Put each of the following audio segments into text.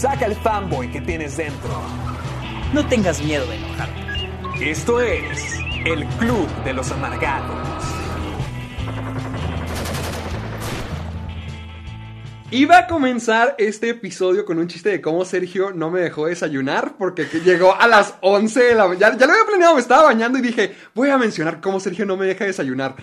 Saca el fanboy que tienes dentro. No tengas miedo de enojarte. Esto es el Club de los Amargados. Iba a comenzar este episodio con un chiste de cómo Sergio no me dejó desayunar porque que llegó a las 11 de la mañana. Ya, ya lo había planeado, me estaba bañando y dije, voy a mencionar cómo Sergio no me deja desayunar.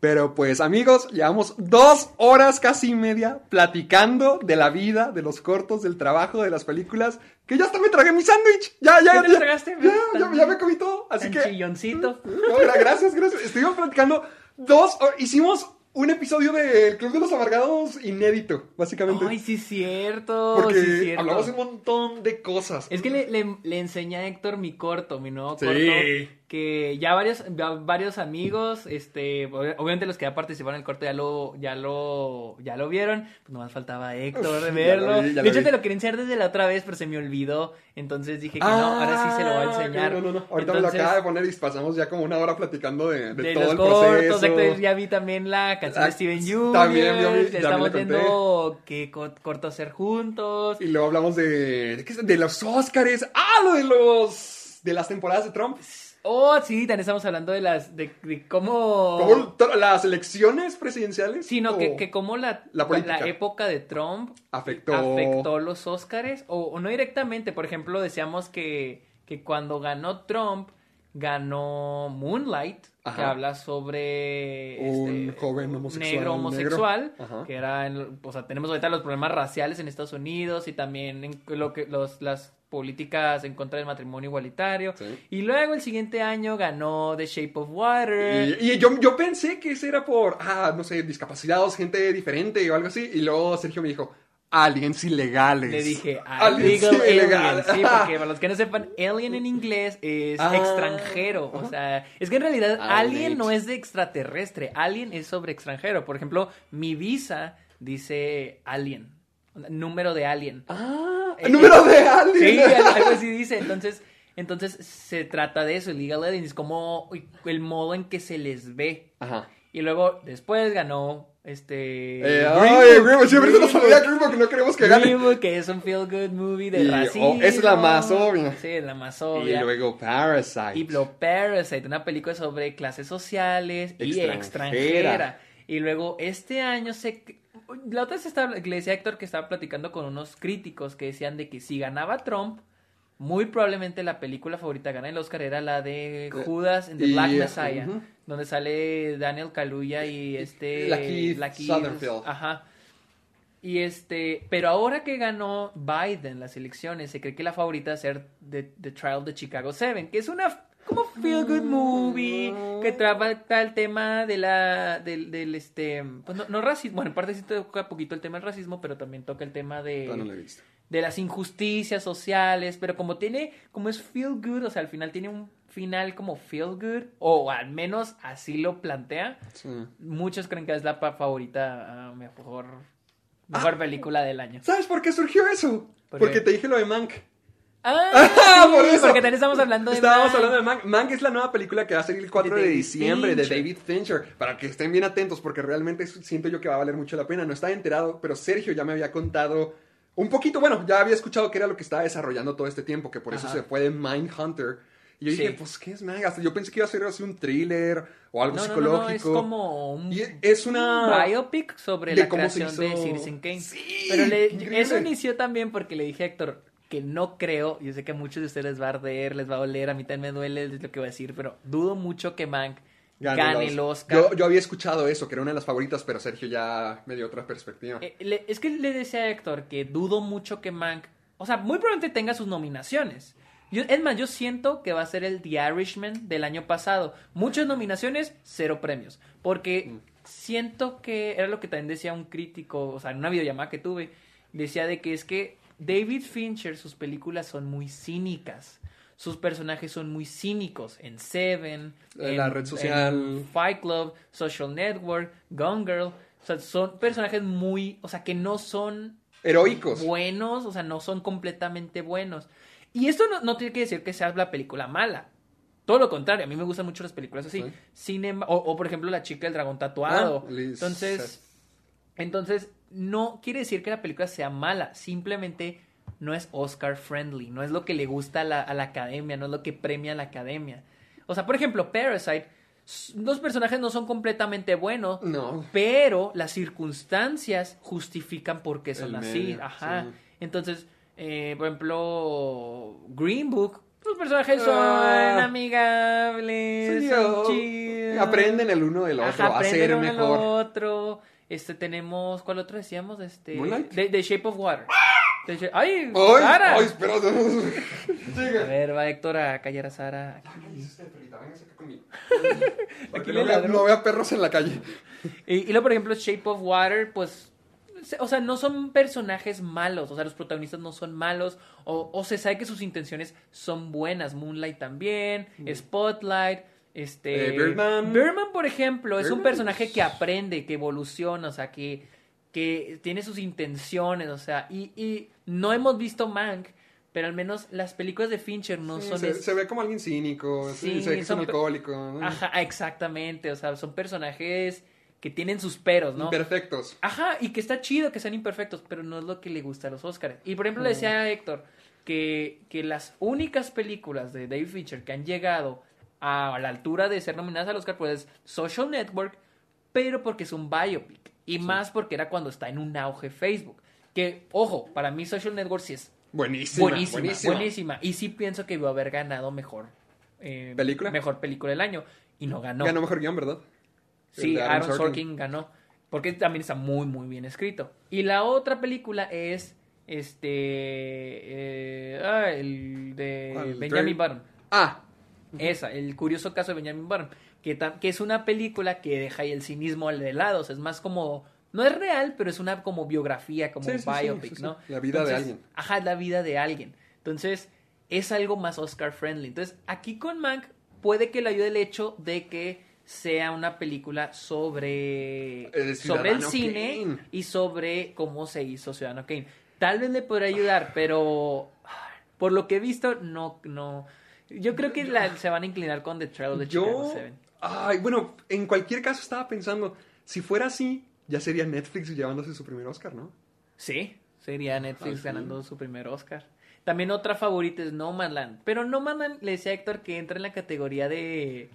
Pero pues amigos, llevamos dos horas casi y media platicando de la vida, de los cortos, del trabajo, de las películas, que ya hasta me tragué mi sándwich. Ya, ya, ¿Ya te ya, tragaste? Ya, ya, ya me comí todo. Así Tan que... chilloncito. No, gra- gracias, gracias. Estuvimos platicando dos horas. Hicimos un episodio del Club de los Amargados inédito, básicamente. Ay, sí cierto. porque sí cierto. hablamos de un montón de cosas. Es que le, le, le enseñé a Héctor mi corto, mi nuevo Sí. corto. Que ya varios, ya varios amigos, este, ob- obviamente los que ya participaron en el corto ya lo, ya lo, ya lo vieron. Pues nomás faltaba Héctor de verlo. vi, de hecho, vi. te lo quería enseñar desde la otra vez, pero se me olvidó. Entonces dije que no, ahora sí se lo voy a Ah, enseñar. No, no, no. Ahorita me Entonces, lo acaba de poner y pasamos ya como una hora platicando de, de de todo los el cortos, proceso. Héctor, ya vi también la canción Ah, de Steven Universe. también, yo vi- estamos viendo qué co- corto hacer juntos. Y luego hablamos de, de, los Óscares. Ah, lo de los... De las temporadas de Trump. Oh, sí, también estamos hablando de las, de, de cómo... Como to- las elecciones presidenciales. Sino que, que cómo la, La política. época de Trump afectó... afectó los Óscares, o, o no directamente, por ejemplo, decíamos que, que cuando ganó Trump, ganó Moonlight, que habla sobre Un este, joven homosexual negro homosexual, negro. Que era, en- o sea, tenemos ahorita los problemas raciales en Estados Unidos y también en lo que los, las políticas en contra del matrimonio igualitario. Sí. Y luego el siguiente año ganó The Shape of Water. Y, y yo, yo pensé que ese era por, ah, no sé, discapacitados, gente diferente o algo así. Y luego Sergio me dijo, aliens ilegales. Le dije aliens ilegales. sí, porque para los que no sepan, alien en inglés es Ah. extranjero. O sea, es que en realidad Ah, alien no es de extraterrestre, alien es sobre extranjero. Por ejemplo, mi visa dice alien, número de alien. Ah, Eh, número de aliens. Sí, algo así dice. Entonces, entonces se trata de eso, illegal alien, es como el modo en que se les ve. Ajá. Y luego después ganó este Eh, ay. Green siempre se nos olvida. Green Book, no queremos que gane. Green Book, que es un feel good movie de Y, oh, racismo. es la más obvia. Sí, es la más Y obvia. luego Parasite. Y luego Parasite, una película sobre clases sociales y Extranjera. extranjera. Y luego este año se... La otra vez estaba, le decía a Héctor que estaba platicando con unos críticos que decían de que si ganaba Trump, muy probablemente la película favorita gana el Oscar era la de Judas en The Y, Black uh, Messiah, donde sale Daniel Kaluuya y este... Lakeith Lakeith, Sutherfield. Ajá. Y este, pero ahora que ganó Biden las elecciones, se cree que la favorita va a ser The, The Trial de Chicago 7, que es una como feel good movie que trata el tema de la del, del este pues no, no racismo, bueno, en parte sí toca poquito el tema del racismo, pero también toca el tema de Ah, no la he visto. de las injusticias sociales, pero como tiene, como es feel good, o sea, al final tiene un final como feel good, o al menos así lo plantea, Sí. muchos creen que es la favorita, ah, mejor, mejor película del año. ¿Sabes por qué surgió eso? ¿Por Porque qué? te dije lo de Mank. Ah, sí, por eso. porque también estamos hablando de Estábamos Mank. hablando de Mank. Mank es la nueva película que va a salir el 4 De de, diciembre de. David Fincher. Para que estén bien atentos, porque realmente siento yo que va a valer mucho la pena. No estaba enterado, pero Sergio ya me había contado un poquito. Bueno, ya había escuchado que era lo que estaba desarrollando todo este tiempo, que por eso se fue de Mindhunter. Y yo Sí. dije, pues, ¿qué es Mank? Hasta yo pensé que iba a ser así un thriller o algo No, no, no, psicológico. no, es como un Y es una. biopic sobre la creación de Citizen Kane. Sí, Pero le- eso inició también porque le dije a Héctor que no creo, yo sé que a muchos de ustedes les va a arder, les va a doler, a mí también me duele es lo que voy a decir, pero dudo mucho que Mank gane, el Oscar. Yo, yo había escuchado eso, que era una de las favoritas, pero Sergio ya me dio otra perspectiva. Eh, le- es que le decía a Héctor que dudo mucho que Mank, o sea, muy probablemente tenga sus nominaciones, Yo, es más, yo siento que va a ser el The Irishman del año pasado. Muchas nominaciones, cero premios. Porque Mm. siento que era lo que también decía un crítico, o sea, en una videollamada que tuve, decía de que es que David Fincher, sus películas son muy cínicas. Sus personajes son muy cínicos. En Seven, Eh, La en- Red Social. en Fight Club, Social Network, Gone Girl. O sea, son personajes muy, o sea, que no son Heroicos. buenos, o sea, no son completamente buenos. Y esto no, no tiene que decir que sea la película mala. Todo lo contrario, a mí me gustan mucho las películas así. Sí. Sin emba- o, o, por ejemplo, La chica del dragón tatuado. Ah, entonces, entonces, no quiere decir que la película sea mala, simplemente no es Oscar friendly, no es lo que le gusta a la, a la academia, no es lo que premia a la academia. O sea, por ejemplo, Parasite, los personajes no son completamente buenos, No. pero las circunstancias justifican por qué son El así. medio, Ajá. sí. Entonces, eh, por ejemplo, Green Book, los personajes son Ah. amigables, Sí, son o- chidos. aprenden el uno del otro Ajá, a ser uno mejor. otro. Este, tenemos, ¿cuál otro decíamos? Este, Moonlight. The, The Shape of Water. The ¡Ay! ¡Ay! Sara! ¡Ay, espera! A ver, va Héctor a callar a Sara. Aquí le no, vea, no vea perros en la calle. Y, y luego, por ejemplo, Shape of Water, pues. O sea, no son personajes malos. O sea, los protagonistas no son malos. O, o se sabe que sus intenciones son buenas. Moonlight también. Spotlight. Este. Mm. Eh, Birdman. Birdman, por ejemplo, es un personaje que aprende, que evoluciona. O sea, que, que tiene sus intenciones. O sea, y, y no hemos visto Mank. Pero al menos las películas de Fincher no Sí, son. se, se ve como alguien cínico, Sí, se ve que es un son alcohólico. ¿no? Ajá, exactamente. O sea, son personajes que tienen sus peros, ¿no? Imperfectos. Ajá, y que está chido que sean imperfectos, pero no es lo que le gusta a los Oscars. Y por ejemplo, le decía a Héctor que, que las únicas películas de David Fincher que han llegado a la altura de ser nominadas al Oscar, pues es Social Network, pero porque es un biopic. Y más porque era cuando está en un auge Facebook. Que, ojo, para mí Social Network sí es Buenísima. buenísima, buenísima. buenísima. Y sí pienso que iba a haber ganado mejor. eh, ¿Película? Mejor película del año. Y no ganó. Ganó mejor guion, ¿verdad? Sí, Aaron Sorkin. ganó. Porque también está muy, muy bien escrito. Y la otra película es este. eh, ah, el de ¿Cuál? Benjamin Button. Ah, Esa, el curioso caso de Benjamin Button. Que, es una película que deja ahí el cinismo de lado. O sea, es más como. No es real, pero es una como biografía, como Sí, sí, biopic, sí, sí. ¿no? La vida de alguien. Ajá, la vida de alguien. Entonces, es algo más Oscar friendly. Entonces, aquí con Mank puede que le ayude el hecho de que sea una película sobre, El sobre el cine Kane. y sobre cómo se hizo Ciudadano Kane. Tal vez le podrá ayudar, pero por lo que he visto, no, no. Yo creo que la- se van a inclinar con The Trial of the Chicago yo. Seven. Ay, bueno, en cualquier caso estaba pensando, si fuera así, ya sería Netflix llevándose su primer Oscar, ¿no? Sí, sería Netflix fin. ganando su primer Oscar. También otra favorita es No Man's Land. Pero No Man's Land, le decía a Héctor que entra en la categoría de...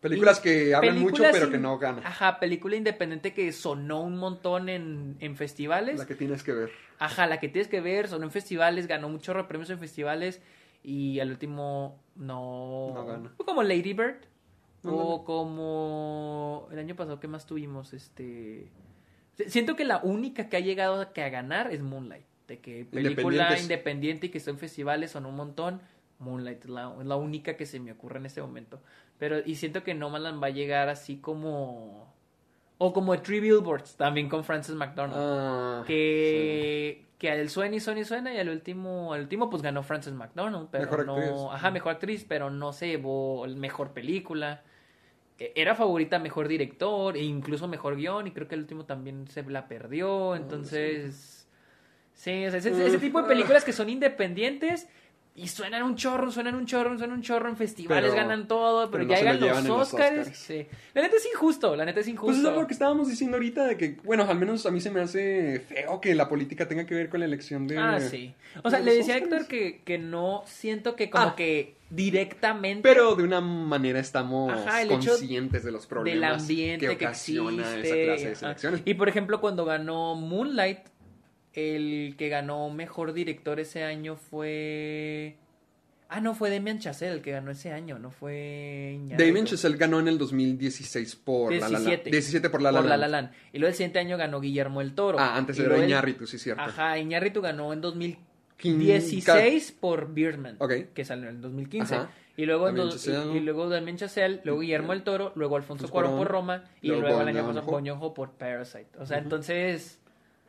Películas que hablan mucho, pero in- que no ganan. Ajá, película independiente que sonó un montón en, en festivales. La que tienes que ver. Ajá, la que tienes que ver, sonó en festivales, ganó muchos premios en festivales y al último no... No gana. Fue como Lady Bird. No o como... El año pasado, ¿qué más tuvimos? Este... Siento que la única que ha llegado a, que a ganar es Moonlight. De que película independiente y que en festivales son un montón. Moonlight es la, es la única que se me ocurre en este momento. Pero, y siento que No Land va a llegar así como. O como Three Billboards, también con Frances McDormand. Ah, que, que al suena y suena y suena, y al último, al último, pues ganó Frances McDormand. Pero Mejor no. actriz. Ajá, mejor actriz, pero no se llevó mejor película. E- Era favorita mejor director, e incluso mejor guion, y creo que el último también se la perdió. Entonces. Sí, o sea, ese, ese tipo de películas que son independientes y suenan un chorro, suenan un chorro, suenan un chorro en festivales, Pero- ganan todo, pero, pero ya no lo llegan los Oscars. Oscars. Sí. La neta es injusto, la neta es injusto. Pues es algo que estábamos diciendo ahorita de que, bueno, al menos a mí se me hace feo que la política tenga que ver con la elección de... Ah, sí. O sea, le decía a. Héctor que, que no siento que como Ah. que directamente Pero de una manera estamos Ajá, conscientes de los del problemas ambiente que, que ocasiona existe. esa clase de selecciones. Y por ejemplo, cuando ganó Moonlight, el que ganó mejor director ese año fue. Ah, no, fue Demian Chazelle el que ganó ese año, no fue Iñárritu. Damien Chazelle ganó en el 2016 por La La 17. Land. 17 por La La por La La Land. Land. Y luego el siguiente año ganó Guillermo el Toro. Ah, antes Y era el- Iñárritu, sí, cierto. Ajá, Iñárritu ganó en 2015 quin- 16 por Birdman, Ok. que salió en el 2015. Ajá. Y luego, en Damien dos- y, y luego Damien Chazelle, luego Guillermo el Toro, luego Alfonso Alfonso Cuarón por Roma y luego luego, el año pasado Joon-ho por Parasite. O sea, entonces,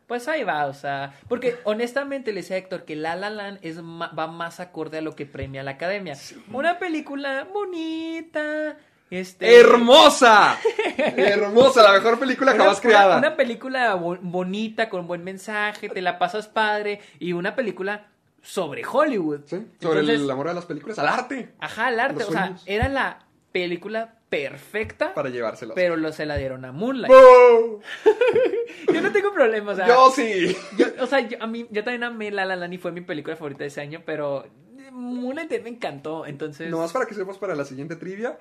pues ahí va, o sea, porque honestamente le decía a Héctor que La La Land es va más acorde a lo que premia la Academia. Una película bonita, este ¡Hermosa! ¡Hermosa! La mejor película una, jamás creada. una película bo- bonita, con buen mensaje, te la pasas padre, y una película sobre Hollywood. Sí, sobre Entonces, el amor a las películas, al arte. Ajá, el arte. O sea, era la película perfecta, Para llevárselos. pero lo, se la dieron a Moonlight. ¡Boo! Yo no tengo problema, o sea, Yo sí. yo- o sea, yo, a mí, yo también amé La La Land y fue mi película favorita de ese año, pero Moonlight me encantó, entonces... Nomás para que sepas para la siguiente trivia,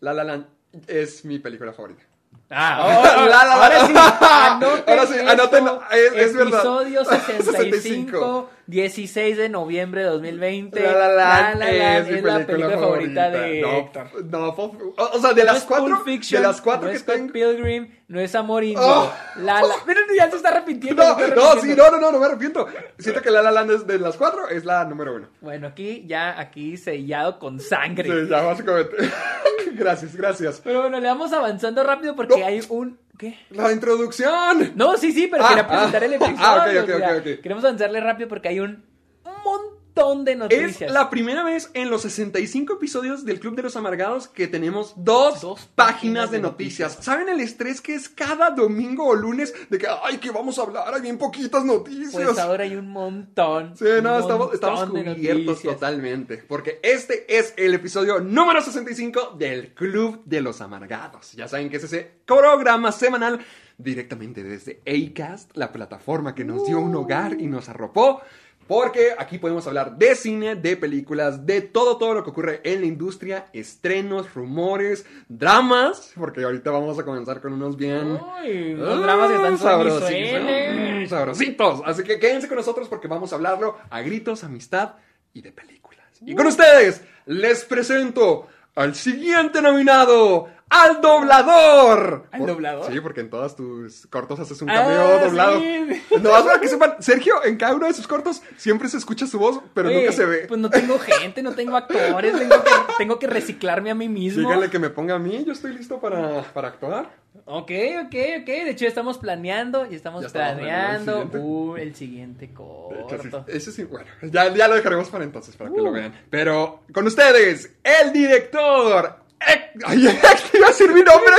La La Land es mi película favorita. Ah, ahora, La La ahora sí, Land. anoten Ahora sí, anoten, esto, es- es verdad. Episodio 65, 65. 16 de noviembre de 2020. La La Land La La Land es mi la película favorita, de no, Héctor. No, o o sea, de No las cuatro, Fiction, de las cuatro no que es tengo. Pilgrim, no es Amor Indio. Oh. La La... Pero ya se está repitiendo. No, está no, sí, no, no, no, no me arrepiento. Siento que La La Land es de las cuatro es la número uno. Bueno, aquí ya, aquí sellado con sangre. Sí, ya, básicamente. gracias, gracias. Pero bueno, le vamos avanzando rápido porque No. hay un... ¿Qué? La introducción. No, sí, sí, pero Ah, quería presentar ah. el episodio. Ah, ok, ok, mira. ok, ok. Queremos avanzarle rápido porque hay un montón de Es la primera vez en los 65 episodios del Club de los Amargados que tenemos dos, Dos páginas, páginas de de noticias. ¿Saben el estrés que es cada domingo o lunes de que, ay, que vamos a hablar? Hay bien poquitas noticias. Pues ahora hay un montón. Sí, no, estamos, estamos cubiertos totalmente. Porque este es el episodio número 65 del Club de los Amargados. Ya saben que es ese programa semanal directamente desde Acast, la plataforma que nos dio un hogar y nos arropó. Porque aquí podemos hablar de cine, de películas, de todo, todo lo que ocurre en la industria, estrenos, rumores, dramas, porque ahorita vamos a comenzar con unos bien... Ay, los dramas que están Ah, sabrositos, sabrositos. mm, sabrositos. Así que quédense con nosotros porque vamos a hablarlo a gritos, amistad y de películas. Y con ustedes les presento al siguiente nominado, al doblador. ¿Al doblador? Sí, porque en todos tus cortos haces un Ah, cameo doblado. sí. No, para que sepan, Sergio, en cada uno de sus cortos siempre se escucha su voz, pero Oye, nunca se ve. Pues no tengo gente, no tengo actores, tengo que, tengo que reciclarme a mí mismo. Dígale que me ponga a mí, yo estoy listo para, para actuar. Ok, ok, ok. De hecho, ya estamos planeando y estamos, Ya estamos planeando el uh, el siguiente corto. ese sí, bueno, ya, ya lo dejaremos para entonces, para que lo Uh. vean. Pero con ustedes, el director. Ec- Ay, iba a decir mi nombre.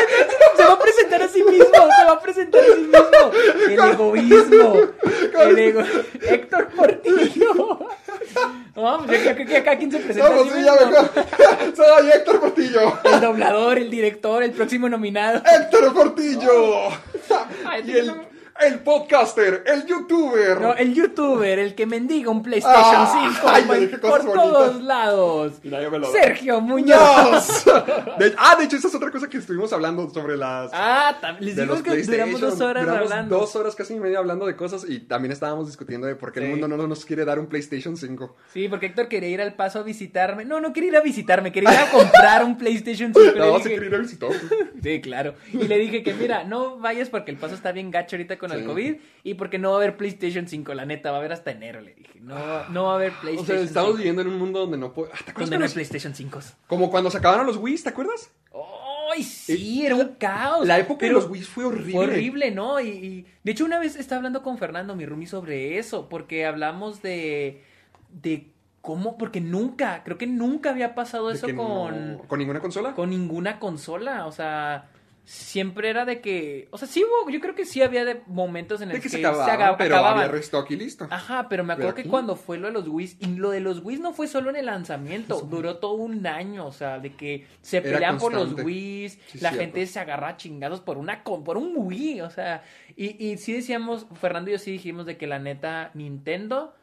Se va a presentar a sí mismo, se va a presentar a sí mismo. El egoísmo. El ego... Héctor Portillo. No, pues yo creo que acá quien se presenta No, pues sí, ya mejor. Soy Héctor Portillo. El doblador, el director, el próximo nominado. Héctor Portillo. Ay, Y el, el podcaster, el youtuber. No, el youtuber, el que mendiga un PlayStation Ah, 5 ay, por- bonitas. todos lados. Mira. Sergio Muñoz. De- ah, de hecho, esa es otra cosa que estuvimos hablando sobre las. Ah, les digo que duramos dos horas Duramos hablando. Dos horas casi y media hablando de cosas y también estábamos discutiendo de por qué Sí. el mundo no nos quiere dar un PlayStation 5. Sí, porque Héctor quería ir al paso a visitarme. No, no quería ir a visitarme, quería ir a comprar un PlayStation 5. Y le No, se dije- quiere ir a visitar. Sí, claro. Y le dije que, mira, no vayas porque el paso está bien gacho ahorita con el Sí. COVID y porque no va a haber PlayStation 5, la neta, va a haber hasta enero, le dije. No, no va a haber O PlayStation sea, estamos 5. viviendo en un mundo donde no puede. Ah, ¿Te acuerdas Donde no hay PlayStation 5. Como cuando se acabaron los Wii, ¿te acuerdas? ¡Ay, sí! Era un caos. La época de los Wii fue horrible. Fue horrible, ¿no? Y, y- de hecho, una vez estaba hablando con Fernando, mi roomie, sobre eso, porque hablamos de. de cómo. Porque nunca, creo que nunca había pasado eso con. no- ¿Con ninguna consola? con ninguna consola. O sea, siempre era de que. O sea, sí hubo. Yo creo que sí había de momentos en De los que que, se acababan, aga- pero acababan. había restock y listo. Ajá, pero me Pero acuerdo que cuando fue lo de los Wii, y lo de los Wii no fue solo en el lanzamiento, duró todo un año, o sea, de que se Era pelean por los constante. Wii, Sí, la cierto. gente se agarra a chingados por una con- por un Wii, o sea, y, y sí decíamos, Fernando y yo sí dijimos de que la neta Nintendo,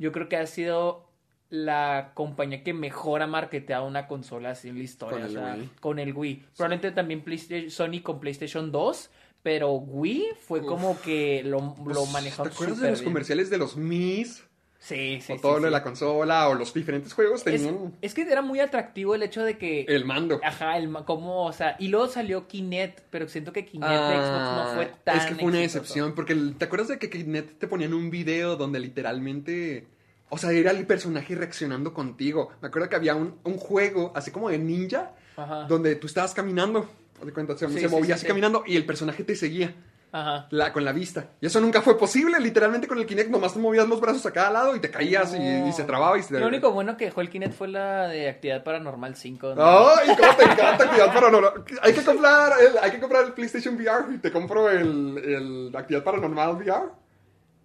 yo creo que ha sido la compañía que mejor ha marketeado una consola así en la historia, Con o el sea, Wii. con el Wii. Probablemente también PlayStation, Sony con PlayStation 2, pero Wii fue Uf. como que lo, lo Pues, manejó ¿Te acuerdas de los bien. comerciales de los Mis? Sí, sí, o sí, todo lo sí. de la consola, o los diferentes juegos tenían es que era muy atractivo el hecho de que... el mando. Ajá, el como, o sea, y luego salió Kinect, pero siento que Kinect de Xbox no fue Ah, tan Es que fue una exitoso. excepción, porque ¿te acuerdas de que Kinect te ponían un video donde literalmente O sea, era el personaje reaccionando contigo. Me acuerdo que había un, un juego, así como de ninja, Ajá. donde tú estabas caminando. de cuenta, se, Sí, se sí, movía sí, así sí. caminando y el personaje te seguía Ajá. la, con la vista. Y eso nunca fue posible. Literalmente con el Kinect nomás te movías los brazos a cada lado y te caías y, No. y se trababa y se... Lo único bueno que dejó el Kinect fue la de Actividad Paranormal 5. ¿no? ¡Ay, cómo te encanta! Cuidado paranormal. Hay que comprar el, hay que comprar el PlayStation VR y te compro el, el Actividad Paranormal VR.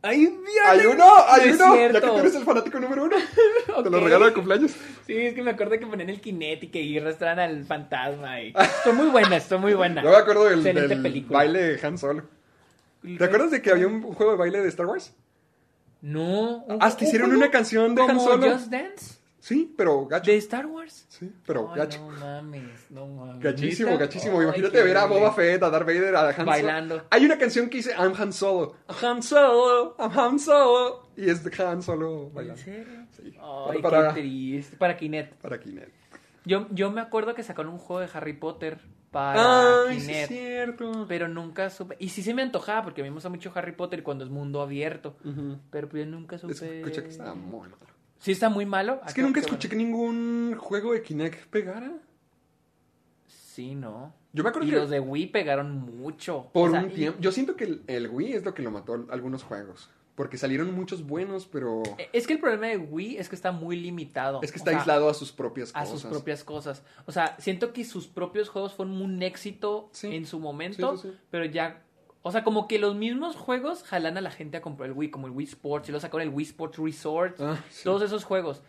¡Hay un día! Hay uno, hay uno. Ya que tú eres el fanático número uno. Te lo regalo de cumpleaños. Sí, es que me acuerdo que ponían el Kinect y que arrastraban al fantasma. Y... Estoy muy buena, estoy muy buena. Yo me acuerdo del, del baile de Han Solo. ¿Te acuerdas de que había un juego de baile de Star Wars? No. Hasta un hicieron una canción de Han Solo. Just Dance? Sí, pero gacho. ¿De Star Wars? Sí, pero Ay, gacho. No mames, no mames. Gachísimo, gachísimo. Ay, Imagínate ver a. Boba Fett, a Darth Vader, a Han Solo. Bailando. Hay una canción que dice I'm Han Solo. I'm Han Solo, I'm Han Solo. Y es de Han Solo ¿En bailando. serio? Sí. Ay, para, qué triste. Para Kinect. para Kinect. Yo, yo me acuerdo que sacaron un juego de Harry Potter para Ay, sí es cierto. Pero nunca supe. Y sí se me antojaba porque a mí me gusta mucho Harry Potter cuando es mundo abierto. Pero pues yo nunca supe. Escuché que estaba muy malo. Sí, está muy malo. Es que nunca escuché que ningún juego de Kinect pegara. Sí, no. Yo me acuerdo y que los de Wii pegaron mucho. por O sea, un y- tiempo. Yo siento que el, el Wii es lo que lo mató a algunos juegos. Porque salieron muchos buenos, pero Es que el problema de Wii es que está muy limitado. es que O está sea, aislado a sus propias a cosas. sus propias cosas. O sea, siento que sus propios juegos fueron un éxito Sí. en su momento, sí, sí. pero ya, o sea, como que los mismos juegos jalan a la gente a comprar el Wii, como el Wii Sports, y lo sacaron el Wii Sports Resort, Ah, sí. todos esos juegos.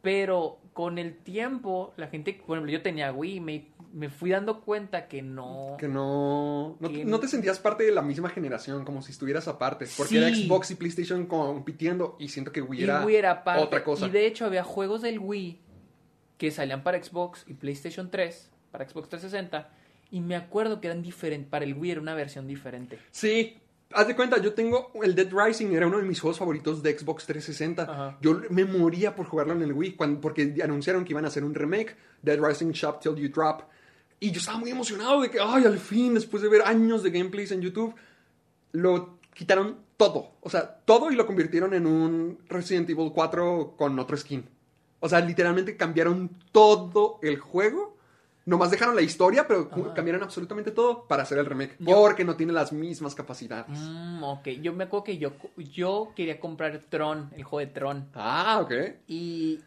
Pero con el tiempo, la gente, por ejemplo, yo tenía Wii, me, me fui dando cuenta que no... Que no, no, Que- no te sentías parte de la misma generación, como si estuvieras aparte. Porque Sí. era Xbox y PlayStation compitiendo y siento que Wii Y era, Wii era parte. otra cosa. Y de hecho había juegos del Wii que salían para Xbox y PlayStation 3, para Xbox 360, y me acuerdo que eran diferentes, para el Wii era una versión diferente. Sí, haz de cuenta, yo tengo el Dead Rising, era uno de mis juegos favoritos de Xbox 360. Ajá. Yo me moría por jugarlo en el Wii, cuando, porque anunciaron que iban a hacer un remake, Dead Rising Shop Till You Drop. Y yo estaba muy emocionado de que, ay, al fin, después de ver años de gameplays en YouTube, lo quitaron todo. O sea, todo y lo convirtieron en un Resident Evil 4 con otro skin. O sea, literalmente cambiaron todo el juego. Nomás dejaron la historia, pero cambiaron absolutamente todo para hacer el remake. Yo- Porque no tiene las mismas capacidades. Mm, ok, yo me acuerdo que yo, yo quería comprar Tron, el juego de Tron. Ah, ok. Y,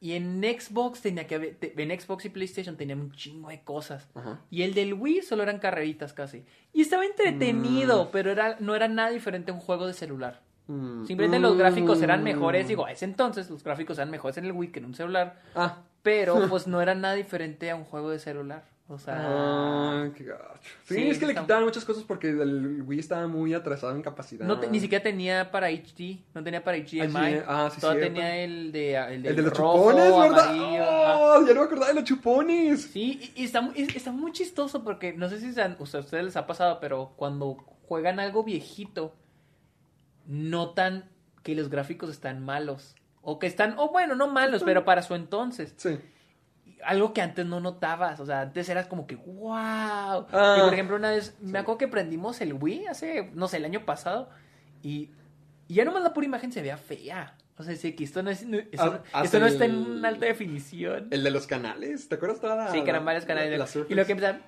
y en Xbox tenía que haber, en Xbox y PlayStation tenían un chingo de cosas. Ajá. Y el del Wii solo eran carreritas casi. Y estaba entretenido, pero era, no era nada diferente a un juego de celular. Mm. Simplemente los gráficos eran Mm. mejores, digo, a ese entonces los gráficos eran mejores en el Wii que en un celular, Ah. Pero pues no era nada diferente a un juego de celular. O sea, Ah, qué gacho. Sí, Sí, es que le está- quitaban muchas cosas porque el Wii estaba muy atrasado en capacidad. no te- ni siquiera tenía para HD, no tenía para HDMI. Ah, sí, Todo cierto. tenía el de el, El de los rojo, chupones, ¿verdad? amarillo. Oh, ya no me acordaba de los chupones. Sí, y, y está, muy- es- está muy chistoso porque no sé si se han- o sea, a ustedes les ha pasado, pero cuando juegan algo viejito, notan que los gráficos están malos. O que están, o bueno, no malos, pero para su entonces. Sí. Algo que antes no notabas. O sea, antes eras como que, wow. Ah. y por ejemplo, una vez, me acuerdo que prendimos el Wii hace, no sé, el año pasado. Y, y ya nomás la pura imagen se veía fea. O sea, sí, que esto no, es, esto, Ah, no- hasta esto no está el- en alta definición. El de los canales, ¿te acuerdas toda la, sí, que eran varios canales. la- la y lo que empezaban...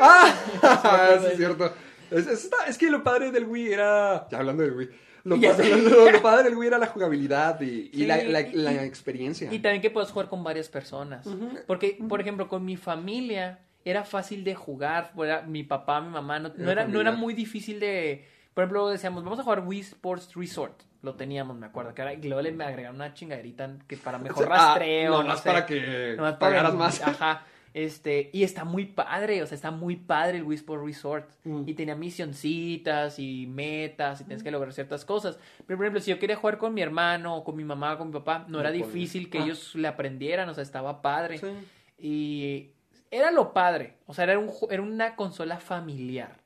¡Ah! Sí, es cierto. Es, es- está- es que lo padre del Wii era. Ya hablando del Wii. Lo, Ya pa- sé. lo- lo padre del Wii era la jugabilidad y, y Sí, la, la- y- la experiencia. Y también que puedes jugar con varias personas. Porque, por ejemplo, con mi familia era fácil de jugar. Era mi papá, mi mamá. No, no Era no era muy difícil de... Por ejemplo, decíamos, vamos a jugar Wii Sports Resort. Lo teníamos, me acuerdo. Que ahora, y luego le agregaron una chingaderita que para mejor ah, rastreo. no nomás sé. para que Nomás para pagaras más. Ajá. Este, y está muy padre, o sea, está muy padre el Wii Sport Resort. Mm. Y tenía misioncitas y metas y tienes que lograr ciertas cosas. Pero, por ejemplo, si yo quería jugar con mi hermano, o con mi mamá, o con mi papá, no, No era podía. difícil que Ah. ellos le aprendieran, o sea, estaba padre. Sí. Y era lo padre, o sea, era, un, era una consola familiar.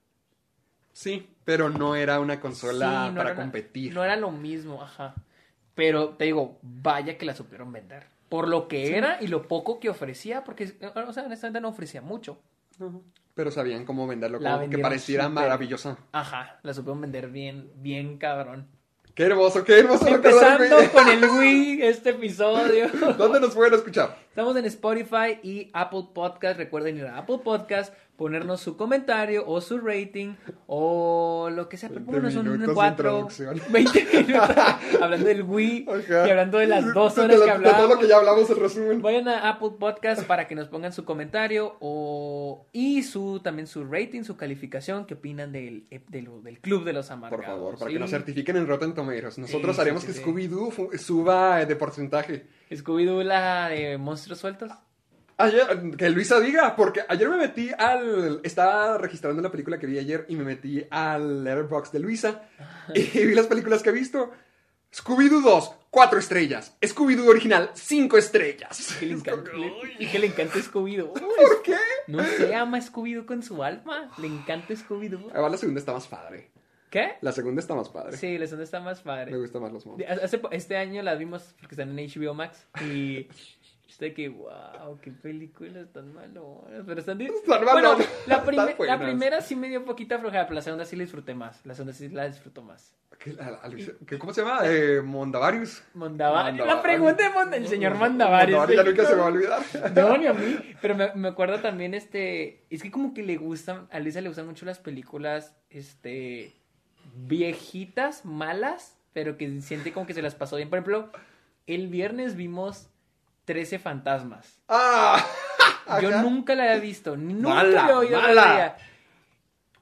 Sí, pero no era una consola Sí, no para una- competir. No era lo mismo, ajá. Pero te digo, vaya que la supieron vender. Por lo que era y lo poco que ofrecía, porque, o sea, honestamente no ofrecía mucho. Ujú. Pero sabían cómo venderlo, La como que pareciera súper. maravillosa. Ajá, la supieron vender bien, bien cabrón. Qué hermoso, qué hermoso. Empezando con el Wii, este episodio. ¿Dónde nos pueden escuchar? Estamos en Spotify y Apple Podcast. Recuerden ir a Apple Podcast, ponernos su comentario o su rating o lo que sea. Pero 20 pónganos un minutos de 4, introducción. 20 minutos hablando del Wii Ajá. y hablando de las dos horas lo- que De todo lo hablamos. que ya hablamos, el resumen. Vayan a Apple Podcast para que nos pongan su comentario o y su también su rating, su calificación, qué opinan del, del, del Club de los Amargados. Por favor, para ¿sí? que nos certifiquen en Rotten Tomatoes. Nosotros Sí, haremos sí, que. Scooby-Doo suba eh, de porcentaje. Scooby-Doo, la de monstruos sueltos. Ayer, que Luisa diga, porque ayer me metí al. Estaba registrando la película que vi ayer y me metí al Letterboxd de Luisa y vi las películas que he visto. Scooby-Doo 2, 4 estrellas. Scooby-Doo original, 5 estrellas. Que le Es encanta, como, le- "Uy, y que le encanta Scooby-Doo. ¿Por qué? No sé, ama Scooby-Doo con su alma. Le encanta Scooby-Doo. Ahora la segunda está más padre. ¿Qué? La segunda está más padre. Sí, la segunda está más Me padre. gustan más los monos. Hace este año la vimos porque están en HBO Max y está que, wow, qué películas tan malonas. Pero están, Están Bueno, la, la primera sí me dio poquita flojera, pero la segunda sí la disfruté más. La segunda sí la disfruto más. ¿Qué, la- la- Luisa- ¿qué- ¿Cómo se llama? Eh, Mondavarius. Mondavari. Mondavari. La pregunta de Monda- el señor Mondavari. Mondavari ya nunca se me va a olvidar. No, ni a mí. Pero me, me acuerdo también, este. Es que como que le gustan. A Lisa le gustan mucho las películas, este. Viejitas, malas, pero que siente como que se las pasó bien. Por ejemplo, el viernes vimos 13 fantasmas. ¡Ah! Yo nunca la había visto. Nunca Mala, la había oído mala. de ella.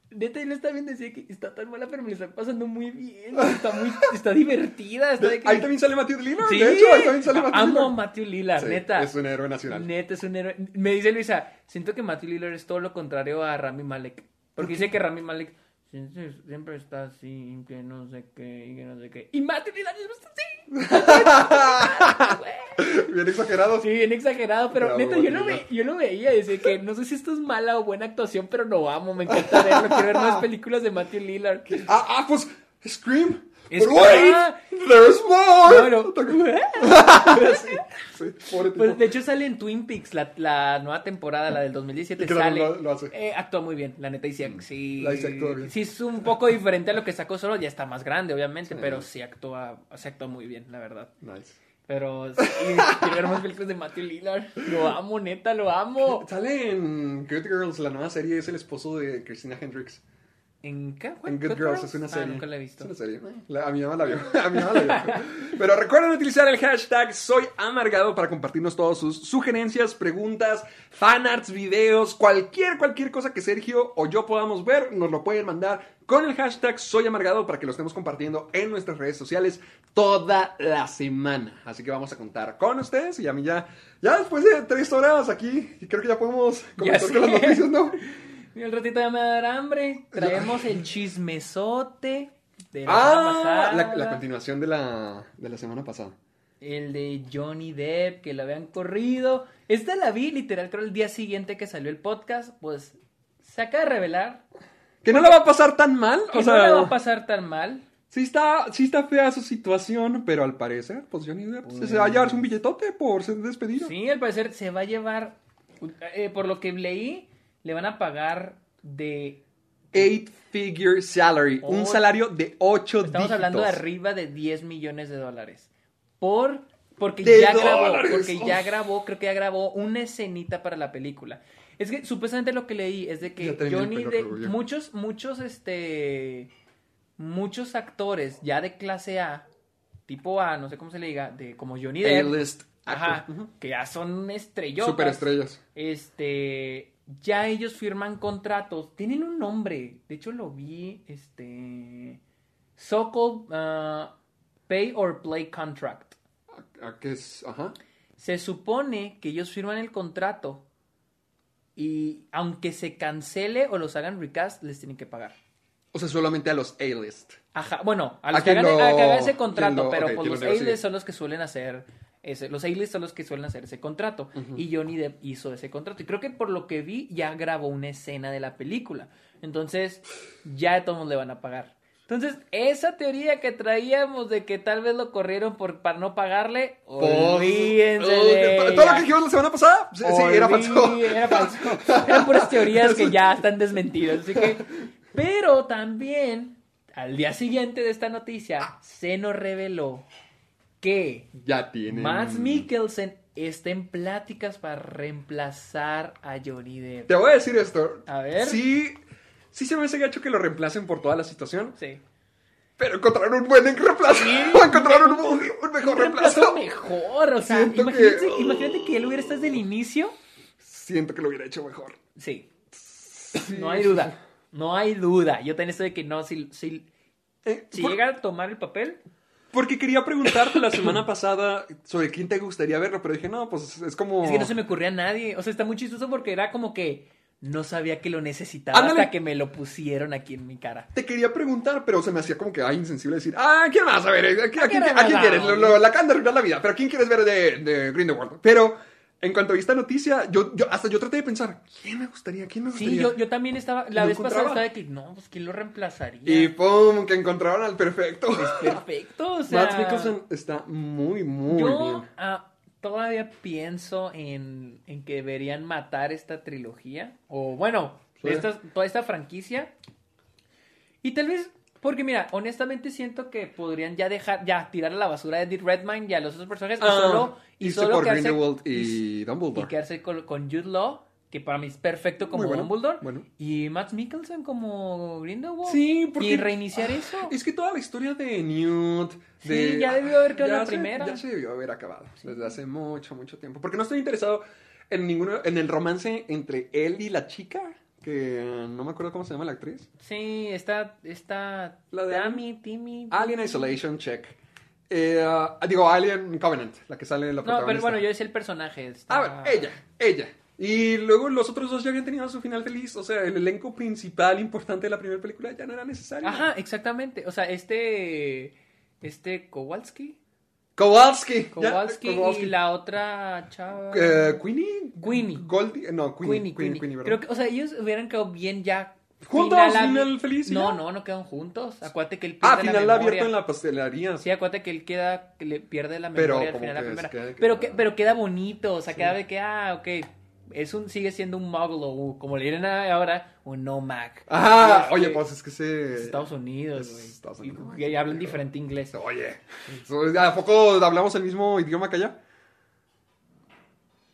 Neta, yo está bien decía que está tan mala, pero me la está pasando muy bien. Está muy, está divertida. Está de que- Ahí también sale Matthew Lillard. Sí, De hecho, ahí también sale Matthew amo a Lillard. Matthew Lillard, Sí, neta. Es un héroe nacional. Neta, es un héroe. Me dice Luisa, siento que Matthew Lillard es todo lo contrario a Rami Malek. Porque dice que Rami Malek siempre, siempre está así, que no sé qué, y que no sé qué. Y Matthew Lillard es así. Bien exagerado. Sí, bien exagerado, pero Bravo, neta, yo lo, ve, yo lo veía. Dice que no sé si esto es mala o buena actuación, pero lo amo. Me encanta verlo. Quiero ver más películas de Matthew Lillard. Ah, ah, pues Scream. Es- But wait, ah. there's more. No, no. sí. Pues de hecho sale en Twin Peaks, la, la nueva temporada, la del 2017, Y que también sale. lo- lo hace. Eh, actúa muy bien, la neta, y sí, sí, La dice actúa bien. sí es un poco diferente a lo que sacó solo, ya está más grande, obviamente, pero sí actúa, se actúa muy bien, la verdad. Nice. Pero sí, quiero ver más películas de Matthew Lillard. Lo amo, neta, lo amo. Sale en Good Girls, la nueva serie, es el esposo de Christina Hendricks. ¿En qué? En Good Girls es una Ah, serie. nunca la he visto. Es una serie. La- a mi mamá la vio. A mi mamá la vio. Pero recuerden utilizar el hashtag Soy Amargado para compartirnos todas sus sugerencias, preguntas, fanarts, videos, cualquier, cualquier cosa que Sergio o yo podamos ver, nos lo pueden mandar con el hashtag Soy Amargado para que lo estemos compartiendo en nuestras redes sociales toda la semana. Así que vamos a contar con ustedes y a mí ya, ya después de tres horas aquí, creo que ya podemos comentar con las noticias, ¿no? Y al ratito ya me va a dar hambre. Traemos el chismesote de la semana Ah, pasada. la, la continuación de la, de la semana pasada. El de Johnny Depp, que lo habían corrido. Esta la vi literal, creo el día siguiente que salió el podcast. Pues se acaba de revelar Que no la va a pasar tan mal. que O sea, no le va a pasar tan mal. sí está, sí está fea su situación, pero al parecer, pues Johnny Depp se- se va a llevarse un billetote por ser despedido. Sí, al parecer se va a llevar. eh, por lo que leí, le van a pagar de. Eight figure salary. un salario de 8 Estamos hablando de arriba de 10 millones de dólares. Por. Porque De ya grabó, porque ya grabó, creo que ya grabó una escenita para la película. Es que supuestamente lo que leí es de que Johnny rubio. muchos, muchos, este, muchos actores ya de clase A, tipo A, no sé cómo se le diga, de como Johnny Depp, ajá. Ujú. que ya son estrellotas. Superestrellas. Este, ya ellos firman contratos, tienen un nombre, de hecho lo vi, este, so-called uh, pay or play contract. ¿A- a qué es? Ajá. Se supone que ellos firman el contrato y aunque se cancele o los hagan recast, les tienen que pagar. O sea, solamente a los A-list. Ajá, bueno, a A los que hagan, lo- a que hagan ese contrato, lo- pero ok, pues los lo. A-list son los que suelen hacer ese, los A-list son los que suelen hacer ese contrato y Johnny Depp hizo ese contrato y creo que por lo que vi ya grabó una escena de la película, entonces ya todos le van a pagar. Entonces, esa teoría que traíamos de que tal vez lo corrieron por, para no pagarle, olvídense Pues, de todo lo que dijimos la semana pasada, sí, sí, era falso. Era falso. Eran puras teorías que ya están desmentidas. Así que. Pero también al día siguiente de esta noticia, se nos reveló que Ya tiene. Mads Mikkelsen está en pláticas para reemplazar a Johnny Depp. Te voy a decir esto. A ver. Sí, sí se me hace gacho que lo reemplacen por toda la situación. Sí. Pero encontraron un buen reemplazo. encontraron un, un mejor Un reemplazo mejor, o sea, imagínate, que- imagínate que él hubiera estado desde el inicio. Siento que lo hubiera hecho mejor. Sí. No hay duda. No hay duda. Yo también estoy de que no, si, si, Eh, si por- llega a tomar el papel, Porque quería preguntarte la semana pasada sobre quién te gustaría verlo, pero dije, no, pues es como... es que no se me ocurría a nadie. O sea, está muy chistoso porque era como que no sabía que lo necesitaba Ándale. hasta que me lo pusieron aquí en mi cara. Te quería preguntar, pero se me hacía como que, ay, insensible decir, ah, ¿quién más? A ver, ¿a, quién, a quién- a quieres? Lo- lo- la can de arruinar la vida, pero ¿quién quieres ver de, de Grindelwald? Pero en cuanto a esta noticia, yo, yo hasta yo traté de pensar, ¿quién me gustaría? ¿Quién me gustaría? Sí, yo, yo también estaba, la ¿Lo vez pasada estaba de que no, pues ¿quién lo reemplazaría? Y pum, que encontraron al perfecto. Perfecto, o sea. Matt Mikkelsen está muy, muy yo bien. ah, todavía pienso en, en que deberían matar esta trilogía. O bueno, Sí. esta- toda esta franquicia. Y tal vez, porque mira, honestamente siento que podrían ya dejar, ya tirar a la basura a Edith Redmayne y a los otros personajes. y Ah, solo, y irse solo por quedarse, Grindelwald y- y, y Dumbledore. quedarse con, con Jude Law, que para mí es perfecto como bueno, Dumbledore. bueno. Y Matt Mikkelsen como Grindelwald. Sí, porque- Y reiniciar eso. Es que toda la historia de Newt. De... Sí, ya debió haber quedado la se- primera. Ya se debió haber acabado. Desde hace mucho, mucho tiempo. Porque no estoy interesado en ninguno. En el romance entre él y la chica. Que no me acuerdo cómo se llama la actriz. Sí, está, está La de Tammy, Timmy. Alien Isolation, check. Eh, ah, digo, Alien Covenant, la que sale en la No, protagonista. pero bueno, yo decía el personaje. está- Ah, bueno, ella, ella. Y luego los otros dos ya habían tenido su final feliz. O sea, el elenco principal importante de la primera película ya no era necesario. Ajá, exactamente. O sea, este. Este Kowalski. Kowalski. ya, Kowalski, y la otra chava. Eh, Queenie. Queenie. Goldie. No, Queenie. Queenie, Queenie, Queenie. ¿verdad? Creo que, o sea, ellos hubieran quedado bien ya. ¿Juntos? a- ¿Final feliz No, no, no quedan juntos. Acuérdate que él Ah, pierde final la abierto memoria. en la pastelería. Sí, acuérdate que él queda, que le pierde la Pero memoria al como final de la primera. queda- pero, que, pero queda bonito, o sea, queda de que, ah, ok, es un, sigue siendo un muggle, o como le dicen ahora, un no Mac. Este, oye, pues es que se... es Estados Unidos, es güey. Y, hablan diferente inglés. Oye, ¿a poco hablamos el mismo idioma que allá?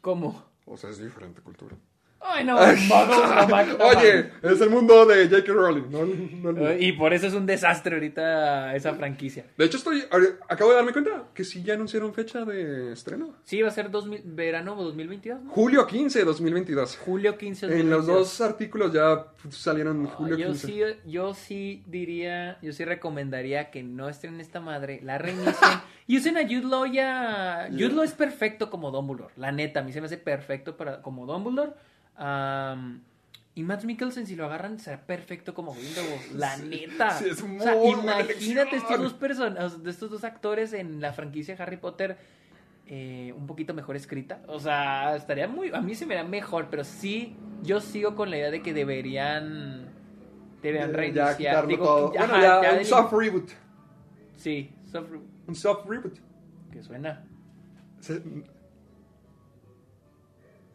¿Cómo? O sea, es diferente cultura. Ay, no, no Oye, es el mundo de J.K. Rowling, no, no. Mac. Y por eso es un desastre ahorita esa franquicia. De hecho, estoy. Acabo de darme cuenta que sí ya anunciaron fecha de estreno. Sí, va a ser 2000, verano 2022, ¿no? Julio 15, 2022. Julio 15 En los 2022. dos artículos ya salieron Ah, julio yo 15. sí, yo sí diría, yo sí recomendaría que no estrenen esta madre, la reinicien y usen a Jude Law ya. Jude Law es perfecto como Dumbledore, la neta, a mí se me hace perfecto para, como Dumbledore. Y Matt Mikkelsen, si lo agarran, será perfecto como Grindelwald, la neta. sí, es o muy sea, buena imagínate estos dos personas, de estos dos actores en la franquicia Harry Potter. eh, un poquito mejor escrita. O sea, estaría muy. A mí se me da mejor, pero sí. Yo sigo con la idea de que deberían. Deberían reiniciar. quitarlo Digo, todo. que- Bueno, ajá, ya, ya un soft reboot. Sí, soft- Un soft reboot. que suena. Se,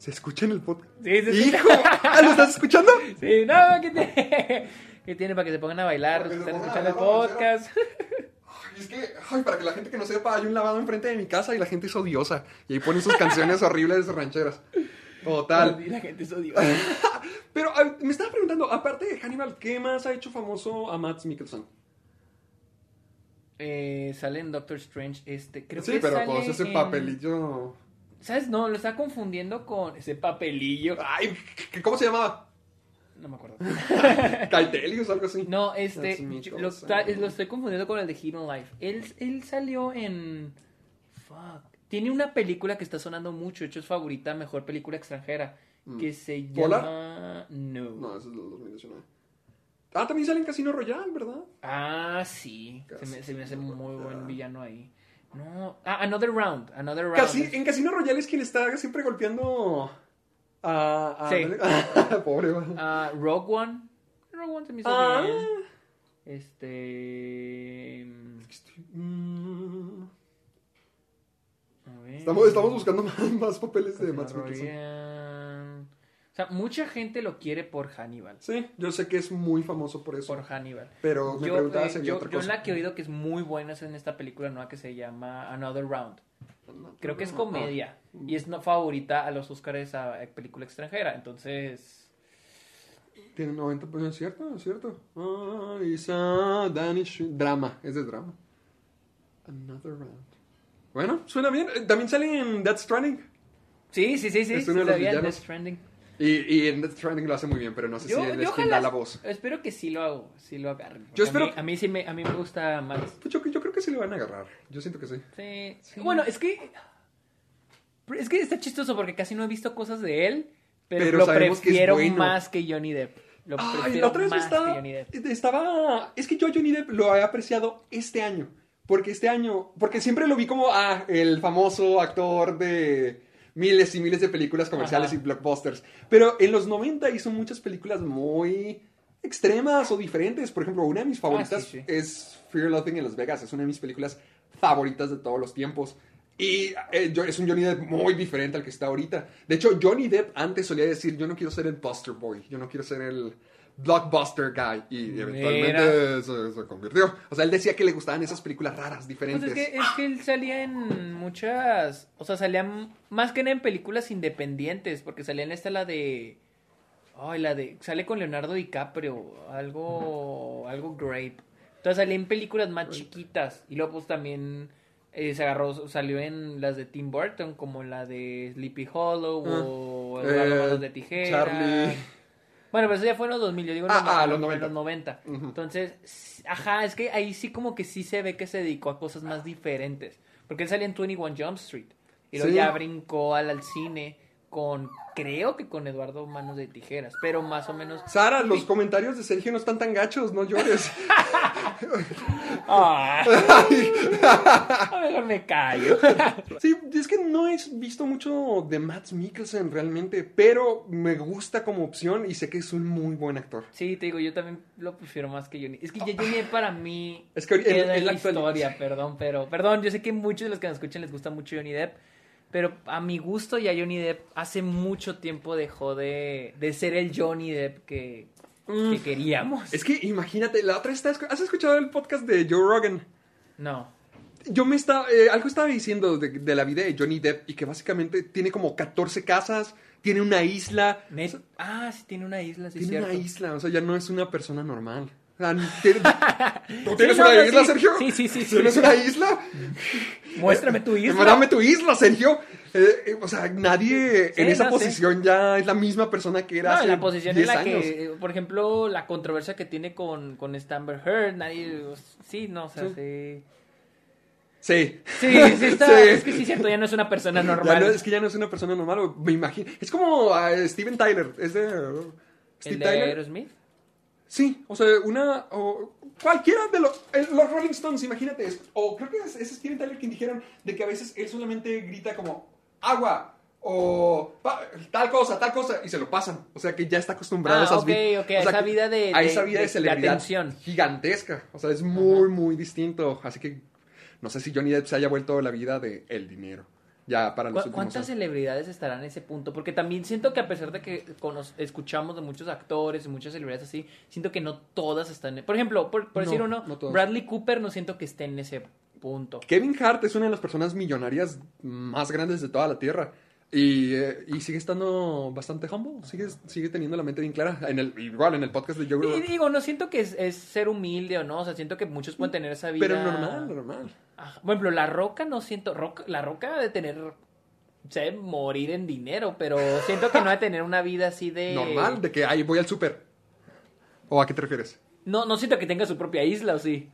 ¿Se escucha en el podcast. Sí, sí, sí. ¡Hijo! ¿Ah, ¿Lo estás escuchando? Sí, no, ¿qué tiene? ¿Qué tiene para que se pongan a bailar? Que que se están escuchando el podcast. Ay, es que, ay, para que la gente que no sepa, hay un lavado enfrente de mi casa y la gente es odiosa. Y ahí ponen sus canciones horribles rancheras. Total. Y la gente es odiosa. Pero a- me estaba preguntando, aparte de Hannibal, ¿qué más ha hecho famoso a Matt Mikkelsen? Eh, sale en Doctor Strange este. Creo sí, que pero sale pues ese en- papelillo. ¿Sabes? No, lo está confundiendo con ese papelillo. Ay, ¿qué- ¿cómo se llamaba? No me acuerdo. Caetelius o algo así. No, este, lo, está- lo estoy confundiendo con el de Hidden Life. Él, él salió en... Fuck. Tiene una película que está sonando mucho, de hecho es favorita, mejor película extranjera, que se ¿Polar? llama... No. Mm. No, ese es del 2019. Ah, también sale en Casino Royale, ¿verdad? Ah, sí. Se me, se me hace muy buen villano ahí. No. Ah, Another Round. Another Round. Casi, en Casino Royale es quien está siempre golpeando a... a Sí. Pobre, va. Ah, Rogue One. Rogue One se me hizo Ah. bien. Este... Mm, A ver. Estamos, estamos buscando más, más papeles de Matt Casino Mikkelsen. Sea, mucha gente lo quiere por Hannibal. Sí, yo sé que es muy famoso por eso. Por Hannibal. Pero me yo, preguntaba eh, si había yo- otra yo cosa. la que he oído que es muy buena es en esta película nueva que se llama Another Round. Creo que es comedia. Y es no favorita a los Oscars a a película extranjera. Entonces. Tiene 90, pues es cierto, es cierto. Ah, a Danish drama, es de drama. Another round. Bueno, suena bien. Eh, También sale en Death Stranding. Sí, sí, sí, sí. Es uno de los villanos. Death Stranding. Y, y en Stranding lo hace muy bien, pero no sé Yo, si él es quien da la voz. Espero que sí lo hago, sí lo agarren. Yo Porque a espero mí- A mí, sí me, a mí me gusta más. Pues yo, yo creo que sí le van a agarrar. Yo siento que sí. Sí. Sí. Bueno, es que. Es que está chistoso porque casi no he visto cosas de él. Pero, Pero lo que prefiero bueno. más que Johnny Depp. Lo Ay, la otra vez más estaba, que Johnny Depp. estaba... Es que yo a Johnny Depp lo he apreciado este año. Porque este año... Porque siempre lo vi como, ah, el famoso actor de miles y miles de películas comerciales Ajá. y blockbusters. Pero en los 90 hizo muchas películas muy extremas o diferentes. Por ejemplo, una de mis favoritas sí, sí. es Fear Loving en Las Vegas. Es una de mis películas favoritas de todos los tiempos. Y eh, es un Johnny Depp muy diferente al que está ahorita. De hecho, Johnny Depp antes solía decir, yo no quiero ser el Buster Boy, yo no quiero ser el blockbuster guy. Y eventualmente se, se convirtió. O sea, él decía que le gustaban esas películas raras, Pues diferentes. es que, es que él salía en muchas. O sea, salía más que nada en películas independientes. Porque salía en esta la de. Ay, la de. Sale con Leonardo DiCaprio. Algo. Algo great. Entonces salía en películas más chiquitas. Y luego, pues también. eh, se agarró. Salió en las de Tim Burton. Como la de Sleepy Hollow. o Eh, de Tijera. Charlie. Bueno, pero eso ya fue en los 2000, yo digo en Ah, los, ah, en los en 90. los 90. Ujú. Entonces, s- ajá, es que ahí sí como que sí se ve que se dedicó a cosas más diferentes. Porque él salía en 21 Jump Street. Y luego Sí. ya brincó al, al cine con, creo que con Eduardo Manos de Tijeras, pero más o menos... Sara, los comentarios de Sergio no están tan gachos, no llores. Ah. A mejor me callo. Sí, es que no he visto mucho de Matt Mikkelsen realmente, pero me gusta como opción y sé que es un muy buen actor. Sí, te digo, yo también lo prefiero más que Johnny. Es que ya Johnny para mí Es que en- la historia, perdón, pero perdón, yo sé que muchos de los que nos escuchan les gusta mucho Johnny Depp, pero a mi gusto ya Johnny Depp hace mucho tiempo dejó de, de ser el Johnny Depp que, que queríamos. Es que imagínate, la otra vez, estaba- ¿has escuchado el podcast de Joe Rogan? No. Yo me estaba, eh, algo estaba diciendo de, de la vida de Johnny Depp y que básicamente tiene como 14 casas, tiene una isla, Net- ah, sí tiene una isla, sí, tiene cierto. una isla, o sea, ya no es una persona normal. O sea, tiene- ¿Tú tienes no, una no, isla, sí. Sergio? Sí, sí, sí, sí. ¿Tienes una isla? Muéstrame tu isla. Dame tu isla, Sergio. Eh, eh, o sea, nadie Sí, en esa no, sí. posición ya es la misma persona que era No, hace la posición 10 en la años. que, eh, por ejemplo, la controversia que tiene con, con esta Amber Heard, nadie, sí, no, o sea, Sí. sí. Sí. Sí, sí está, Sí. es que sí, cierto, ya no es una persona normal. no- es que ya no es una persona normal, me imagino. Es como ah, Steven Tyler. Es de. uh, Steve ¿El de Tyler. Aerosmith? Sí, o sea, una. O cualquiera de los. eh, los Rolling Stones, imagínate. es- o creo que es, es Steven Tyler quien dijeron de que a veces él solamente grita como agua. O tal cosa, tal cosa, y se lo pasan. O sea que ya está acostumbrado Ah, a esas ok, vi- ok, o sea a esa vida de- a esa vida de, de- de celebridad atención. gigantesca. O sea, es muy, muy distinto. Así que no sé si Johnny Depp se haya vuelto la vida de el dinero. Ya para los ¿Cu- últimos ¿Cuántas años. celebridades estarán en ese punto? Porque también siento que a pesar de que escuchamos de muchos actores y muchas celebridades así, siento que no todas están... en- Por ejemplo, por, por No, decir uno, no. Bradley Cooper no siento que esté en ese punto. Kevin Hart es una de las personas millonarias más grandes de toda la Tierra. Y, eh, y sigue estando bastante humble, sigue, sigue teniendo la mente bien clara. En el, igual en el podcast de Joe Y digo, no siento que es, es ser humilde o no, o sea, siento que muchos pueden tener esa vida... Pero normal, normal. Ajá. Por ejemplo, La Roca no siento... Roca- la Roca ha de tener... sé, morir en dinero, pero siento que no ha de tener una vida así de... Normal, de que ahí voy al súper. ¿O a qué te refieres? No, no siento que tenga su propia isla, ¿o sí?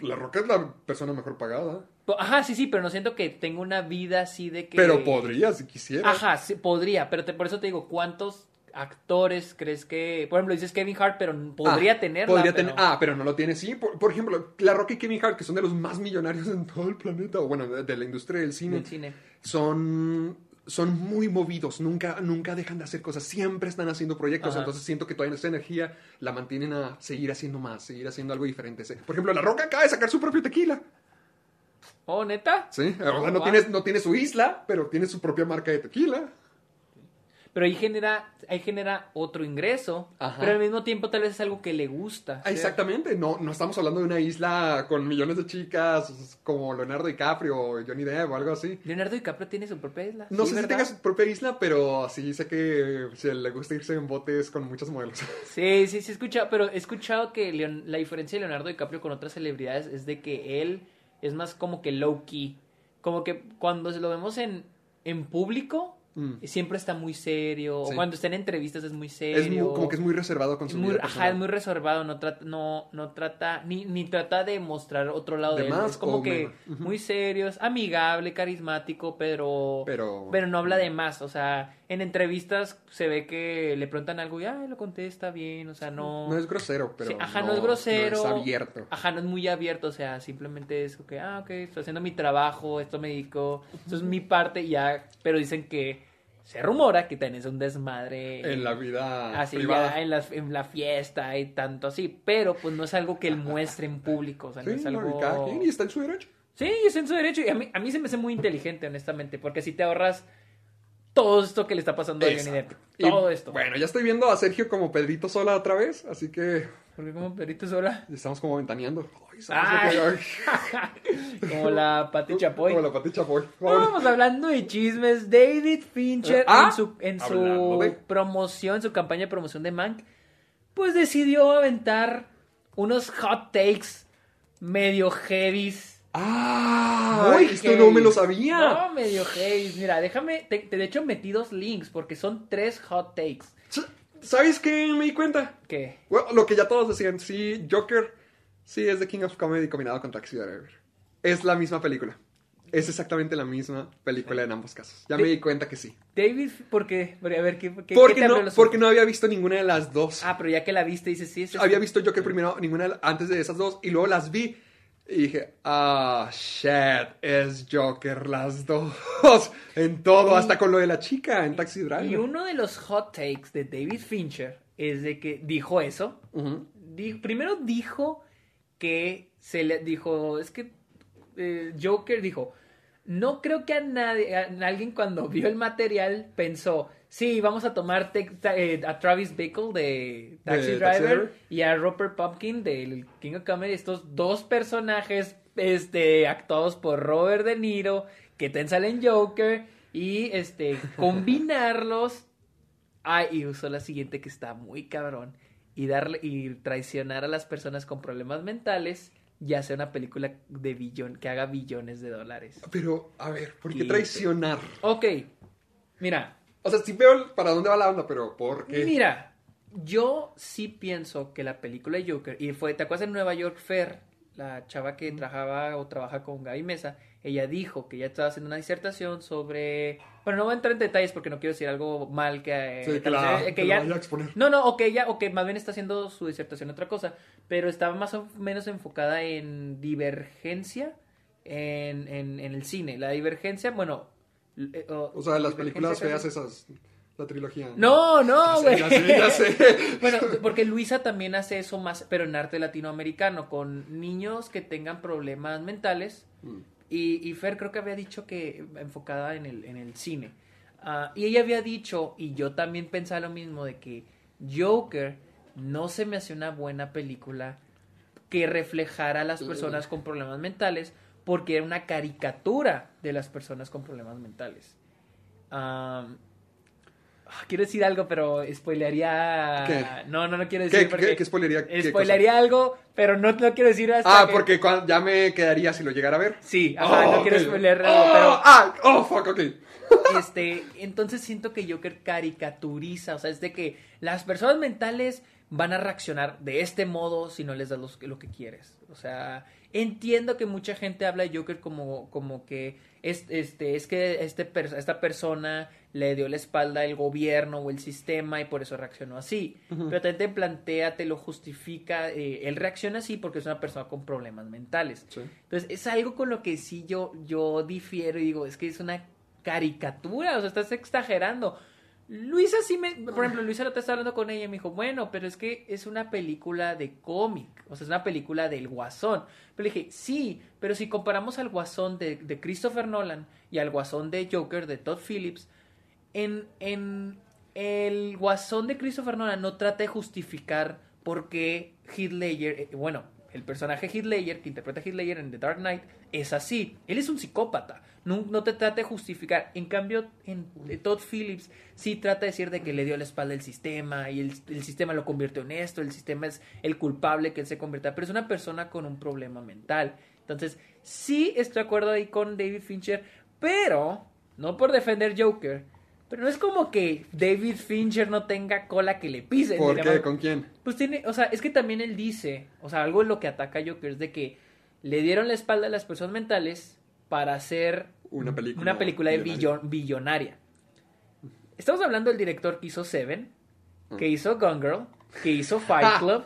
La Roca es la persona mejor pagada. Po- Ajá, sí, sí, pero no siento que tenga una vida así de que... Pero podría si quisiera. Ajá, sí, podría, pero te- por eso te digo, ¿cuántos actores crees que... Por ejemplo, dices Kevin Hart, pero podría Ah, tenerla, Podría pero- tener. Ah, pero no lo tiene. Sí, por, por ejemplo, La Roca y Kevin Hart, que son de los más millonarios en todo el planeta, o bueno, de, la industria del cine, Del cine. son. Son muy movidos, nunca, nunca dejan de hacer cosas, siempre están haciendo proyectos, Ajá. entonces siento que toda esa energía la mantienen a seguir haciendo más, seguir haciendo algo diferente. Por ejemplo, La Roca acaba de sacar su propio tequila, Oh, ¿neta? ¿sí? O sea, Oh, no, wow. tiene, no tiene su isla, pero tiene su propia marca de tequila. pero ahí genera, ahí genera otro ingreso, Ajá. pero al mismo tiempo tal vez es algo que le gusta. Ah, Exactamente, no, no estamos hablando de una isla con millones de chicas como Leonardo DiCaprio o Johnny Depp o algo así. Leonardo DiCaprio tiene su propia isla. No Sí, sé ¿verdad? si tenga su propia isla, pero sí sé que le gusta irse en botes con muchos modelos. Sí, sí, sí, he escuchado, pero he escuchado que Leon- la diferencia de Leonardo DiCaprio con otras celebridades es de que él es más como que low key. Como que cuando lo vemos en, en público, Mm. siempre está muy serio. o. Cuando está en entrevistas es muy serio. Es muy- como que es muy reservado con su muy- vida ajá, es muy reservado, no trata, no, no trata, ni, ni trata de mostrar otro lado de, De él. más Es como que menos. Muy serio, es amigable, carismático, pero, Pero- pero no habla de más. O sea, en entrevistas se ve que le preguntan algo y ay, lo contesta bien, o sea, no. No es grosero, pero Sí, ajá, no, es grosero. No es abierto. Ajá, no es muy abierto, o sea, simplemente es que, ah, ok, estoy haciendo mi trabajo, esto me dedico, esto es mi parte y ya, pero dicen que se rumora que tenés un desmadre En la vida así privada. ya en la, en la fiesta y tanto así, pero pues no es algo que él muestre en público, o sea, no Sí, es no, algo... y cada quien, y está en su derecho. Sí, es en su derecho y a mí, a mí se me hace muy inteligente, honestamente, porque así te ahorras todo esto que le está pasando a Johnny Depp. Y, todo esto. Bueno, ya estoy viendo a Sergio como Pedrito Sola otra vez, así que Porque como perrito sola, estamos como ventaneando. Ay, ¿sabes Ay. que- como la Pati Chapoy. Como la Pati Chapoy. Vamos hablando de chismes. David Fincher Ah, en su, en su de- promoción, en su campaña de promoción de Mank, pues decidió aventar unos hot takes medio heavies. ¡Ah! Muy esto no me lo sabía. No, medio heavy. Mira, déjame, te, te- de hecho metí dos links porque son tres hot takes. ¿Sabes qué me di cuenta? ¿Qué? Bueno, lo que ya todos decían, sí, Joker, sí, es The King of Comedy combinado con Taxi Driver. Es la misma película. Es exactamente la misma película en ambos casos. Ya me di cuenta que sí. David, ¿por qué? Porque, a ver, ¿qué, qué- Porque no, porque ojos? no había visto ninguna de las dos. Ah, pero ya que la viste, dices, sí, es había visto Joker primero, ninguna de antes de esas dos, y luego las vi. Y dije, ah, shit, es Joker las dos. En todo, Y- hasta con lo de la chica en Taxi Driver. Y uno de los hot takes de David Fincher es de que dijo eso. Primero dijo que se le dijo, es que eh, Joker dijo, no creo que a nadie, a alguien cuando vio el material pensó, sí, vamos a tomar eh, a Travis Bickle de Taxi De Driver, Taxi Driver. y a Robert Pumpkin del King of Comedy, estos dos personajes este, actuados por Robert De Niro, que te salen Joker, y este, combinarlos Ah, y usó la siguiente que está muy cabrón. Y darle y traicionar a las personas con problemas mentales y hacer una película de billón que haga billones de dólares. Pero, a ver, ¿por qué traicionar? Ok. Mira, O sea, sí veo para dónde va la onda, pero ¿por qué? mira. Yo sí pienso que la película de Joker, y fue, ¿te acuerdas en Nueva York Fair? La chava que trabajaba o trabaja con Gaby Mesa, ella dijo que ella estaba haciendo una disertación sobre. Bueno, no voy a entrar en detalles porque no quiero decir algo mal que. Sí, que la- eh, que que vaya a exponer. No, no, o que ella, o que más bien está haciendo su disertación otra cosa, pero estaba más o menos enfocada en divergencia en, en, en el cine. La divergencia, bueno. Eh, O sea, las películas feas esas, la trilogía. No, no, güey. Sé. Bueno, porque Luisa también hace eso más, pero en arte latinoamericano, con niños que tengan problemas mentales. Mm. Y, y Fer creo que había dicho que enfocada en el, en el cine. Ah, y ella había dicho, y yo también pensaba lo mismo, de que Joker no se me hace una buena película que reflejara a las personas con problemas mentales, porque era una caricatura de las personas con problemas mentales. Ah, quiero decir algo, pero spoilearía. ¿Qué? No, no, no quiero ¿Qué- decir. qué- porque qué spoilearía? ¿Qué Spoilearía algo, pero no no quiero decir hasta. Ah, que- porque ya me quedaría si lo llegara a ver. Sí, ajá, Oh, no quiero ok. spoilear Oh, algo, pero. Ah, oh, fuck, ok. Este, entonces siento que Joker caricaturiza, o sea, es de que las personas mentales van a reaccionar de este modo si no les das los- lo que quieres. O sea, entiendo que mucha gente habla de Joker como, como que es, este, es que este, esta persona le dio la espalda al gobierno o el sistema y por eso reaccionó así. Pero también te plantea, te lo justifica, eh, él reacciona así porque es una persona con problemas mentales. Sí. Entonces, es algo con lo que sí yo, yo difiero y digo, es que es una caricatura, o sea, estás exagerando. Luisa sí me, por ejemplo, Luisa lo te estaba hablando con ella y me dijo, bueno, pero es que es una película de cómic, o sea, es una película del Guasón. Pero le dije, sí, pero si comparamos al Guasón de, de Christopher Nolan y al Guasón de Joker de Todd Phillips, en, en, el guasón de Christopher Nolan no trata de justificar por qué Heath Ledger, eh, bueno, el personaje Heath Ledger, que interpreta a Heath Ledger en The Dark Knight, es así. Él es un psicópata. No, no te trata de justificar. En cambio, en Todd Phillips sí trata de decir de que le dio la espalda al sistema y el, el sistema lo convirtió en esto, el sistema es el culpable que él se convierta. Pero es una persona con un problema mental. Entonces, sí estoy de acuerdo ahí con David Fincher, pero, no por defender Joker, pero no es como que David Fincher no tenga cola que le pise. ¿Por qué? ¿Con quién? Pues tiene, o sea, es que también él dice, o sea, algo en lo que ataca a Joker es de que le dieron la espalda a las personas mentales para hacer Una película. una película de billon- billonaria. Estamos hablando del director que hizo Seven, que hizo Gone Girl, que hizo Fight. Club.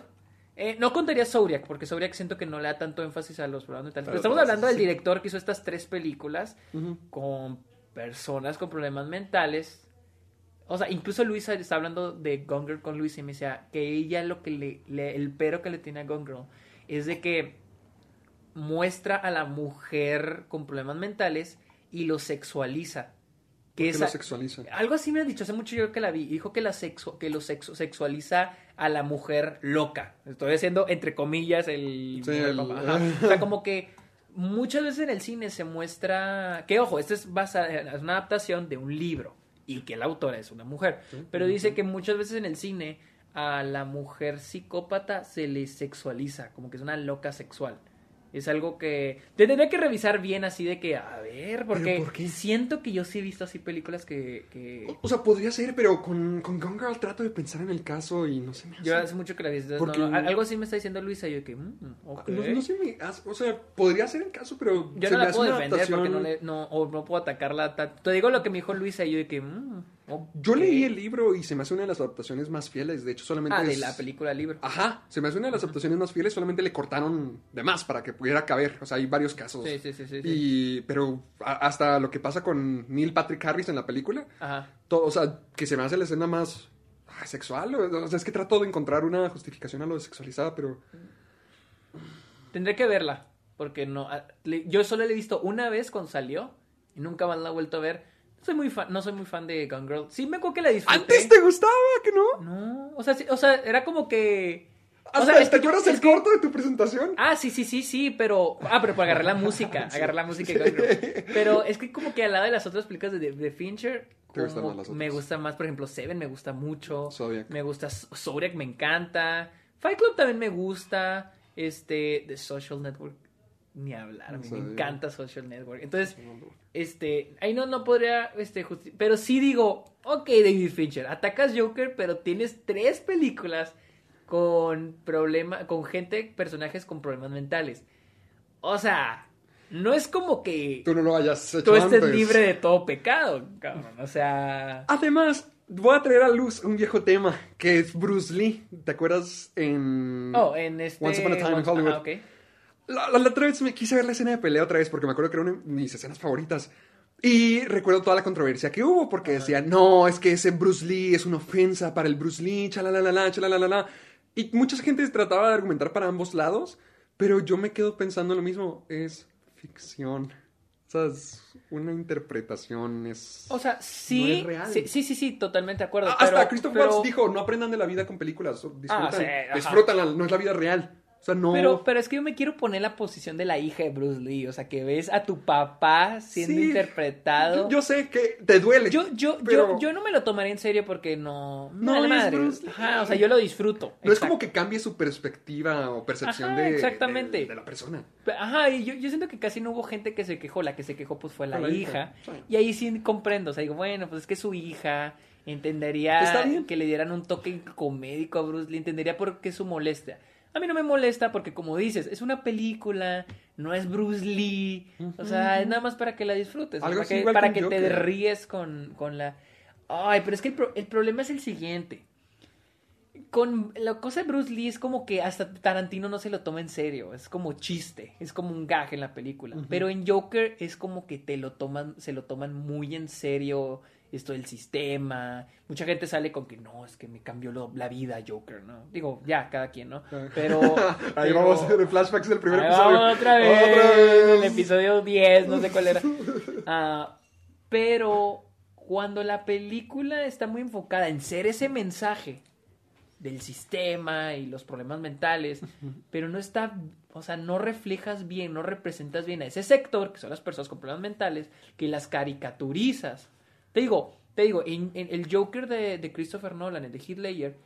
Eh, no contaría Zodiac, porque Zodiac siento que no le da tanto énfasis a los problemas mentales. Pero Pero estamos hablando del director que hizo estas tres películas con personas con problemas mentales. O sea, incluso Luisa está hablando de Gone Girl con Luisa y me decía que ella lo que le, le- el pero que le tiene a Gone Girl es de que muestra a la mujer con problemas mentales y lo sexualiza. Que ¿Por qué es lo sexualiza? algo así me han dicho hace mucho yo que la vi. Dijo que, la sexu- que lo sexu- sexualiza a la mujer loca. Estoy haciendo entre comillas el. Sí, el-. O sea, como que muchas veces en el cine se muestra. Que ojo, esto es, basa- es una adaptación de un libro. Y que la autora es una mujer. Pero dice que muchas veces en el cine a la mujer psicópata se le sexualiza. Como que es una loca sexual. Es algo que tendría que revisar bien así de que, a ver, porque por siento que yo sí he visto así películas que, que- O sea, podría ser, pero con, con Gone Girl trato de pensar en el caso y no se me hace. yo hace mucho que la vi. Porque- no, no, algo así me está diciendo Luisa y yo que, mm, ok. No, no me hace- O sea, podría ser el caso, pero. Yo se no la puedo defender porque no, le, no, o no puedo atacarla. ta- Te digo lo que me dijo Luisa y yo de que, mm, Yo leí el libro y se me hace una de las adaptaciones más fieles. De hecho, solamente. Ah, de la película libro. Ajá, se me hace una de las adaptaciones más fieles. Solamente le cortaron de más para que pudiera caber. O sea, hay varios casos. Sí, sí, sí, sí. Y, pero hasta lo que pasa con Neil Patrick Harris en la película, Ajá. todo, o sea, que se me hace la escena más ah, sexual. O, sea, es que trato de encontrar una justificación a lo de sexualizada, pero Tendré que verla. Porque no. Yo solo la he visto una vez cuando salió. Y nunca más la he vuelto a ver. Soy muy fan, no soy muy fan de Gone Girl. Sí me acuerdo que la disfruté. antes te gustaba, ¿que no? No. O sea, sí- o sea, era como que. o sea, es ¿Te yo- es el que- corto de tu presentación? Ah, sí, sí, sí, sí, pero. Ah, pero por agarrar la música. Agarrar la música. Girl. Pero es que como que al lado de las otras películas de, de Fincher. Te gustan como más las me otras. gusta más, por ejemplo, Seven me gusta mucho. Zodiac. Me gusta Zodiac, me encanta. Fight Club también me gusta. Este, The Social Network, ni hablar. Me encanta Social Network. Entonces, este, ahí no, no podría, este, pero sí digo, ok, David Fincher, atacas Joker, pero tienes tres películas con problema, con gente, personajes con problemas mentales. O sea, no es como que Tú no lo hayas hecho tú estés antes. libre de todo pecado, cabrón. O sea, Además, voy a traer a luz un viejo tema, que es Bruce Lee. ¿Te acuerdas en... oh, en este Once Upon a Time in Hollywood. La, la- la otra vez me quise ver la escena de pelea otra vez porque me acuerdo que era una de mis escenas favoritas. Y recuerdo toda la controversia que hubo porque decían, no, es que ese Bruce Lee es una ofensa para el Bruce Lee, chalalalala, chalalalala. Y mucha gente trataba de argumentar para ambos lados, pero yo me quedo pensando lo mismo, es ficción. O sea, es una interpretación, es... O sea, sí, es real. sí, sí, sí, sí, totalmente de acuerdo. Ah, pero- Hasta Christoph pero- Waltz dijo, no aprendan de la vida con películas, disfrutan, Ah, sí, disfrútanla, no es la vida real. O sea, no... Pero, pero es que yo me quiero poner la posición de la hija de Bruce Lee. O sea, que ves a tu papá siendo Sí, interpretado. Yo, yo sé que te duele. Yo, yo, pero yo, yo no me lo tomaría en serio porque no. No es madre. Bruce Lee. Ajá, o sea, yo lo disfruto. No es como que cambie su perspectiva o percepción Ajá, de, exactamente. de, de la persona. Ajá, y yo, yo siento que casi no hubo gente que se quejó. La que se quejó, pues fue la, hija. hija, sí. Y ahí sí comprendo. O sea, digo, bueno, pues es que su hija entendería que le dieran un toque comédico a Bruce Lee. Entendería por qué su molestia. A mí no me molesta porque, como dices, es una película, no es Bruce Lee. O sea, es nada más para que la disfrutes. Algo para que, para que te ríes con, con la. Ay, pero es que el, pro- el problema es el siguiente. Con la cosa de Bruce Lee es como que hasta Tarantino no se lo toma en serio, es como chiste, es como un gag en la película. Pero en Joker es como que te lo toman, se lo toman muy en serio esto del sistema. Mucha gente sale con que no, es que me cambió lo- la vida Joker, ¿no? Digo, ya, cada quien, ¿no? Pero. Ahí pero- vamos a hacer flashbacks del primer episodio. otra vez, Otra vez. El episodio 10, no sé cuál era. Ah, pero cuando la película está muy enfocada en ser ese mensaje del sistema y los problemas mentales, pero no está, o sea, no reflejas bien, no representas bien a ese sector, que son las personas con problemas mentales, que las caricaturizas. Te digo, te digo, en, en el Joker de, de Christopher Nolan, el de Heath Ledger,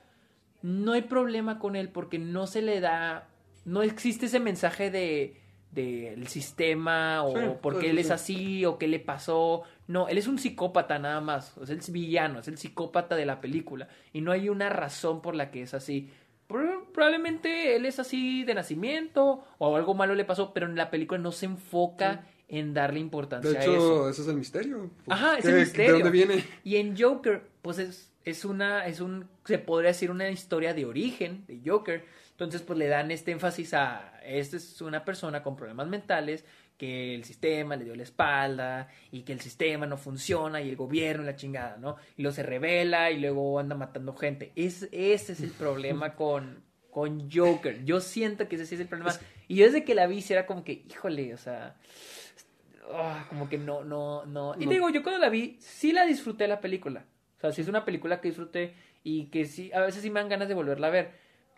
no hay problema con él porque no se le da, no existe ese mensaje de del sistema o Sí, porque sí, él sí, es sí. así o qué le pasó. No, él es un psicópata nada más. Es el villano, es el psicópata de la película. Y no hay una razón por la que es así. Pro- Probablemente él es así de nacimiento o algo malo le pasó, pero en la película no se enfoca en darle importancia De a eso. hecho, ese es el misterio. Ajá, es ¿Qué- el misterio. ¿De dónde viene? Y en Joker, pues es, es una, es un, se podría decir una historia de origen de Joker. Entonces, pues le dan este énfasis a, esta es una persona con problemas mentales, que el sistema le dio la espalda y que el sistema no funciona y el gobierno la chingada, ¿no? Y luego se revela y luego anda matando gente. Es, ese es el problema con, con Joker. Yo siento que ese sí es el problema. Y yo desde que la vi, era como que, híjole, o sea, ah, como que no, no, no. Y No. digo, yo cuando la vi, sí la disfruté la película. O sea, sí es una película que disfruté y que sí, a veces sí me dan ganas de volverla a ver.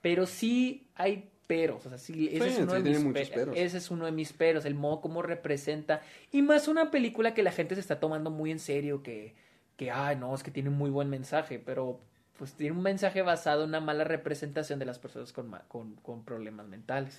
Pero sí hay peros. O sea, sí, ese, Sí, es, uno sí, de mis peros. ese es uno de mis peros, el modo como representa. Y más una película que la gente se está tomando muy en serio, que, que ay, no, es que tiene un muy buen mensaje, pero pues tiene un mensaje basado en una mala representación de las personas con, con, con problemas mentales.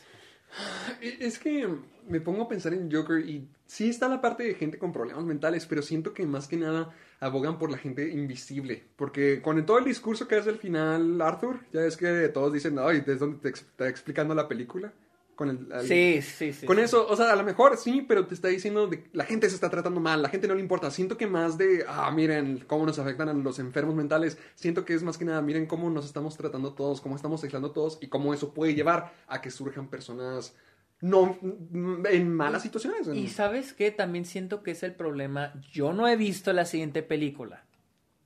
E- Es que me pongo a pensar en Joker y sí está la parte de gente con problemas mentales, pero siento que más que nada abogan por la gente invisible. Porque con todo el discurso que hace al final Arthur, ya es que todos dicen, ay, ¿desde dónde te está explicando la película? Con el, al- Sí, sí, sí. Con sí. eso, o sea, a lo mejor sí, pero te está diciendo de la gente se está tratando mal, la gente no le importa. Siento que más de, ah, miren cómo nos afectan a los enfermos mentales. Siento que es más que nada, miren cómo nos estamos tratando todos, cómo estamos aislando todos y cómo eso puede llevar a que surjan personas no en malas situaciones. en- Y sabes qué, también siento que es el problema. Yo no he visto la siguiente película.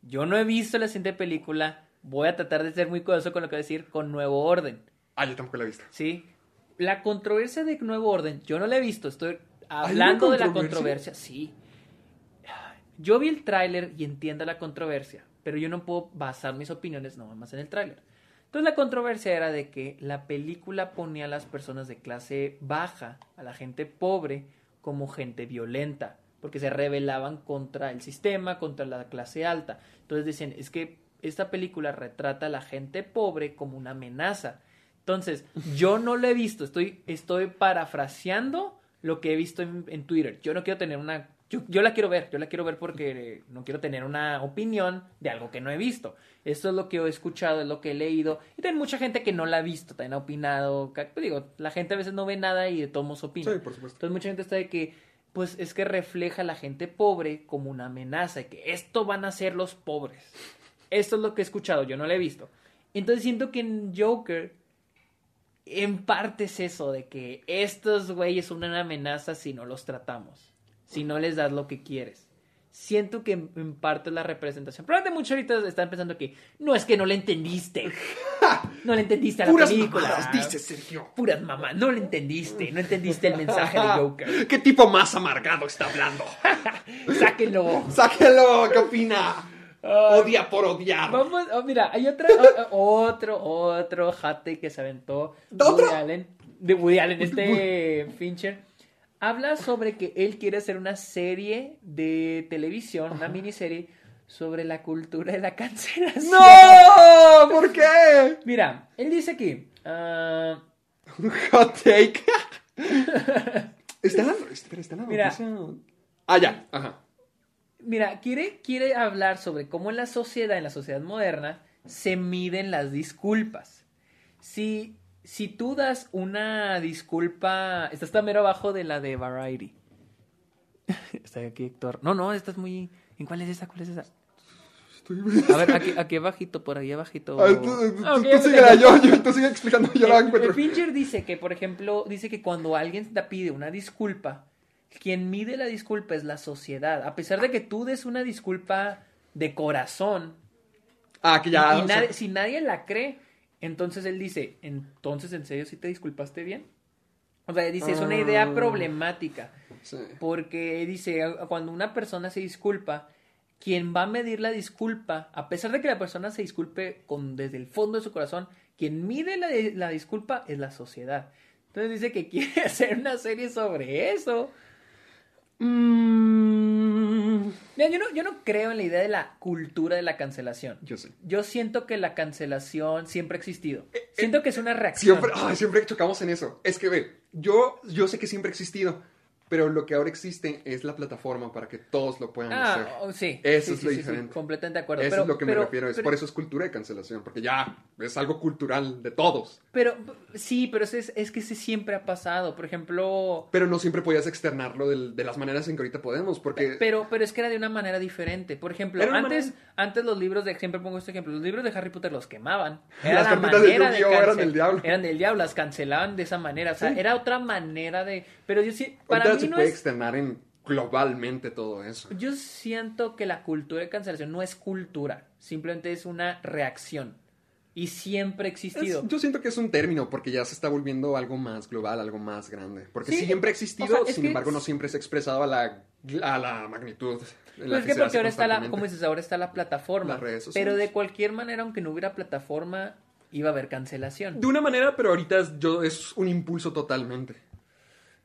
Yo no he visto la siguiente película. Voy a tratar de ser muy cuidadoso con lo que voy a decir con Nuevo Orden. Ah, yo tampoco la he visto. ¿Sí? La controversia de Nuevo Orden, yo no la he visto. Estoy hablando de la controversia? Sí. Yo vi el tráiler y entiendo la controversia, pero yo no puedo basar mis opiniones nada más en el tráiler. Entonces la controversia era de que la película ponía a las personas de clase baja, a la gente pobre, como gente violenta, porque se rebelaban contra el sistema, contra la clase alta. Entonces decían, es que esta película retrata a la gente pobre como una amenaza. Entonces, yo no lo he visto, estoy, estoy parafraseando lo que he visto en, en Twitter. Yo no quiero tener una... Yo, yo la quiero ver, yo la quiero ver porque no quiero tener una opinión de algo que no he visto. Esto es lo que he escuchado, es lo que he leído. Y también mucha gente que no la ha visto, también ha opinado. pues digo, la gente a veces no ve nada y de todos opina. Sí, por supuesto. Entonces mucha gente está de que, pues es que refleja a la gente pobre como una amenaza, y que esto van a ser los pobres. Esto es lo que he escuchado, yo no lo he visto. Entonces siento que en Joker, en parte es eso, de que estos güeyes son una amenaza si no los tratamos, si no les das lo que quieres. Siento que en, parte es la representación. Probablemente muchos ahorita están pensando que no es que no le entendiste. No le entendiste a la Puras película. mamadas, dices, Sergio. Puras mamá, no lo entendiste, no entendiste el mensaje de Joker. ¿Qué tipo más amargado está hablando? Sáquenlo. Sáquenlo, ¿qué opina? Odia por odiar. Vamos, oh, mira, hay otra, o- o- otro, otro hot take que se aventó ¿Otro? Woody Allen, de Woody Allen, este Fincher. Habla sobre que él quiere hacer una serie de televisión, una miniserie sobre la cultura de la cancelación. ¡No! ¿Por qué? Mira, él dice aquí, ah, Hot take. está en la, espera, está en la Mira. noticia. Ah, ya. Ajá. Mira, quiere, quiere hablar sobre cómo en la sociedad, en la sociedad moderna, se miden las disculpas. Si, si tú das una disculpa, esta está mero abajo de la de Variety. Está aquí Héctor. No, no, esta es muy... ¿En cuál es esa? ¿Cuál es esa? A ver, aquí, aquí abajito, por ahí abajito. Ah, tú, tú- ok, tú ya me síguela, tengo. yo, yo, tú sigue explicando, yo la El- encuentro. el Fincher dice que, por ejemplo, dice que cuando alguien te pide una disculpa, quien mide la disculpa es la sociedad. A pesar de que tú des una disculpa de corazón Ah, que y, ya. y o sea, nadie- si nadie la cree, entonces él dice, entonces en serio si te disculpaste bien. O sea, dice, es una idea Ah. problemática. sí. Porque dice, cuando una persona se disculpa, quien va a medir la disculpa, a pesar de que la persona se disculpe con, desde el fondo de su corazón, quien mide la, la disculpa es la sociedad. Entonces dice que quiere hacer una serie sobre eso. Mm, Mira, yo, no, yo no creo en la idea de la cultura de la cancelación. yo sé. Yo siento que la cancelación siempre ha existido. Siento que es una reacción. Siempre, siempre chocamos en eso. Es que, ve, yo, yo sé que siempre ha existido, pero lo que ahora existe es la plataforma para que todos lo puedan hacer. Ah, oh, sí. Eso Sí, es sí, lo sí, sí, diferente. completamente de acuerdo. Eso pero, es lo que pero- me refiero, es pero- por eso es cultura de cancelación, porque ya es algo cultural de todos. Pero sí, pero es, es que ese siempre ha pasado. Por ejemplo, Pero no siempre podías externarlo de, las maneras en que ahorita podemos, porque... pero, pero es que era de una manera diferente. Por ejemplo, Era antes, manera- antes los libros de, siempre pongo este ejemplo, los libros de Harry Potter los quemaban. Las cartitas de Yu-Gi-Oh eran del diablo. Eran del diablo, las cancelaban de esa manera. O sea, era otra manera de. Pero yo sí, para ahorita mí se no puede es. externar en globalmente todo eso. Yo siento que la cultura de cancelación no es cultura, simplemente es una reacción. Y siempre ha existido. Es- yo siento que es un término porque ya se está volviendo algo más global, algo más grande. Porque Sí, siempre ha o existido, sea, es sin embargo, no siempre se ha expresado a la, a la magnitud. en la Pues es que porque ahora está la, como dices, ahora está la plataforma. Las redes sociales. Pero de cualquier manera, aunque no hubiera plataforma, iba a haber cancelación. De una manera, pero ahorita yo, es un impulso totalmente.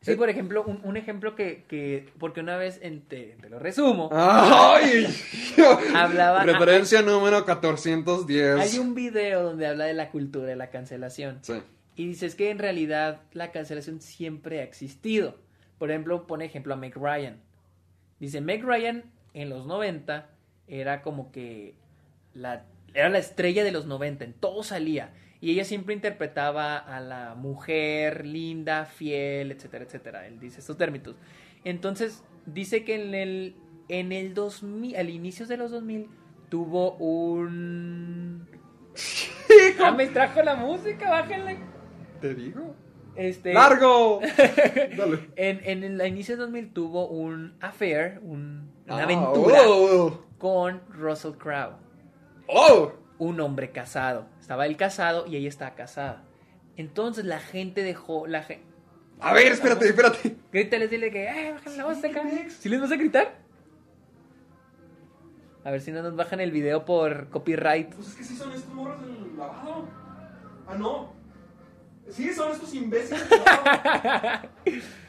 Sí, por ejemplo, un, un ejemplo que, que, porque una vez, en- te, te lo resumo, ¡Ay! Hablaba- Referencia número 1410. hay un video donde habla de la cultura de la cancelación. Sí. Y dices que en realidad la cancelación siempre ha existido. Por ejemplo, pone ejemplo a Meg Ryan. Dice, Meg Ryan en los 90 era como que la, era la estrella de los 90, en todo salía. Y ella siempre interpretaba a la mujer linda, fiel, etcétera, etcétera. Él dice estos términos. Entonces, dice que en el, en el 2000, al inicio de los 2000, tuvo un... Ah, me trajo la música, bájenle. ¿Te digo? Este, ¡Largo! Dale. En, en el inicio de 2000 tuvo un affair, un- una Ah, aventura oh. con Russell Crowe, ¡Oh! Un hombre casado. Estaba él casado y ella estaba casada. Entonces la gente dejó, la gente... A ver, espérate, espérate. Grítales, dile que, ¡eh, bajan la música! ¿Sí les vas a gritar? A ver si no nos bajan el video por copyright. Pues es que sí son estos morros del lavado. Ah, no. Sí, son estos imbéciles del lavado.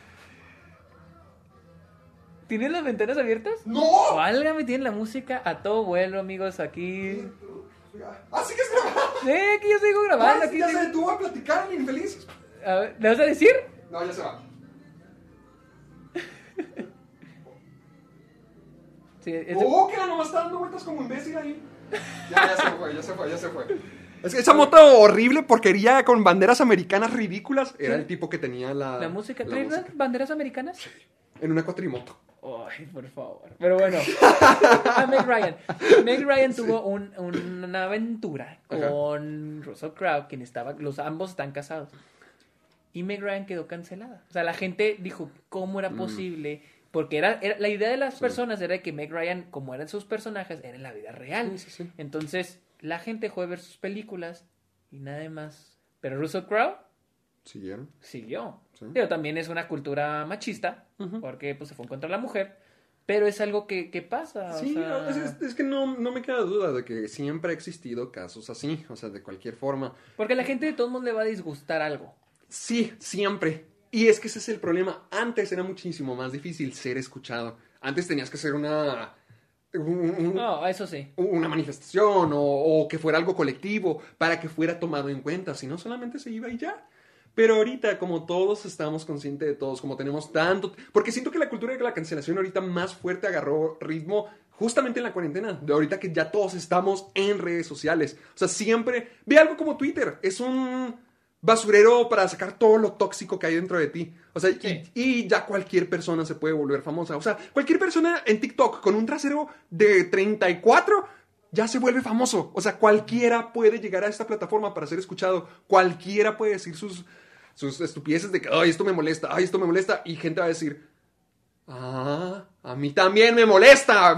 ¿Tienen las ventanas abiertas? ¡No! Válgame, tienen la música a todo vuelo, amigos, aquí. ¡Ah, sí que es grabado! Sí, aquí yo sigo grabando. Ah, Aquí ya sigo- se detuvo a platicar el infeliz. A ver, ¿Le vas a decir? No, ya se va. Sí, es- ¡Oh, que la nomás está dando vueltas como imbécil ahí! Ya, ya se fue, ya se fue, ya se fue. Es que esa moto horrible, porquería con banderas americanas ridículas, era Sí. el tipo que tenía la, la música. la ¿Trae música. unas banderas americanas? En una cuatrimoto. Ay, por favor. Pero bueno, a Meg Ryan. Meg Ryan tuvo un- un- una aventura Ajá. con Russell Crowe, quien estaba, los ambos están casados. Y Meg Ryan quedó cancelada. O sea, la gente dijo, ¿cómo Mm. era posible? Porque era, era- la idea de las personas era que Meg Ryan, como eran sus personajes, era en la vida real. Sí, sí, sí. Entonces, la gente dejó de ver sus películas y nada más. Pero Russell Crowe ¿Siguieron? siguió. Sí. Pero también es una cultura machista, porque pues se fue en contra de la mujer. Pero es algo que, que pasa. o Sí, sea, es, es- es que no, no me queda duda de que siempre ha existido casos así, o sea, de cualquier forma. Porque a la gente de todos modos le va a disgustar algo. Sí, siempre. Y es que ese es el problema. Antes era muchísimo más difícil ser escuchado. Antes tenías que ser una... un- un- No, eso sí. una manifestación o, o que fuera algo colectivo para que fuera tomado en cuenta, si no solamente se iba y ya. Pero ahorita, como todos estamos conscientes de todos, como tenemos tanto... Porque siento que la cultura de la cancelación ahorita más fuerte agarró ritmo justamente en la cuarentena, de ahorita que ya todos estamos en redes sociales. O sea, siempre... Ve algo como Twitter, es un basurero para sacar todo lo tóxico que hay dentro de ti. O sea, y- y, ya cualquier persona se puede volver famosa. O sea, cualquier persona en TikTok con un trasero de 34 ya se vuelve famoso. O sea, cualquiera puede llegar a esta plataforma para ser escuchado. Cualquiera puede decir sus, sus estupideces de que, ay, esto me molesta, ay, esto me molesta. Y gente va a decir, ah, A mí también me molesta.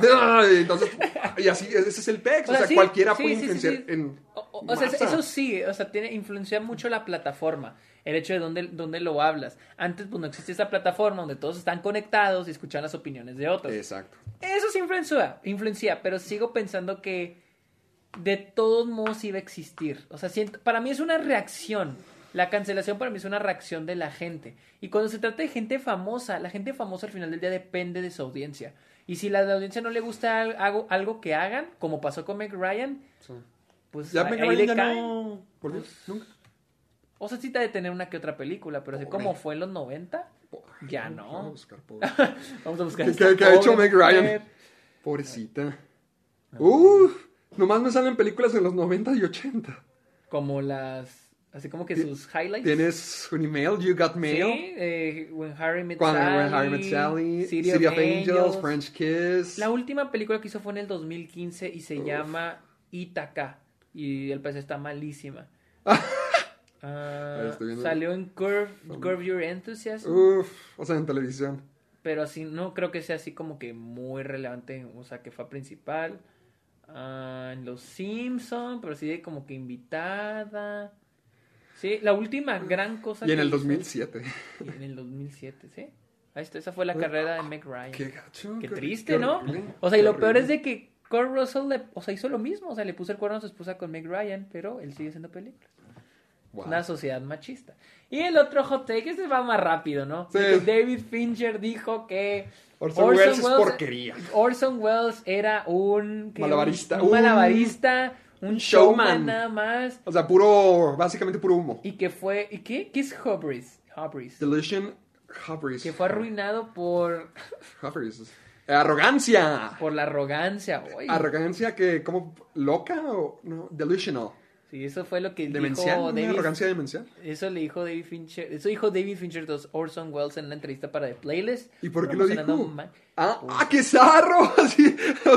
Entonces, y así, ese es el pex. O sea, sí, cualquiera sí, puede sí, influenciar en. O, sea, eso sí, o sea, tiene influencia mucho la plataforma, el hecho de dónde, dónde lo hablas. Antes, pues no existía esa plataforma donde todos están conectados y escuchan las opiniones de otros. Exacto. Eso sí influencia, influencia, pero sigo pensando que de todos modos iba a existir. O sea, siento- para mí es una reacción. La cancelación para mí es una reacción de la gente. Y cuando se trata de gente famosa, la gente famosa al final del día depende de su audiencia. Y si a la audiencia no le gusta al- algo, algo que hagan, como pasó con Meg Ryan, Sí. pues Ya ahí- Meg ahí Ryan le ya caen. no volvió nunca. O sea, sí te ha de tener una que otra película, pero así como fue en los 90, Ay, Ya Vamos no. a buscar, pobre. vamos a buscar. ¿Qué, qué- ha hecho Meg Ryan? mujer. Pobrecita. Uf, nomás me salen películas de los 90 y 80. Como las. Así como que sus highlights. Tienes un email, You Got Mail. Sí, eh, When Harry Met Cuando Sally. When Harry Met Sally, City, City, of, of Angels, Angels. French Kiss. La última película que hizo fue en el 2015 y se llama Itaca. Y el país está malísima. Viendo. salió en Curve, Curve Your Enthusiasm. Uf, o sea, en televisión. Pero así, no creo que sea así como que muy relevante. O sea, que fue principal. Ah, en Los Simpson, pero sí como que invitada. Sí, la última gran cosa Y en que el hizo- 2007. y en el 2007, ¿sí? Ahí está, esa fue la carrera de Meg Ryan. Qué gacho. Qué qué- triste, qué ¿no? horrible, O sea, y lo peor es horrible. de que Kurt Russell le, o sea, hizo lo mismo. O sea, le puso el cuerno a su esposa con Meg Ryan, pero él sigue haciendo películas. Wow. Una sociedad machista. Y el otro hot take, este va más rápido, ¿no? Sí. David Fincher dijo que Orson Welles es porquería. Orson Welles era un... Malabarista, Un, un- malabarista, un showman. showman. nada más. O sea, puro, básicamente puro humo. Y que fue... ¿Y qué? ¿Qué es Hubris? Hubris. Deletion Hubris. Que fue arruinado por, Hubris. Arrogancia. por la arrogancia. Uy. Arrogancia que, como, loca o no, delusional. Sí, eso fue lo que Demencial, dijo David. arrogancia demencial. Eso le dijo David Fincher. Eso dijo David Fincher a Orson Welles en una entrevista para The Playlist. ¿Y por qué lo dijo? Ah, ah, qué zarro. Sí,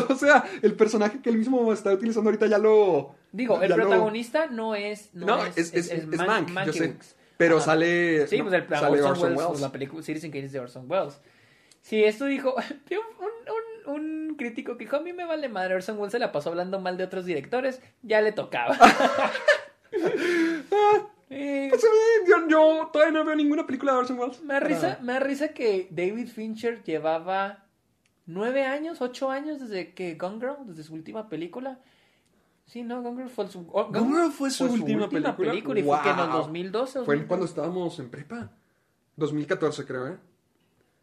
o sea, el personaje que él mismo está utilizando ahorita ya lo. Digo, el lo- protagonista no es. No, No, es, es, es, es, Man- Mank, yo sé. Pero Ajá. sale. Sí, no, pues el sale Orson, Orson Welles, Welles. pues, la película Citizen Kane es de Orson Welles. Sí, esto dijo. un, un, crítico que dijo: A mí me vale madre. Orson Welles se la pasó hablando mal de otros directores. Ya le tocaba. Eh, Pues, yo, yo todavía no veo ninguna película de Orson Welles. Me da risa, me da risa que David Fincher llevaba nueve años, ocho años desde que Gone Girl, desde su última película. Sí, no, Gone Girl fue su, oh, Gone Girl fue su última película. y fue que en el Wow. 2012. Fue 2013. cuando estábamos en prepa. 2014, creo, ¿eh?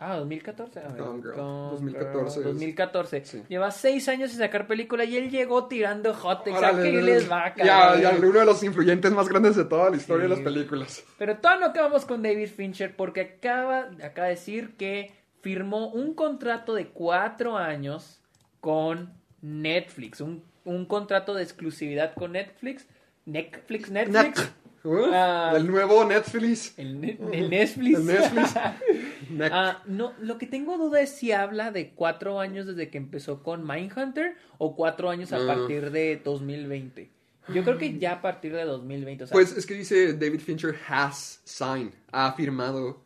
Ah, 2014. A ver, Gone Girl, Gone 2014 Girl, es- 2014. sí. Lleva seis años sin sacar película y él llegó tirando hot takes. ¿A qué les va, Ya, ya, uno de los influyentes más grandes de toda la historia Sí. de las películas. Pero todavía no acabamos con David Fincher porque acaba, acaba de decir que firmó un contrato de cuatro años con Netflix. Un, un contrato de exclusividad con Netflix. Netflix, Netflix. Net. Uh, Ah. el nuevo Netflix. El, ne- el Netflix. El Netflix. Ah, no, lo que tengo duda es si habla de cuatro años desde que empezó con Mindhunter o cuatro años a Ah. partir de 2020. Yo creo que ya a partir de 2020. O sea, Pues es que dice David Fincher has signed, ha firmado.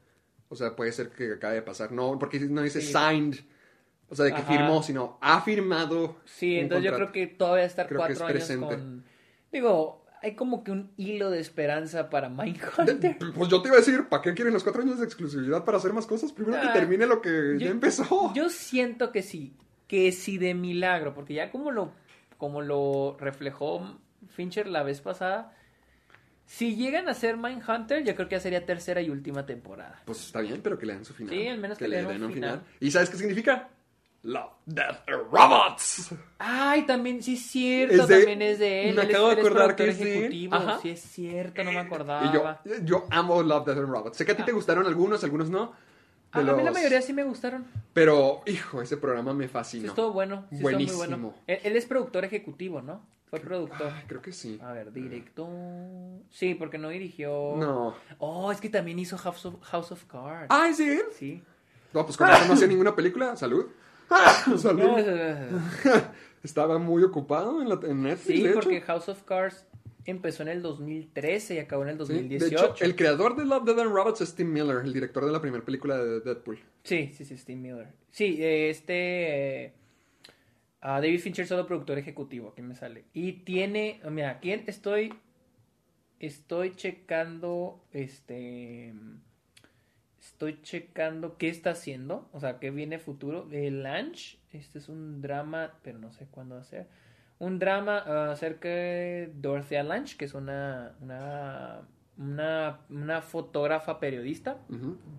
O sea, puede ser que acabe de pasar. No, porque no dice Sí. signed. O sea, de que Ajá. firmó, sino ha firmado. Sí, entonces yo creo que todavía estar Creo que cuatro es años presente. con... Digo, hay como que un hilo de esperanza para Mindhunter. Pues yo te iba a decir, ¿para qué quieren los cuatro años de exclusividad para hacer más cosas? Primero Ah, que termine lo que ya empezó. Yo siento que sí, que sí de milagro, porque ya como lo, como lo reflejó Fincher la vez pasada, si llegan a ser Mindhunter, yo creo que ya sería tercera y última temporada. Pues está bien, pero que le den su final. Sí, al menos que le den un final. ¿Y sabes qué significa? Love, Death, and Robots. Ay, también, sí es cierto, Es de- también es de él. me él es- acabo de acordar que productor es de él. ejecutivo. Ajá. Sí es cierto, no me Y acordaba. yo, yo amo Love, Death and Robots. Sé que a ti te gustaron algunos, algunos no. Ah, de A mí la los- mayoría sí me gustaron. Pero, hijo, ese programa me Sí, fascinó. estuvo bueno. Sí, Buenísimo. estuvo muy bueno. Él, él es productor ejecutivo, ¿no? Fue productor. Ay, creo que sí. A ver, director. Sí, porque no dirigió. No. Oh, es que también hizo House of, House of Cards. Ay, sí. Sí. No, pues con eso no hacía ninguna película. Salud. Estaba muy ocupado en, la, en Netflix, sí, de hecho. porque House of Cards empezó en el 2013 y acabó en el Sí, 2018. De hecho, el creador de Love, Death and Robots es Tim Miller, el director de la primera película de Deadpool. Sí, sí, sí, Steve Miller. Sí, este... ah, David Fincher solo productor ejecutivo, aquí me sale. Y tiene, mira, aquí estoy, estoy checando, este, estoy checando qué está haciendo, o sea, qué viene futuro. El Lunch, este es un drama, pero no sé cuándo va a ser. Un drama ah, acerca de Dorothea Lange, que es una, una, una, una fotógrafa periodista.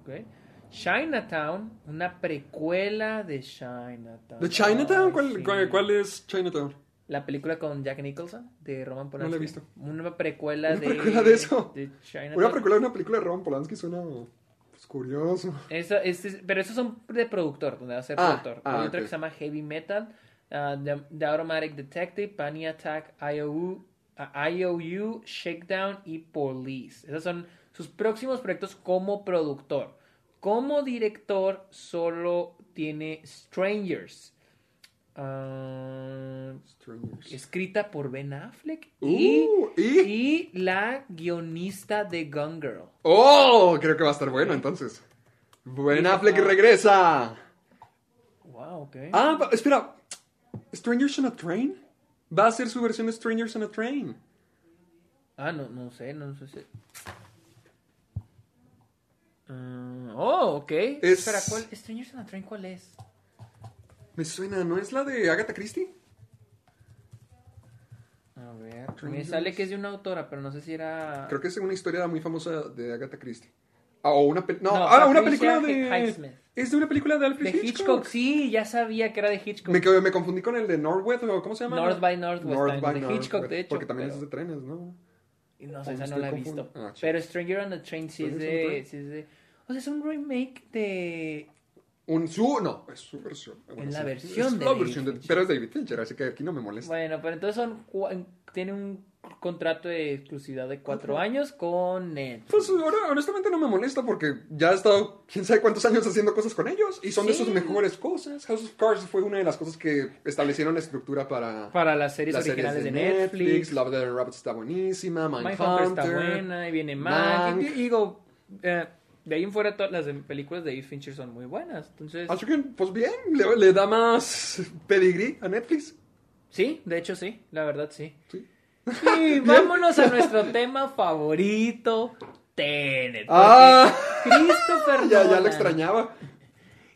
Ok. Chinatown, una precuela de Chinatown. ¿De Chinatown? Ay, ¿Cuál, sí. cuál, cuál es Chinatown? La película con Jack Nicholson de Roman Polanski. No la he visto. Una precuela ¿Una de. precuela de eso? de Chinatown. Una precuela de una película de Roman Polanski suena curioso. Eso, es- pero esos son de productor, donde va a ser Ah, productor. ah, Hay otra ok. que se llama Heavy Metal, ah, The, The Automatic Detective, Panic Attack, IOU, ah, IOU, Shakedown y Police. Esos son sus próximos proyectos como productor. Como director solo tiene Strangers. Strangers. escrita por Ben Affleck Uh, y, ¿y? y la guionista de Gun Girl. ¡Oh! Creo que va a estar bueno entonces. Buen Sí, Affleck regresa. Wow, ok. Ah, espera. ¿Strangers on a Train? Va a ser su versión de Strangers on a Train. Ah, no, no sé, no sé si... Ah, oh, ok. Es- Espera, ¿cuál? Strangers on a Train, ¿cuál es? Me suena, ¿no es la de Agatha Christie? A ver, me sale que es de una autora, pero no sé si era... Creo que es una historia muy famosa de Agatha Christie. Ah, o una pel- No, No, ah, una película de. Highsmith. Es de una película de Alfred De Hitchcock. Hitchcock, sí, ya sabía que era de Hitchcock. Me, confundí con el de Northwest, o ¿cómo se llama? North by Northwest, North by de Hitchcock, Northwest, de hecho, Porque también pero- es de trenes, ¿no? No sé, ¿O esa me no la he visto. Ah, pero Stranger on the Train sí es Stranger on the de... Train. sí es de- O sea, es un remake de... Un su. No, es su versión. En la sí, versión es de la David versión de- Fincher. Pero es David Fincher, así que aquí no me molesta. Bueno, pero entonces son... Tiene un contrato de exclusividad de cuatro años con Netflix. Pues ahora, honestamente no me molesta porque ya he estado quién sabe cuántos años haciendo cosas con ellos y son de sus mejores cosas. House of Cards fue una de las cosas que establecieron la estructura para Para las series las originales series de, Netflix. Love, Death and Robots está buenísima. Mindhunter Mindhunter está buena y viene Mank. Mank. Y digo, eh, de ahí en fuera todas las películas de David Fincher son muy buenas. Entonces, Así que, pues bien, le, le da más pedigrí a Netflix. sí, de hecho sí, la verdad sí. Sí. Y vámonos a nuestro tema favorito, Tenet. Ah, Christopher ya, ya Nolan, lo extrañaba.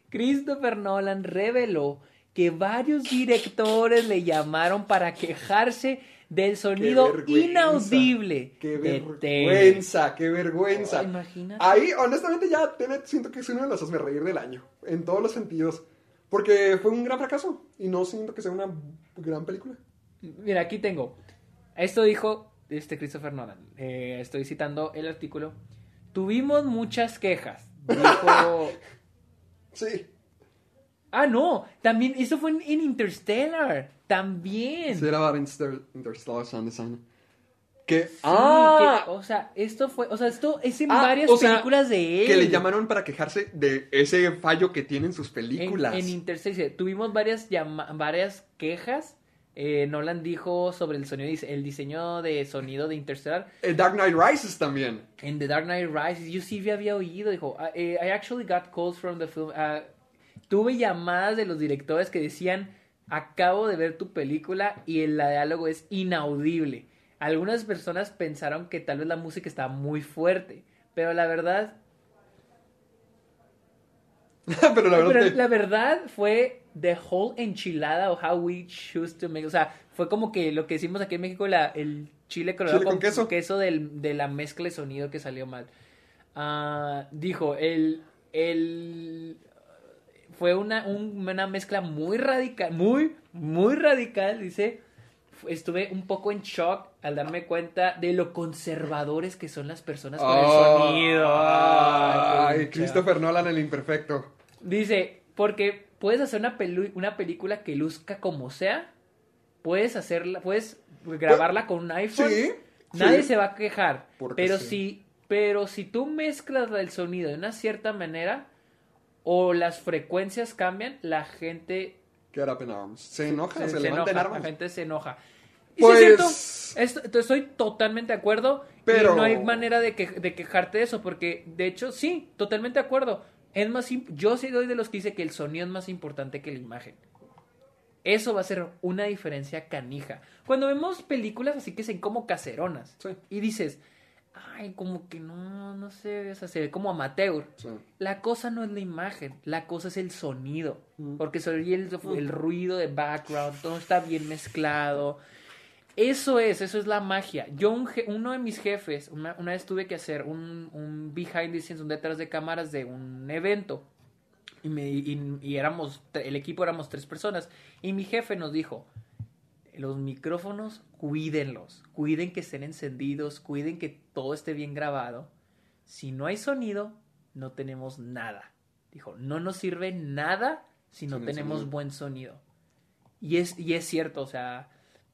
Christopher Nolan reveló que varios directores le llamaron para quejarse del sonido vergüenza. inaudible Qué vergüenza, qué vergüenza. Oh, imagínate. Ahí, honestamente, ya Tenet siento que es uno de los hazme reír del año. En todos los sentidos. Porque fue un gran fracaso. Y no siento que sea una gran película. Mira, aquí tengo. Esto dijo este Christopher Nolan. Eh, estoy citando el artículo. Tuvimos muchas quejas. Dijo. Sí. Ah, no. También. Eso fue en, en Interstellar. También. Sí, era about Inter- Interstellar. Que. Sí, ¡Ah! que- o sea, esto fue. O sea, esto es en Ah, varias o sea, películas de él. Que le llamaron para quejarse de ese fallo que tienen sus En, películas. en Interstellar. Tuvimos varias, llama- varias quejas. Eh, Nolan dijo sobre el sonido, dice, el diseño de sonido de Interstellar. Eh, Dark Knight Rises también. En The Dark Knight Rises, yo sí había oído, dijo, "Ah, eh, I actually got calls from the film. ah, tuve llamadas de los directores que decían, acabo de ver tu película y el diálogo es inaudible. Algunas personas pensaron que tal vez la música estaba muy fuerte, pero la verdad, Pero la verdad pero que. la verdad fue the whole enchilada o how we choose to make, o sea, fue como que lo que decimos aquí en México, la, el chile colorado Chile con queso. del- de la mezcla de sonido que salió mal. Ah, dijo, el, el fue una, un- una mezcla muy radical, muy, muy radical, dice. Estuve un poco en shock al darme cuenta de lo conservadores que son las personas con el sonido. Ay. Christopher Nolan el imperfecto. Dice, porque puedes hacer una, pelu- una película que luzca como sea, puedes hacerla, puedes grabarla con un iPhone, Sí, nadie sí. se va a quejar. Porque Pero sí. si, pero si tú mezclas el sonido de una cierta manera o las frecuencias cambian, la gente Get up in arms. Se enoja, se, se levanta en enoja, armas. la gente se enoja. Y sí es cierto, Pues- esto- estoy totalmente de acuerdo. Pero- Y no hay manera de, que, de quejarte de eso, porque de hecho, sí, totalmente de acuerdo. Es más, yo sí doy de los que dice que el sonido es más importante que la imagen. Eso va a ser una diferencia canija. Cuando vemos películas así que se como caseronas Sí. y dices, ay, como que no, no sé, o sea, se ve como amateur. Sí. La cosa no es la imagen, la cosa es el sonido. Mm. Porque se oye el, el ruido de background, todo está bien mezclado. Eso es, eso es la magia. Yo, un je- uno de mis jefes, una, una vez tuve que hacer un, un behind the scenes, un detrás de cámaras de un evento. Y, me, y, y éramos, el equipo éramos tres personas. Y mi jefe nos dijo, los micrófonos, cuídenlos. Cuiden que estén encendidos, cuiden que todo esté bien grabado. Si no hay sonido, no tenemos nada. Dijo, no nos sirve nada si no Sin tenemos sonido. buen sonido. Y es, y es cierto, o sea,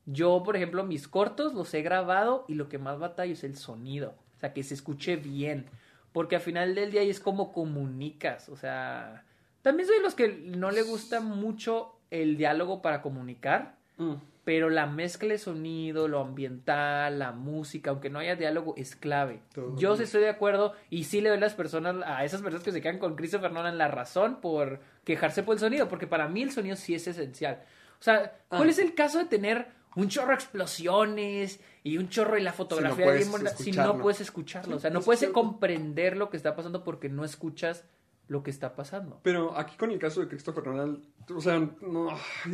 yo, por ejemplo, mis cortos los he grabado y lo que más batallo es el sonido. O sea, que se escuche bien. Porque al final del día es como comunicas. O sea, también soy de los que no le gusta mucho el diálogo para comunicar. Mm. Pero la mezcla de sonido, lo ambiental, la música, aunque no haya diálogo, es clave. Todo. Yo sí estoy de acuerdo y sí le doy a las personas, a esas personas que se quedan con Christopher Nolan la razón por quejarse por el sonido, porque para mí el sonido sí es esencial. O sea, ¿cuál Ah. es el caso de tener un chorro de explosiones y un chorro y la fotografía puedes bien bonita si no puedes escucharlo? O sea, no es puedes comprender lo que está pasando porque no escuchas lo que está pasando. Pero aquí con el caso de Christopher Nolan, o sea, no,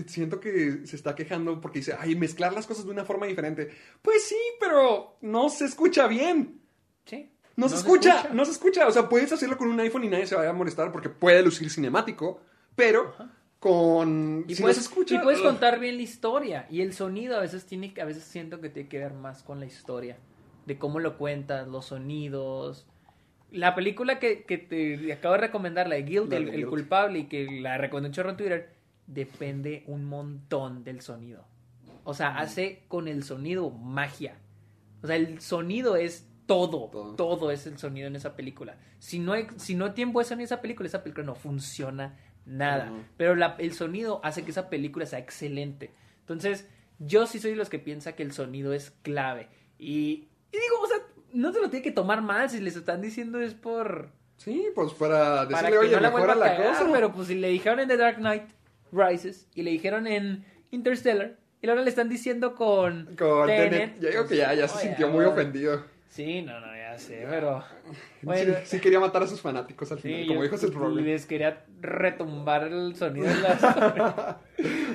siento que se está quejando porque dice, ay, mezclar las cosas de una forma diferente. Pues sí, pero no se escucha bien. Sí. No, se, escucha, no se escucha. O sea, puedes hacerlo con un iPhone y nadie se va a molestar porque puede lucir cinemático, pero con... Y si puedes, no se escucha... y puedes ugh. contar bien la historia. Y el sonido a veces tiene, a veces siento que tiene que ver más con la historia. De cómo lo cuentas, los sonidos. La película que, que te acabo de recomendar, la de Guilt, La el, de culpable, y que la recomendé un chorro en Twitter, depende un montón del sonido. O sea, hace con el sonido magia. O sea, el sonido es todo, Todo. todo, es el sonido en esa película. Si no hay, si no tiene buen sonido esa película, esa película no funciona nada. Pero la- el sonido hace que esa película sea excelente. Entonces, yo sí soy de los que piensa que el sonido es clave. Y, y digo, o sea, no se lo tiene que tomar mal si les están diciendo es por... Sí, pues para Para decirle, que oye, no la mejora la cagar, cosa. pero pues si le dijeron en The Dark Knight Rises y le dijeron en Interstellar y ahora le están diciendo con, Con Tenet, Tenet, ya digo que ya, ya se oye, sintió muy ahora- ofendido. Sí, no, no, ya sé, pero... Bueno, sí, sí quería matar a sus fanáticos al sí, final, como yo dijo Seth Rogen. les quería retumbar el sonido de las...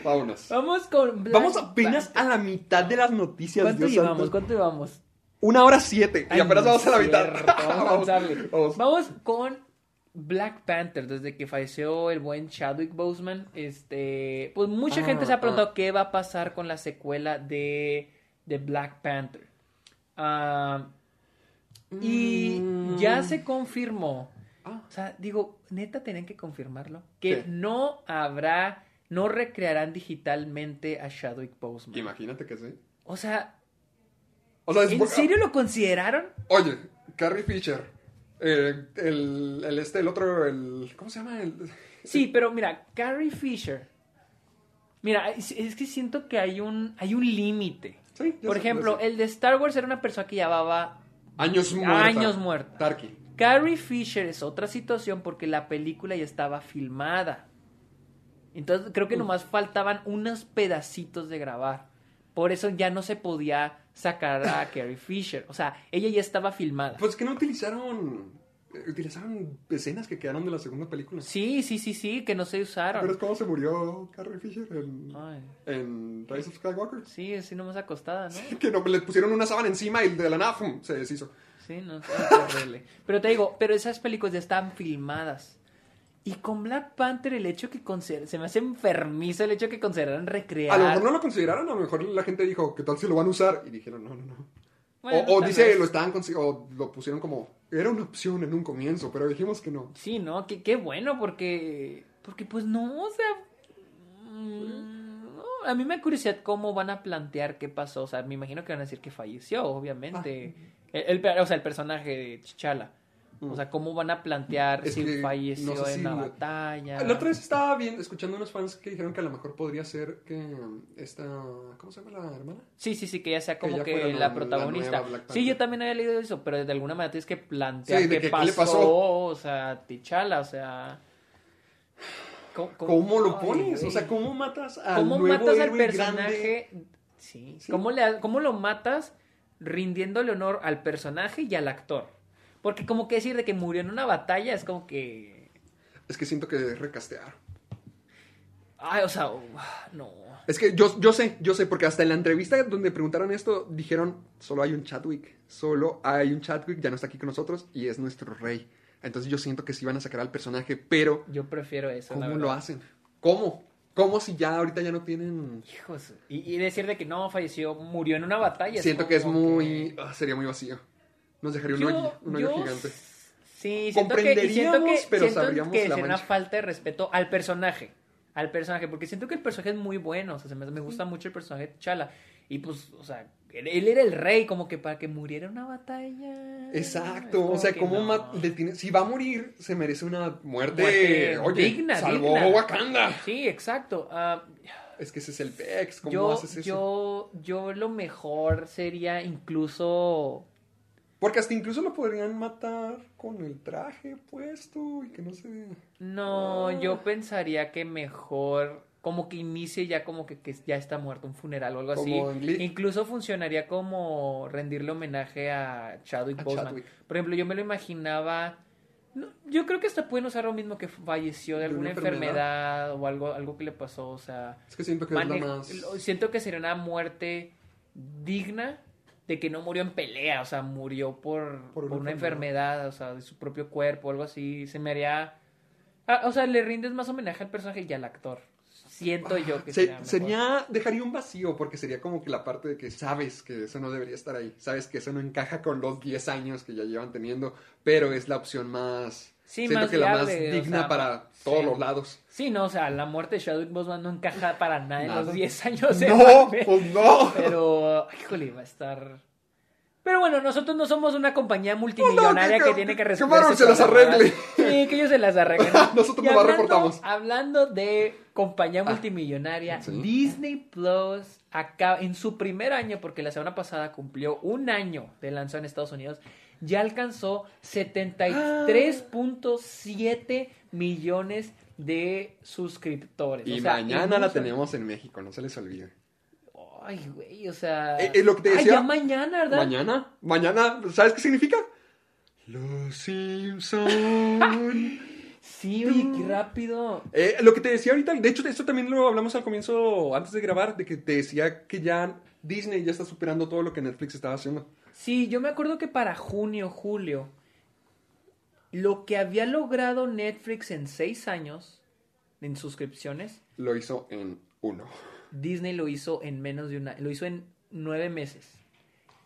Vámonos. Vamos con... Black Vamos apenas Panther. a la mitad de las noticias, ¿Cuánto Dios llevamos? santo. ¿Cuánto llevamos? Una hora siete, y apenas no vamos a la mitad. Vamos vamos. Vamos con Black Panther. Desde que falleció el buen Chadwick Boseman, este, pues mucha Ah, gente se ha ah. preguntado qué va a pasar con la secuela de, de Black Panther. Ah, y Mm. ya se confirmó. Ah. O sea, digo, neta tenían que confirmarlo. Que ¿Qué? no habrá, no recrearán digitalmente a Chadwick Boseman. Imagínate que sí. O sea, O sea, es ¿en serio lo consideraron? Oye, Carrie Fisher. eh, el, el este, el otro, el. ¿Cómo se llama? El, Sí, pero mira, Carrie Fisher. Mira, es, es que siento que hay un, hay un límite. Sí, Por ejemplo, el de Star Wars era una persona que llevaba. Años muerta. Años muerta. Tarky. Carrie Fisher es otra situación porque la película ya estaba filmada. Entonces creo que nomás faltaban unos pedacitos de grabar. Por eso ya no se podía sacar a Carrie Fisher. O sea, ella ya estaba filmada. Pues que no utilizaron. eh, Utilizaron escenas que quedaron de la segunda película. Sí, sí, sí, sí, que no se ¿Pero usaron. cómo se murió Carrie Fisher en, Rise of Skywalker? sí, así nomás acostada, ¿no? Que no, le pusieron una sábana encima y de la nada ¡fum! se deshizo. Sí, no, es horrible. Pero te digo, pero esas películas ya están filmadas. Y con Black Panther el hecho que consider- se me hace enfermizo el hecho que consideraran recrear. A lo mejor no lo consideraron, a lo mejor la gente dijo, ¿qué tal si lo van a usar? Y dijeron, no, no, no. Bueno, o dice, lo estaban o lo pusieron como, era una opción en un comienzo, pero dijimos que no. Sí, no, que qué bueno porque porque pues no, o sea, mm, no, a mí me da curiosidad cómo van a plantear qué pasó, o sea, me imagino que van a decir que falleció, obviamente. Ah. El, el- o sea, el personaje de Chichala. O sea, cómo van a plantear Es si falleció no sé en si la batalla. La otra vez estaba bien, escuchando unos fans que dijeron que a lo mejor podría ser que esta. ¿Cómo se llama la hermana? Sí, sí, sí, que ya sea como ella que, la, protagonista. sí, yo también había leído eso, pero de alguna manera tienes que plantear Sí, qué, que- qué pasó, le pasó. o sea, T'Challa, o sea... ¿Cómo, ¿Cómo lo pones? O sea, ¿cómo matas al ¿Cómo nuevo matas al personaje? grande? Sí. Sí. ¿Cómo, le, ¿Cómo lo matas rindiéndole honor al personaje y al actor? Porque como que decir de que murió en una batalla es como que... Es que siento que es recastear. Ay, o sea, uh, no. Es que yo, yo sé, yo sé, porque hasta en la entrevista donde preguntaron esto, dijeron, solo hay un Chadwick, solo hay un Chadwick, ya no está aquí con nosotros y es nuestro rey. Entonces yo siento que sí van a sacar al personaje, pero Yo prefiero eso. ¿cómo lo hacen? ¿Cómo? ¿Cómo si ya ahorita ya no tienen... Hijos. Y, y decir de que no falleció, murió en una batalla. Siento que es muy... que- ah, sería muy vacío. Nos dejaría un Yo- hoyo, un hoyo yo gigante. Sí, siento que, siento que, pero siento que sería una falta de respeto al personaje. Al personaje, porque siento que el personaje es muy bueno. O sea, se me, me gusta mucho el personaje de Chala. Y pues, o sea, él, él era el rey, como que para que muriera una batalla. Exacto, Es o como sea, que ¿cómo no. ma- le tiene- si va a morir, se merece una muerte, Muerte oye, digna, salvó digna. Wakanda. Sí, exacto. Ah, Es que ese es el pex, ¿cómo yo, haces eso? yo, yo lo mejor sería incluso Porque hasta incluso lo podrían matar con el traje puesto y que no se... No, Ah. yo pensaría que mejor como que inicie ya como que, que ya está muerto un funeral o algo así. Como. Incluso funcionaría como rendirle homenaje a Chadwick Boseman. Por ejemplo, yo me lo imaginaba no, yo creo que hasta pueden usar lo mismo que falleció de ¿De alguna una enfermedad? o algo algo que le pasó, o sea, Es que siento que es la más... siento que sería una muerte digna de que no murió en pelea, o sea, murió por, Por una por una enfermedad. enfermedad, o sea, de su propio cuerpo, algo así. Se me haría. Ah, o sea, le rindes más homenaje al personaje y al actor. Siento yo que Se- sería, dejaría un vacío porque sería como que la parte de que sabes que eso no debería estar ahí, sabes que eso no encaja con los 10 años que ya llevan teniendo, pero es la opción más, Sí, siento más que la más viable, o digna sea, para sí. todos los lados. Sí, no, o sea, la muerte de Chadwick Boseman no encaja para nada en Nada. los 10 años de No, Marvel. pues no. Pero, híjole, va a estar. Pero bueno, nosotros no somos una compañía multimillonaria que- que, que- tiene que que resolver. Sus se las arregle. Sí, que ellos se las arreglen. Nosotros Y nomás hablando- reportamos. Hablando de compañía multimillonaria, Ah, sí. Disney Plus acaba en su primer año, porque la semana pasada cumplió un año de lanzado en Estados Unidos, ya alcanzó 73.7 millones de suscriptores. Y O sea, mañana la tenemos en México, no se les olvide. Ay, güey, o sea. Eh, eh, lo que te Ay, ya mañana, ¿verdad? Mañana, mañana, ¿sabes qué significa? Los Simpson. Sí, oye, qué rápido. Eh, lo que te decía ahorita, de hecho, esto también lo hablamos al comienzo, antes de grabar, de que te decía que ya Disney ya está superando todo lo que Netflix estaba haciendo. Sí, yo me acuerdo que para junio, julio, lo que había logrado Netflix en seis años en suscripciones, Lo hizo en uno. Disney lo hizo en menos de una, lo hizo en nueve meses.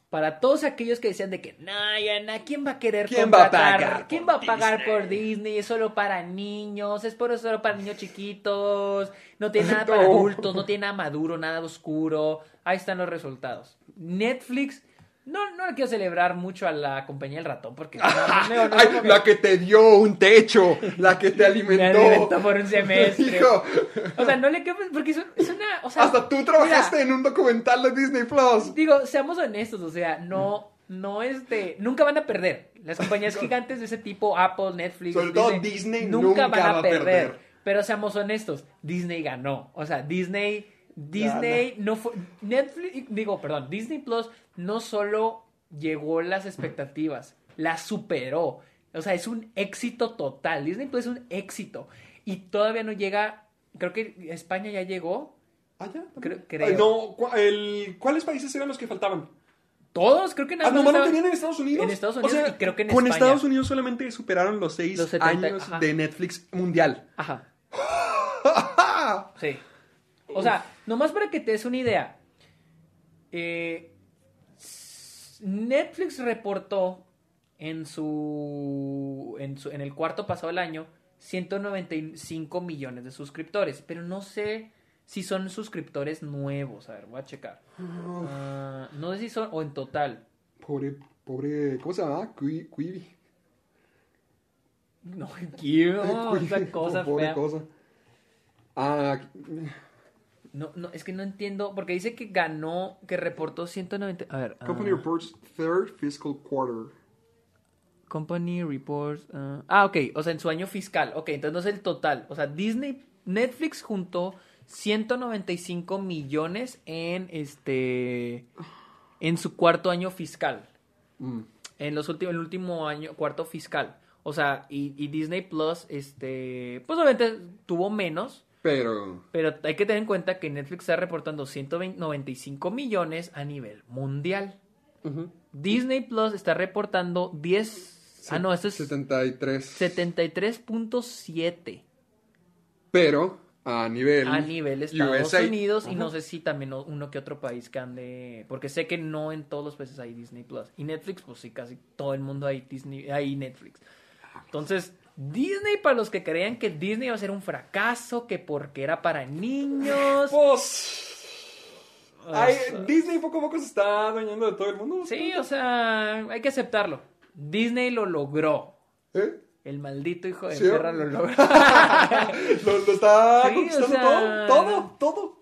Para todos aquellos que decían de que, no, ya, na, ¿quién va a querer ¿Quién va a contratar? pagar ¿Quién va a pagar Disney?" por Disney? Es solo para niños, es solo para niños chiquitos, no tiene nada para No. adultos, no tiene nada maduro, nada oscuro. Ahí están los resultados. Netflix, no, no le quiero celebrar mucho a la compañía del ratón porque no, no, no, no, Ay, la que te dio un techo, la que te me alimentó. alimentó por un semestre. Hijo, O sea, no le quiero, porque es, un- es una, o sea, hasta tú trabajaste mira, en un documental de Disney Plus. Digo, seamos honestos, o sea, no, no este, nunca van a perder. Las compañías gigantes de ese tipo, Apple, Netflix, Sobre todo Disney nunca, nunca van a va a perder. perder. Pero seamos honestos, Disney ganó. O sea, Disney, Disney no fue, Netflix, digo, perdón, Disney Plus no solo llegó las expectativas, la superó. O sea, es un éxito total. Disney Plus es un éxito. Y todavía no llega, creo que España ya llegó. Ah, ya, Creo- también. creo. Ay, no, ¿cu- el- ¿cuáles países eran los que faltaban? Todos, creo que nada Ah, lo estaba- tenían en Estados Unidos. En Estados O Unidos sea, y creo que en con España. Estados Unidos solamente superaron los seis Los 70, años ajá. de Netflix mundial. Ajá. Sí. O sea, nomás para que te des una idea. eh, Netflix reportó en su, en su. En el cuarto pasado del año. 195 millones de suscriptores. Pero no sé si son suscriptores nuevos. A ver, voy a checar. Ah, no sé si son. O en total. Pobre, pobre, ¿cómo se llama? Qui- Quibi. No, esa cosa Pobre fea. cosa. Ah, No, no, es que no entiendo, porque dice que ganó, que reportó 190... A ver. company ah, reports third fiscal quarter. Company reports... ah, ah, ok, o sea, en su año fiscal. Ok, entonces no es el total. O sea, Disney, Netflix juntó 195 millones en este... En su cuarto año fiscal. Mm. En los últimos, el último año, cuarto fiscal. O sea, y, y Disney Plus, este... Pues obviamente tuvo menos. Pero. Pero hay que tener en cuenta que Netflix está reportando 195 millones a nivel mundial. Disney Plus está reportando 10... ah, no, esto es 73. 73.7 Pero a nivel. a nivel Estados USA. Unidos y no sé si también uno que otro país que ande... Porque sé que no en todos los países hay Disney Plus. Y Netflix, pues sí, casi todo el mundo hay Disney, hay Netflix. Entonces, Disney, para los que creían que Disney iba a ser un fracaso, que porque era para niños... Pues. ay, Disney poco a poco se está adueñando de todo el mundo. Sí, o sea, hay que aceptarlo. Disney lo logró. ¿Eh? El maldito hijo de Sí. perra lo logró. lo, lo está Sí, conquistando o sea, todo, todo, todo.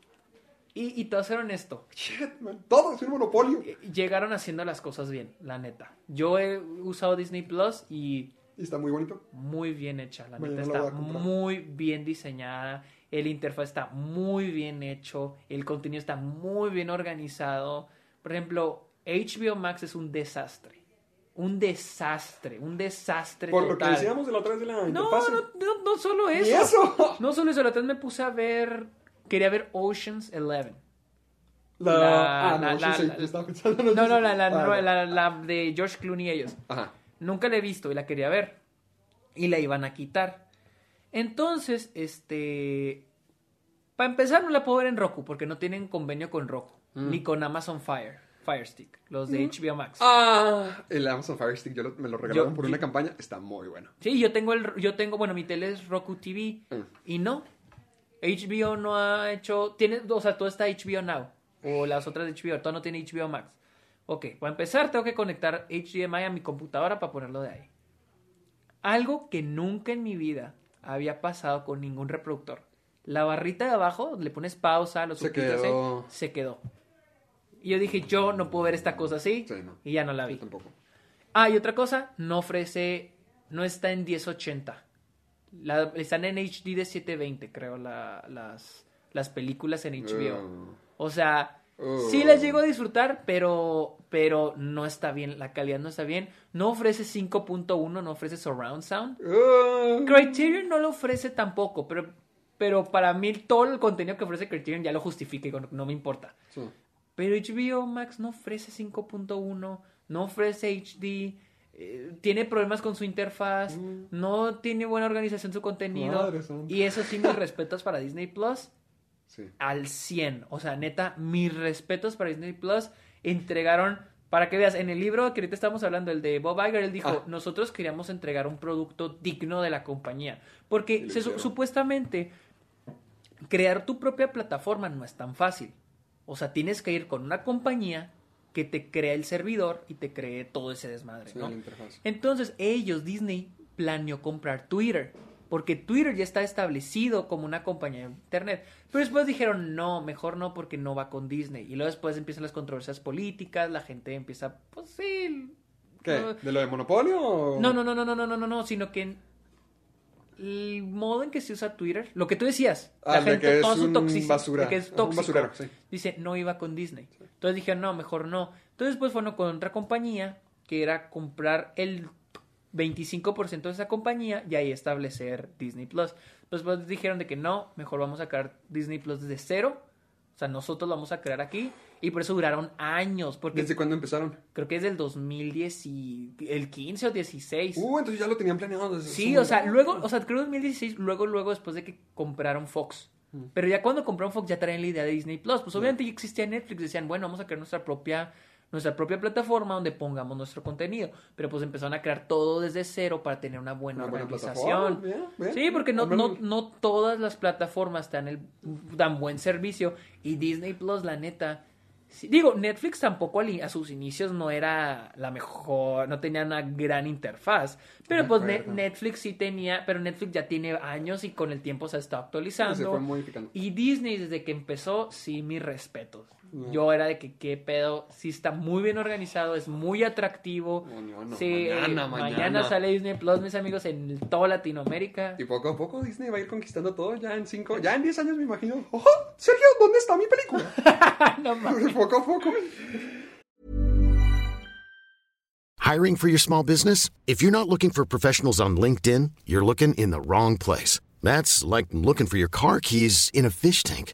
y, y a ser honesto. Shit, man. Todo es un monopolio. eh, Llegaron haciendo las cosas bien, la neta. Yo he usado Disney Plus y Y está muy bonito. muy bien hecha. La Mañana neta está muy bien diseñada. El interfaz está muy bien hecho. El contenido está muy bien organizado. Por ejemplo, HBO Max es un desastre. Un desastre. Un desastre Por lo que decíamos de la otra vez de la No, no, no, no solo ¿Y eso. No solo eso. La otra vez me puse a ver. Quería ver Ocean's Eleven. La, La- ah, la- la- la- no, la, la, Ah, no, la, la de George Clooney y ellos. Ajá. Nunca la he visto y la quería ver. Y la iban a quitar. Entonces, este. Para empezar, no la puedo ver en Roku porque no tienen convenio con Roku. Ni con Amazon Fire. Fire Stick. Los de HBO Max. Ah, el Amazon Fire Stick yo lo- me lo regalaron Yo- por yo- una campaña. Está muy bueno. Sí, yo tengo el. Yo tengo. Bueno, mi tele es Roku TV. Mm. Y no. HBO no ha hecho. Tiene. O sea, todo está HBO Now. O las otras de HBO. Todo no tiene HBO Max. Ok, para empezar, tengo que conectar HDMI a mi computadora para ponerlo de ahí. Algo que nunca en mi vida había pasado con ningún reproductor. La barrita de abajo, le pones pausa, los Se quedó. ¿eh? se quedó. Y yo dije, yo no puedo ver esta cosa así. Sí, no. Y ya no la Yo vi. tampoco. Ah, y otra cosa, no ofrece, no está en 1080. La- están en HD de 720, creo, la- las, las películas en HBO. Oh. O sea, Oh. sí las llego a disfrutar, pero, pero no está bien, la calidad no está bien. No ofrece 5.1, no ofrece surround sound. Oh. Criterion no lo ofrece tampoco, pero, pero para mí todo el contenido que ofrece Criterion ya lo justifica y no me importa. Sí. Pero HBO Max no ofrece 5.1, no ofrece HD, eh, tiene problemas con su interfaz, Mm. no tiene buena organización su contenido. Madre. Y eso sí, mis respetos para Disney Plus Sí. al 100. O sea, neta, mis respetos para Disney Plus. Entregaron, para que veas, en el libro que ahorita estamos hablando, el de Bob Iger, él dijo, Ah. nosotros queríamos entregar un producto digno de la compañía. Porque se supuestamente crear tu propia plataforma no es tan fácil. O sea, tienes que ir con una compañía que te crea el servidor y te cree todo ese desmadre. Entonces, ellos, Disney, planeó comprar Twitter. Porque Twitter ya está establecido como una compañía de internet. Pero después dijeron, no, mejor no, porque no va con Disney. Y luego después empiezan las controversias políticas, la gente empieza, pues sí. ¿Qué? no- ¿De lo de monopolio? o- No, no, no, no, no, no, no, no, no, sino que en el modo en que se usa Twitter, lo que tú decías, Ah, de que es un toxicidad, basura, de que es ajá, un tóxico, basurero, sí. dice, no iba con Disney. Entonces dijeron, no, mejor no. Entonces después fueron con otra compañía, que era comprar el 25% de esa compañía y ahí establecer Disney Plus. Entonces después dijeron de que no, mejor vamos a crear Disney Plus desde cero. O sea, nosotros lo vamos a crear aquí. Y por eso duraron años, porque ¿Desde cuándo empezaron? creo que es del 2010 y el 15 o 16. Uh, entonces ya lo tenían planeado desde Sí, o sea, luego, o sea, creo 2016, luego, luego después de que compraron Fox. Mm. Pero ya cuando compraron Fox ya traían la idea de Disney Plus. Pues obviamente ya existía Netflix, decían, bueno, vamos a crear nuestra propia, nuestra propia plataforma donde pongamos nuestro contenido. Pero pues empezaron a crear todo desde cero para tener una buena Una organización. Sí, porque no, no, no todas las plataformas dan, el, dan buen servicio. Y Disney Plus, la neta, Sí, digo, Netflix tampoco a sus inicios no era la mejor, no tenía una gran interfaz. Pero pues Ne-. Netflix sí tenía, pero Netflix ya tiene años y con el tiempo se está actualizando. Se fue modificando. Y Disney desde que empezó, sí, mis respetos. No. Yo era de que qué pedo, sí está muy bien organizado, es muy atractivo. No, no, no, Sí, mañana, mañana, mañana. sale Disney Plus, mis amigos, en toda Latinoamérica. Y poco a poco Disney va a ir conquistando todo ya en cinco, ya en 10 años me imagino. ¡Oh! Sergio, ¿dónde está mi película? no mames. poco a poco. Hiring for your small business? If you're not looking for professionals on LinkedIn, you're looking in the wrong place. That's like looking for your car keys in a fish tank.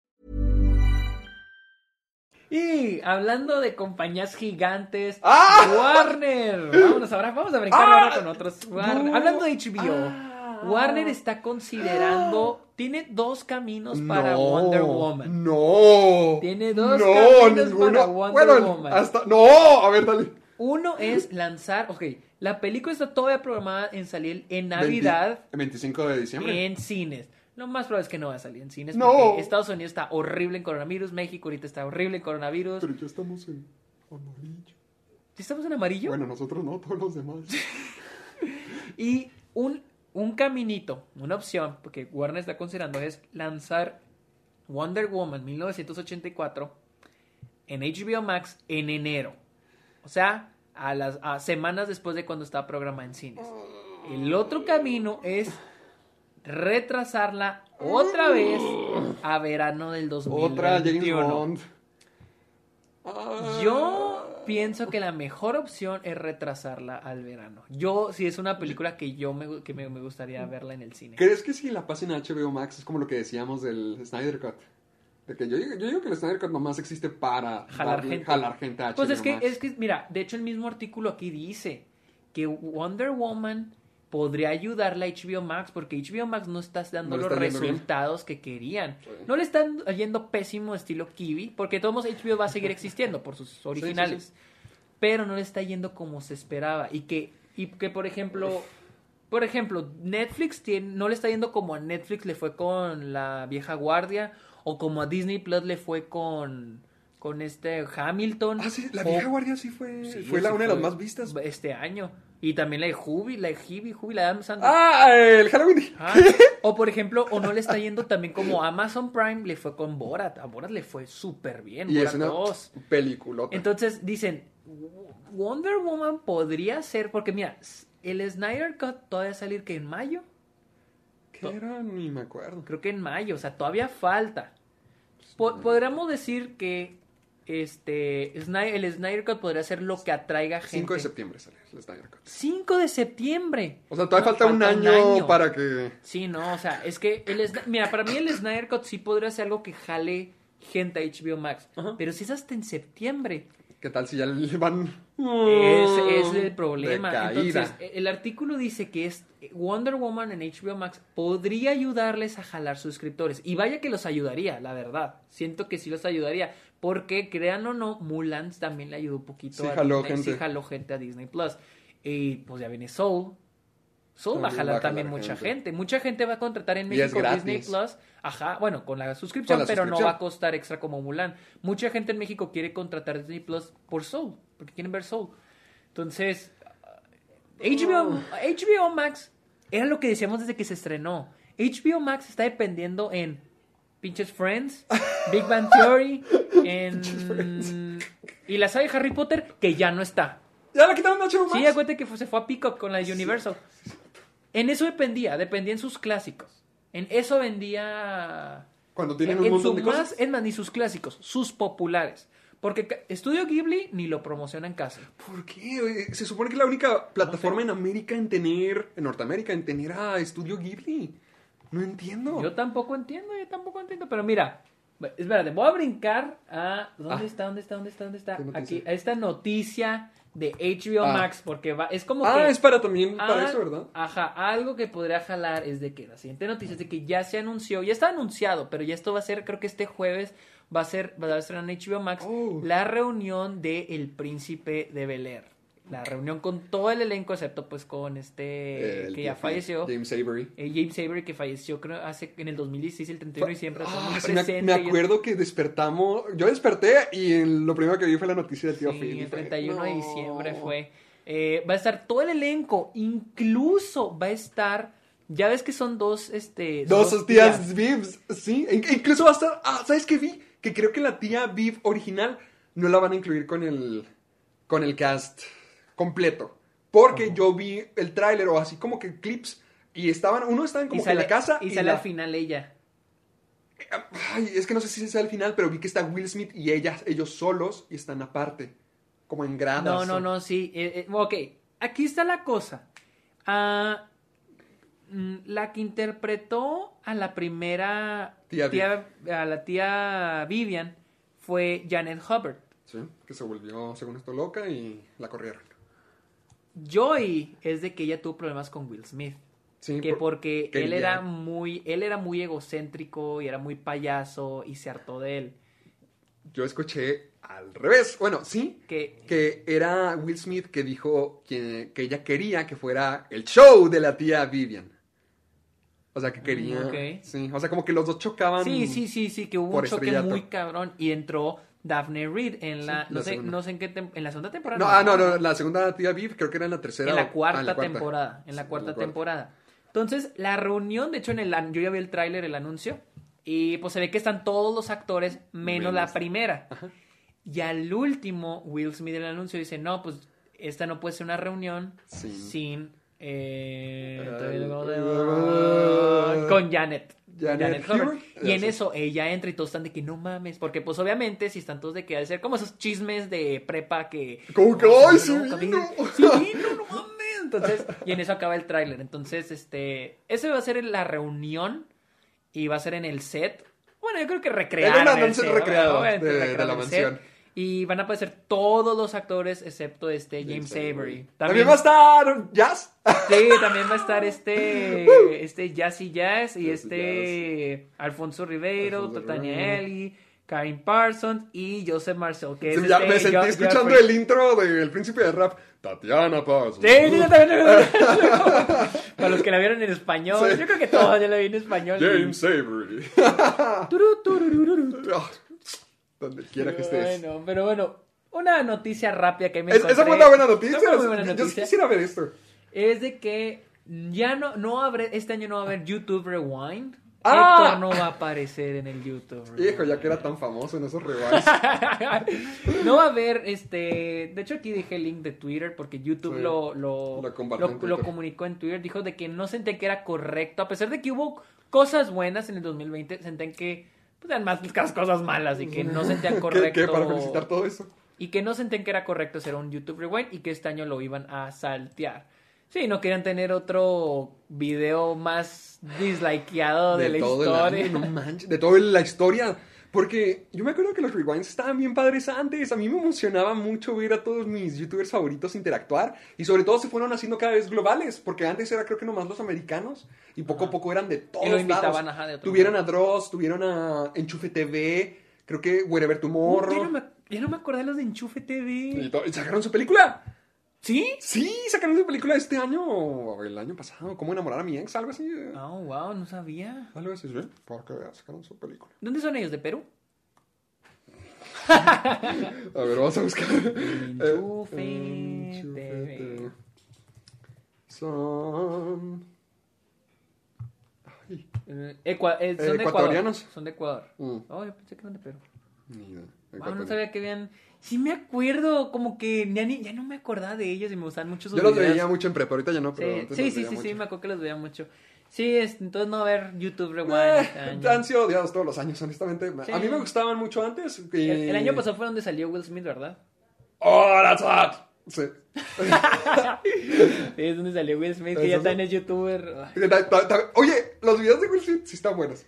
Y hablando de compañías gigantes, ¡Ah! Warner. Vámonos ahora, vamos a brincar ¡Ah! ahora con otros. Warner. No. Hablando de HBO, ¡Ah! Warner está considerando, tiene dos caminos para no, Wonder Woman. No. Tiene dos no, caminos ninguno. para Wonder bueno, Woman. hasta no, a ver, dale. Uno es lanzar, ok, la película está todavía programada en salir en Navidad 20 25 de diciembre. en cines. Lo más probable es que no va a salir en cines No. porque Estados Unidos está horrible en coronavirus, México ahorita está horrible en coronavirus. Pero ya estamos en amarillo. ¿Sí ¿Estamos en amarillo? Bueno, nosotros no, todos los demás. Y un, un caminito, una opción, porque Warner está considerando es lanzar Wonder Woman 1984 en HBO Max en enero. O sea, a las a semanas después de cuando estaba programada en cines. El otro camino es retrasarla otra vez a verano del 2021. Otra James Bond. Ah. Yo pienso que la mejor opción es retrasarla al verano. Yo, si es una película que yo me, que me, me gustaría verla en el cine. ¿Crees que si la pasen a HBO Max es como lo que decíamos del Snyder Cut? De que yo, digo- yo digo que el Snyder Cut nomás existe para Jalar darle- gente. jalar gente a HBO Pues es que, Max. es que, mira, de hecho el mismo artículo aquí dice que Wonder Woman podría ayudarle a HBO Max porque HBO Max no está dando No los bien. resultados que querían. Sí. No le están yendo pésimo estilo Kiwi porque todos HBO va a seguir existiendo por sus originales. Pero no le está yendo como se esperaba y que y que por ejemplo por ejemplo, Netflix tiene, no le está yendo como a Netflix le fue con la vieja guardia o como a Disney Plus le fue con con este Hamilton. Ah, sí, la o- vieja guardia sí fue, fue la, una de las más vistas. Este año. Y también la de Hubi, la de Hibi, Hubi, la de Adam Sandler. Ah, el Halloween. Ah, O por ejemplo, o no le está yendo también como Amazon Prime le fue con Borat. A Borat le fue súper bien. Y Borat es una 2. peliculota. Entonces dicen, Wonder Woman podría ser, porque mira, el Snyder Cut todavía salir que en mayo. ¿Qué era? Ni me acuerdo. Creo que en mayo, o sea, todavía falta. Po- podríamos decir que este el Snyder Cut podría ser lo que atraiga gente. 5 de septiembre sale el Snyder Cut. 5 de septiembre. O sea, todavía No, falta, un, año para que... Sí, no, o sea, es que el mira, para mí el Snyder Cut sí podría ser algo que jale gente a HBO Max, pero si es hasta en septiembre, ¿Qué tal si ya le van... ese es el problema. De caída. Entonces, el artículo dice que es Wonder Woman en HBO Max podría ayudarles a jalar suscriptores. Y vaya que los ayudaría, la verdad. Siento que sí los ayudaría. Porque, crean o no, Mulan también le ayudó un poquito Sí, a jaló Disney. gente. Sí jaló gente a Disney Plus. Y pues ya viene Soul. Soul va a jalar va a también mucha gente. gente. Mucha gente va a contratar en México. Disney Plus. Ajá, bueno, con la suscripción, Con la pero no va a costar extra como Mulan. Mucha gente en México quiere contratar Disney Plus por Soul, porque quieren ver Soul. Entonces, HBO, HBO Max era lo que decíamos desde que se estrenó. HBO Max está dependiendo en pinches Friends, Big Bang Theory, en... y la saga de Harry Potter, que ya no está. ¿Ya la quitaron de HBO Max? Sí, acuérdate que fue- se fue a Peacock con la de Universal. En eso dependía, dependía en sus clásicos. En eso vendía... Cuando tienen en un montón de más, cosas. es más, ni sus clásicos, sus populares. Porque Estudio Ghibli ni lo promociona en casa. ¿Por qué? Se supone que es la única plataforma en América en tener... En Norteamérica en tener a Estudio Ghibli. No entiendo. Yo tampoco entiendo, yo tampoco entiendo. Pero mira, Espérate, voy a brincar a. ¿Dónde Ah. está? ¿Dónde está? ¿Dónde está? ¿Dónde está? Aquí, a esta noticia de HBO Ah. Max, porque va, es como Ah, que. es para también, para Ah, eso, ¿verdad? Ajá, algo que podría jalar es de que la siguiente noticia es de que ya se anunció, ya está anunciado, pero ya esto va a ser, creo que este jueves va a ser, va a ser en HBO Max, Oh. la reunión de El Príncipe de Bel Air. La reunión con todo el elenco, excepto pues con este El que ya falleció. James Avery. eh, James Avery, que falleció creo hace en el 2016, el 31 de diciembre. Ah, sí, me, presente, me y- acuerdo que despertamos. Yo desperté y el- lo primero que vi fue la noticia del tío Sí, Phil. el fue, 31 de diciembre fue. Eh, va a estar todo el elenco, incluso va a estar. Ya ves que son dos, este. Dos tías Vivs, sí. E- incluso va a estar. Ah, ¿sabes qué vi? Que creo que la tía Viv original no la van a incluir con el. con el cast completo. Porque yo vi el tráiler o así como que clips. Y estaban. Uno estaban Y como que en la casa. y sale la- al final ella. Ay, es que no sé si sea al final, pero vi que está Will Smith y ellas, ellos solos y están aparte. Como en gradas. No, no, o- no, sí. eh, eh, ok, aquí está la cosa. Mm, la que interpretó a la primera Tía a la tía Vivian fue Janet Hubbard. Sí, que se volvió, según esto, loca y la corrieron. Joy es de que ella tuvo problemas con Will Smith. Sí, que por- porque él quería- era muy él era muy egocéntrico y era muy payaso y se hartó de él Yo escuché al revés. Bueno, sí, que que era Will Smith que dijo que, que ella quería que fuera el show de la tía Vivian. O sea, que quería. Mm. Sí, o sea, como que los dos chocaban. sí sí sí sí que hubo un choque muy cabrón y entró Daphne Reed en la Sí, no la sé no sé en qué tem- en la segunda temporada No, ah, no, no, la segunda tía Viv creo que era en la tercera. en la ah, cuarta, temporada en la Sí, cuarta temporada. Entonces la reunión de hecho en el yo ya vi el tráiler el anuncio y pues se ve que están todos los actores menos, la primera. Y al último Will Smith en el anuncio dice no pues esta no puede ser una reunión Sin- sin eh, no con Janet Janet. Hubbard. y en eso ella entra y todos están de que no mames porque pues obviamente si están todos de que ha de ser como esos chismes de prepa que Como que, "Oh, ¡ay, sí no, vino!" sí vino, no mames entonces y en eso acaba el tráiler entonces este ese va a ser la reunión y va a ser en el set bueno yo creo que recrear En un el anuncio set, recreado de- la set. Y van a aparecer todos los actores excepto este James, Avery También va a estar Jazz. Sí, también va a estar este, este Jazzy Jazz y Jazzy este Alfonso Ribeiro, Alfonso Totania. Eli, Karen Parsons y Joseph Marcel. Que es Sí, ya este me sentí escuchando el intro del príncipe de rap. Tatiana Paz. Sí, sí, yo también. Para los que la vieron en español, yo creo que todos ya la vi en español. James Avery. Donde quiera que estés. Bueno, pero bueno, una noticia rápida que me Es- encontré. esa fue una buena noticia. Muy buena Yo noticia. quisiera ver esto. es de que ya no, no habrá, este año no va a haber YouTube Rewind. ¡Ah! Héctor no va a aparecer en el YouTube Rewind. Hijo, ya que era tan famoso en esos rewinds. no va a haber, este, de hecho aquí dejé el link de Twitter porque YouTube Sí. lo, lo, Lo en lo- comunicó en Twitter, dijo de que no sentía que era correcto, a pesar de que hubo cosas buenas en el 2020, sentían que, pues eran más las cosas malas y que no sentían ¿Qué, correcto. qué? Para felicitar todo eso. Y que no sentían que era correcto hacer un YouTube Rewind y que este año lo iban a saltear. Sí, no querían tener otro video más dislikeado de, la todo el historia. año, no manches, de toda la historia. Porque yo me acuerdo que los rewinds estaban bien padres antes. A mí me emocionaba mucho ver a todos mis youtubers favoritos interactuar. Y sobre todo se fueron haciendo cada vez globales. Porque antes era creo que nomás los americanos. Y poco a poco eran de todos lo invitaban, lados. ajá, de otro tuvieron a. Dross, tuvieron a Enchufe TV. Creo que Wherever Tomorrow. Ya no, me, ya no me acordé de los de Enchufe TV. y, y sacaron su película. ¿Sí? Sí, sacaron su película este año. O el año pasado. ¿Cómo enamorar a mi ex? Algo así. eh. Oh, wow, no sabía. Algo así, ¿sí? Porque sacaron su película. ¿Dónde son ellos? ¿De Perú? A ver, vamos a buscar. Eh. Son. Ay, Eh, ecua- eh, son de ecuatorianos. Ecuador. Son de Ecuador. Mm. Oh, yo pensé que eran de Perú. ni idea. Wow, no sabía que habían... Sí me acuerdo, como que ya, ni- ya no me acordaba de ellos y me gustaban mucho sus Yo los videos. veía mucho en prepa, ahorita ya no, pero Sí, antes sí, los sí, veía sí, me acuerdo que los veía mucho. Sí, es- entonces no va a haber YouTube Rewind Eh, este año. han sido odiados todos los años, honestamente. Sí. A mí me gustaban mucho antes. y- El, el año pasado fue donde salió Will Smith, ¿verdad? ¡Oh, that's hot! Sí. Sí, es donde salió Will Smith, que ¿Eso ya también es youtuber. Ta- ta- ta- Oye, los videos de Will Smith sí están buenos.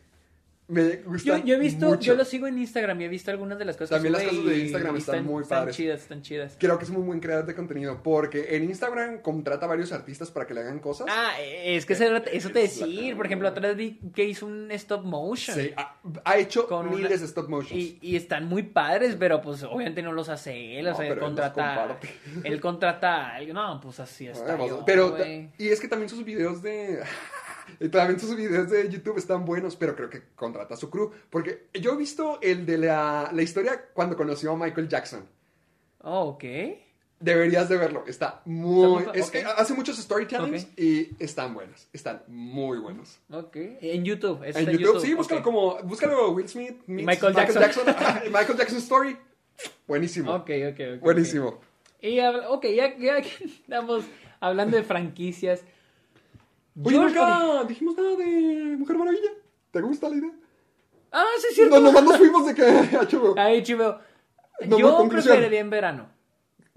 Me Yo, gustan yo he visto, mucho. yo lo sigo en Instagram y he visto algunas de las cosas También que las sube cosas de Instagram están muy están padres. chidas, están chidas. Creo que es muy buen creador de contenido porque en Instagram contrata a varios artistas para que le hagan cosas. Ah, es que eso, eso te Es decir. Por ejemplo, otra vez vi que hizo un stop motion. Sí, ha, ha hecho Con miles una- de stop motions. Y, y están muy padres, pero pues obviamente no los hace él. O No, sea, él contrata. Él contrata a alguien. No, pues así está. Bueno, yo, pero y es que también sus videos de y también sus videos de YouTube están buenos, pero creo que contrata a su crew porque yo he visto el de la, la historia cuando conoció a Michael Jackson. Oh, ok. Deberías de verlo, está muy Está muy- es ok. que hace muchos storytellings y están buenos, están muy buenos. Ok. En YouTube. En YouTube, sí, búscalo como búscalo Will Smith meets Michael Jackson. Ajá, Michael Jackson story. Buenísimo. Ok, ok, ok. Buenísimo. ok. Y ok, ya, ya estamos hablando de franquicias. Oye, nunca dijimos nada de Mujer Maravilla. ¿Te gusta la idea? Ah, sí, es cierto. No, nomás nos fuimos de que HBO. Ahí, chivo. No, Yo preferiría en verano.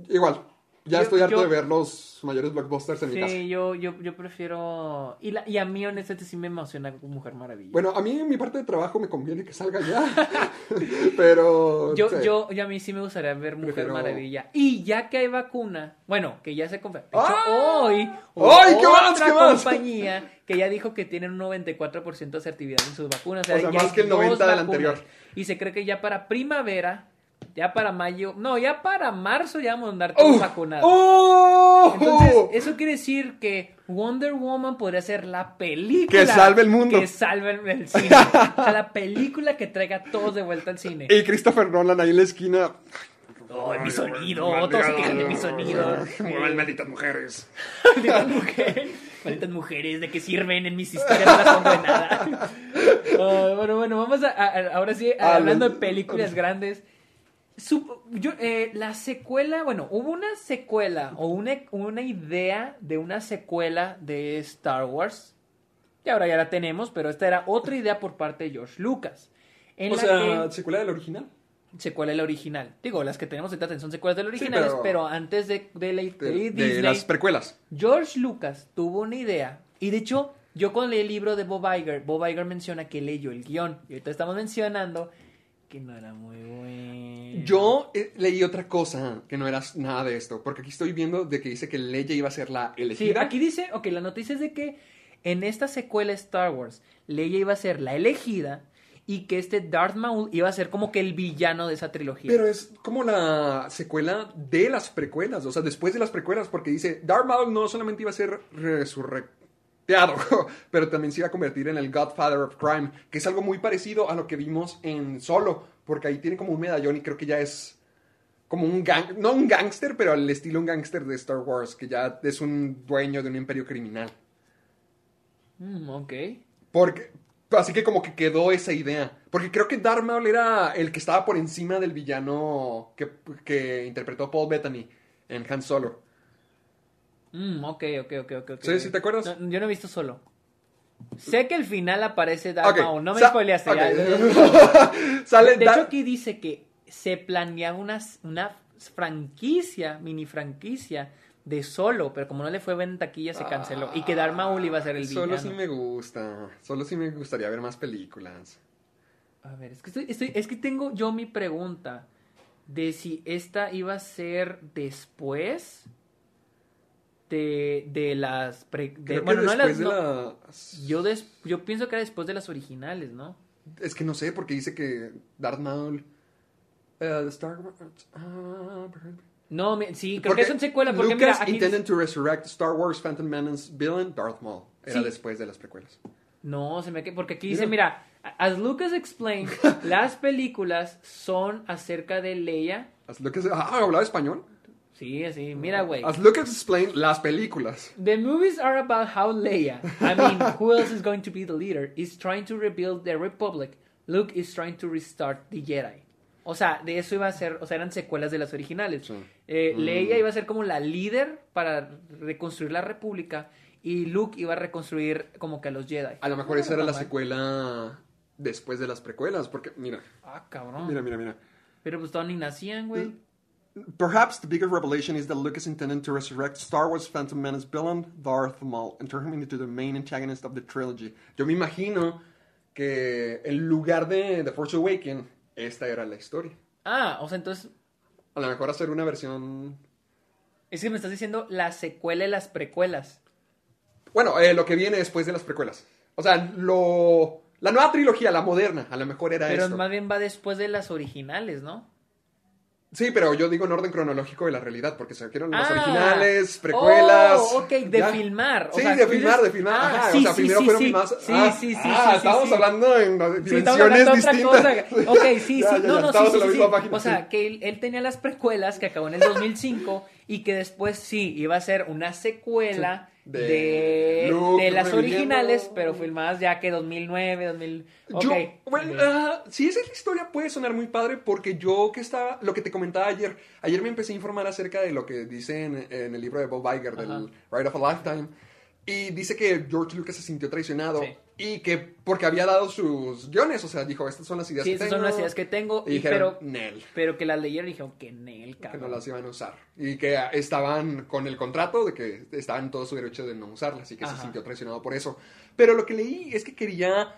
Igual. Ya Yo- estoy harto yo- de ver los mayores blockbusters en mi casa. Sí, yo, yo, yo prefiero. Y, la, y a mí, honestamente, sí me emociona Mujer Maravilla. Bueno, a mí en mi parte de trabajo me conviene que salga ya. Pero. yo, sí. yo, yo a mí sí me gustaría ver Mujer Prefiero- Maravilla. Y ya que hay vacuna, bueno, que ya se confirmó. ¡Ah! hoy, ¡Ay, qué más, qué más! compañía que ya dijo que tienen un 94% de asertividad en sus vacunas. O sea, ya más hay que el dos 90 del vacunas. anterior. Y se cree que ya para primavera, ya para mayo, no, ya para marzo ya vamos a andar todos ¡Oh! vacunados. ¡Oh! Entonces, eso quiere decir que Wonder Woman podría ser la película Que salve el mundo. Que salve el, el cine. o sea, la película que traiga a todos de vuelta al cine. Y Christopher Nolan ahí en la esquina. ¡Oh, mi sonido! Todos se quejan de mi sonido. Muevan malditas mujeres. Malditas mujeres. Malditas mujeres, ¿de qué sirven en mis historias? No las pongo de nada. Ah, bueno, bueno, vamos a, a- ahora sí, a- hablando de películas grandes. Sup- yo, eh, la secuela, bueno, hubo una secuela o una, una idea de una secuela de Star Wars. Y ahora ya la tenemos, pero esta era otra idea por parte de George Lucas. En O la sea, que- ¿secuela del original? secuela del original. Digo, las que tenemos ahorita son secuelas del originales, pero- pero... antes de, de, la- de De, de Disney, las precuelas. George Lucas tuvo una idea. Y de hecho, yo cuando leí el libro de Bob Iger, Bob Iger menciona que leyó el guion. Y ahorita estamos mencionando que no era muy bueno. Yo eh, leí otra cosa que no era nada de esto, porque aquí estoy viendo de que dice que Leia iba a ser la Sí, elegida. aquí dice, ok, la noticia es de que en esta secuela Star Wars, Leia iba a ser la elegida y que este Darth Maul iba a ser como que el villano de esa trilogía. Pero es como la secuela de las precuelas, o sea, después de las precuelas, porque dice, Darth Maul no solamente iba a ser resurrecteado, pero también se iba a convertir en el Godfather of Crime, que es algo muy parecido a lo que vimos en Solo, porque ahí tiene como un medallón y creo que ya es como un gang, no un gángster, pero al estilo un gángster de Star Wars, que ya es un dueño de un imperio criminal. Mm, ok. Porque, así que como que quedó esa idea. Porque creo que Darth Maul era el que estaba por encima del villano que, que interpretó Paul Bettany en Han Solo. Mm, ok, ok, ok, ok. Sí, ¿sí te acuerdas? No, yo no he visto solo. Sé que al final aparece Darth Ok, Maul. No me sa- spoileaste. ok. ya. Sale De hecho, aquí dice que se planea una, una franquicia, mini franquicia de solo, pero como no le fue bien en taquilla, se canceló. Y que Darth Maul iba a ser el Solo villano. sí me gusta. Solo sí me gustaría ver más películas. A ver, es que, estoy, estoy- es que tengo yo mi pregunta de si esta iba a ser después de, de las... pre- de- bueno, no las... de no- las... yo, des- yo pienso que era después de las originales, ¿no? Es que no sé, porque dice que Darth Maul... eh, Star Wars... ah, No, mi- sí, creo porque que son secuelas, porque Lucas mira, aquí intended to resurrect Star Wars Phantom Menace villain Darth Maul. Era Sí. después de las precuelas. No, se me que porque aquí dice, mira, as Lucas explained, las películas son acerca de Leia. As Lucas... Ah, ¿hablaba español? Sí, así, mira, güey. As Lucas explained las películas. The movies are about how Leia, I mean, who else is going to be the leader, is trying to rebuild the Republic. Luke is trying to restart the Jedi. O sea, de eso iba a ser, o sea, eran secuelas de las originales. Sí. Eh, Leia iba a ser como la líder para reconstruir la República y Luke iba a reconstruir como que a los Jedi. A lo mejor No, esa era no la mal. secuela después de las precuelas, porque mira, Ah, cabrón. mira, mira, mira. Pero pues todos ni nacían, güey. Perhaps the bigger revelation is that Lucas intended to resurrect Star Wars Phantom Menace villain Darth Maul and turn him into the main antagonist of the trilogy. Yo me imagino que en lugar de The Force Awakens, esta era la historia. Ah, o sea, entonces. A lo mejor hacer una versión... Es que me estás diciendo la secuela y las precuelas. Bueno, eh, lo que viene después de las precuelas. O sea, lo... La nueva trilogía, la moderna, a lo mejor era Pero esto. más bien va después de las originales, ¿no? Sí, pero yo digo en orden cronológico de la realidad, porque se quieren las Ah. originales, precuelas. Oh, ok, de ya. filmar. O Sí, sea, de filmar, de filmar. Ah, Ajá, sí, o sea, sí, primero sí, fueron filmadas. Sí, ah, sí, sí, ah, sí. hablando en dimensiones distintas. cosa. Ok, sí, sí. Ya, no, no, sí, página, O sea, que él, él tenía las precuelas que acabó en el 2005 y que después sí iba a ser una secuela. De, De Luke de las originales, pero filmadas ya que 2009, 2000. Ok. Yo, bueno, si esa es la historia, puede sonar muy padre porque yo que estaba, lo que te comentaba ayer, ayer me empecé a informar acerca de lo que dice en, en el libro de Bob Iger, del. Ride of a Lifetime, y dice que George Lucas se sintió traicionado Sí. Y que porque había dado sus guiones, o sea, dijo, estas son las ideas Sí, que tengo. son las ideas que tengo, Y y dijeron, pero, Nel. pero que las leyeron y dijeron que Nel, que cabrón. no las iban a usar. Y que estaban con el contrato de que estaban en todo su derecho de no usarlas y que se sintió traicionado por eso. Pero lo que leí es que quería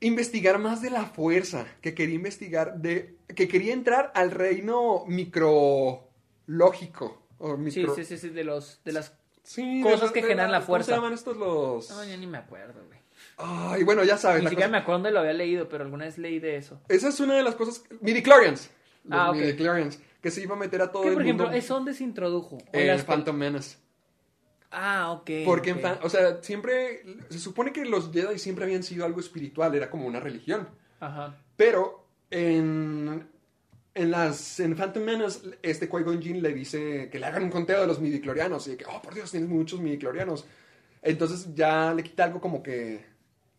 investigar más de la fuerza, que quería investigar de... que quería entrar al reino micrológico. O Sí, micro... sí, sí, sí, de, los, de las... Sí, Cosas de- que de generan la ¿Cómo fuerza. se llaman estos los...? No, ya ni me acuerdo, güey. Ay, bueno, ya sabes. Ni siquiera cosa- me acuerdo dónde lo había leído, pero alguna vez leí de eso. Esa es una de las cosas... Midichlorians. Los Ah, ok. midichlorians, Que se iba a meter a todo el por ejemplo, mundo... ¿es donde se introdujo? ¿O en pel- Phantom Menace. Ah, ok. Porque, en fan- o sea, siempre, se supone que los Jedi siempre habían sido algo espiritual, era como una religión. Ajá. Pero en, en las, en Phantom Menace, este Qui-Gon Jinn le dice que le hagan un conteo de los midichlorianos y que, oh, por Dios, tienes muchos midichlorianos. Entonces ya le quita algo como que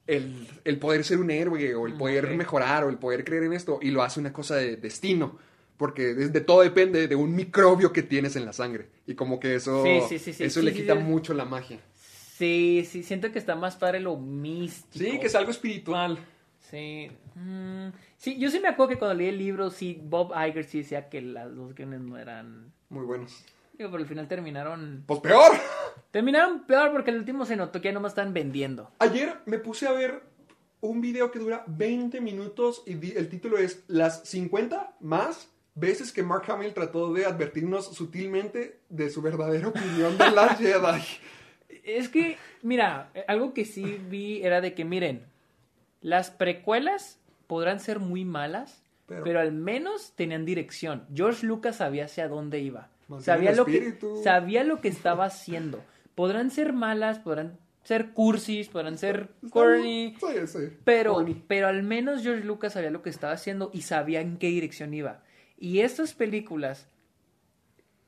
el, el poder ser un héroe o el poder mejorar o el poder creer en esto y lo hace una cosa de destino. Porque de, todo depende de un microbio que tienes en la sangre. Y como que eso, Sí, sí, sí, sí, eso le quita mucho la magia. Sí, sí, siento que está más padre lo místico. Sí, que es algo espiritual. Sí. Mm, sí, yo sí me acuerdo que cuando leí el libro, sí, Bob Iger sí decía que las dos guiones no eran... Muy buenos. Digo, pero al final terminaron... Pues peor. Terminaron peor porque el último se notó que ya no me están vendiendo. Ayer me puse a ver un video que dura 20 minutos y el título es Las 50 más veces que Mark Hamill trató de advertirnos sutilmente de su verdadera opinión de las Jedi. Es que, mira, algo que sí vi era de que, miren, las precuelas podrán ser muy malas, Pero- pero, al menos tenían dirección. George Lucas sabía hacia dónde iba. Sabía lo, que, sabía lo que estaba haciendo. Podrán ser malas, podrán ser cursis, podrán ser corny, bien. Sí, sí. pero, Corny. pero al menos George Lucas sabía lo que estaba haciendo y sabía en qué dirección iba. Y estas películas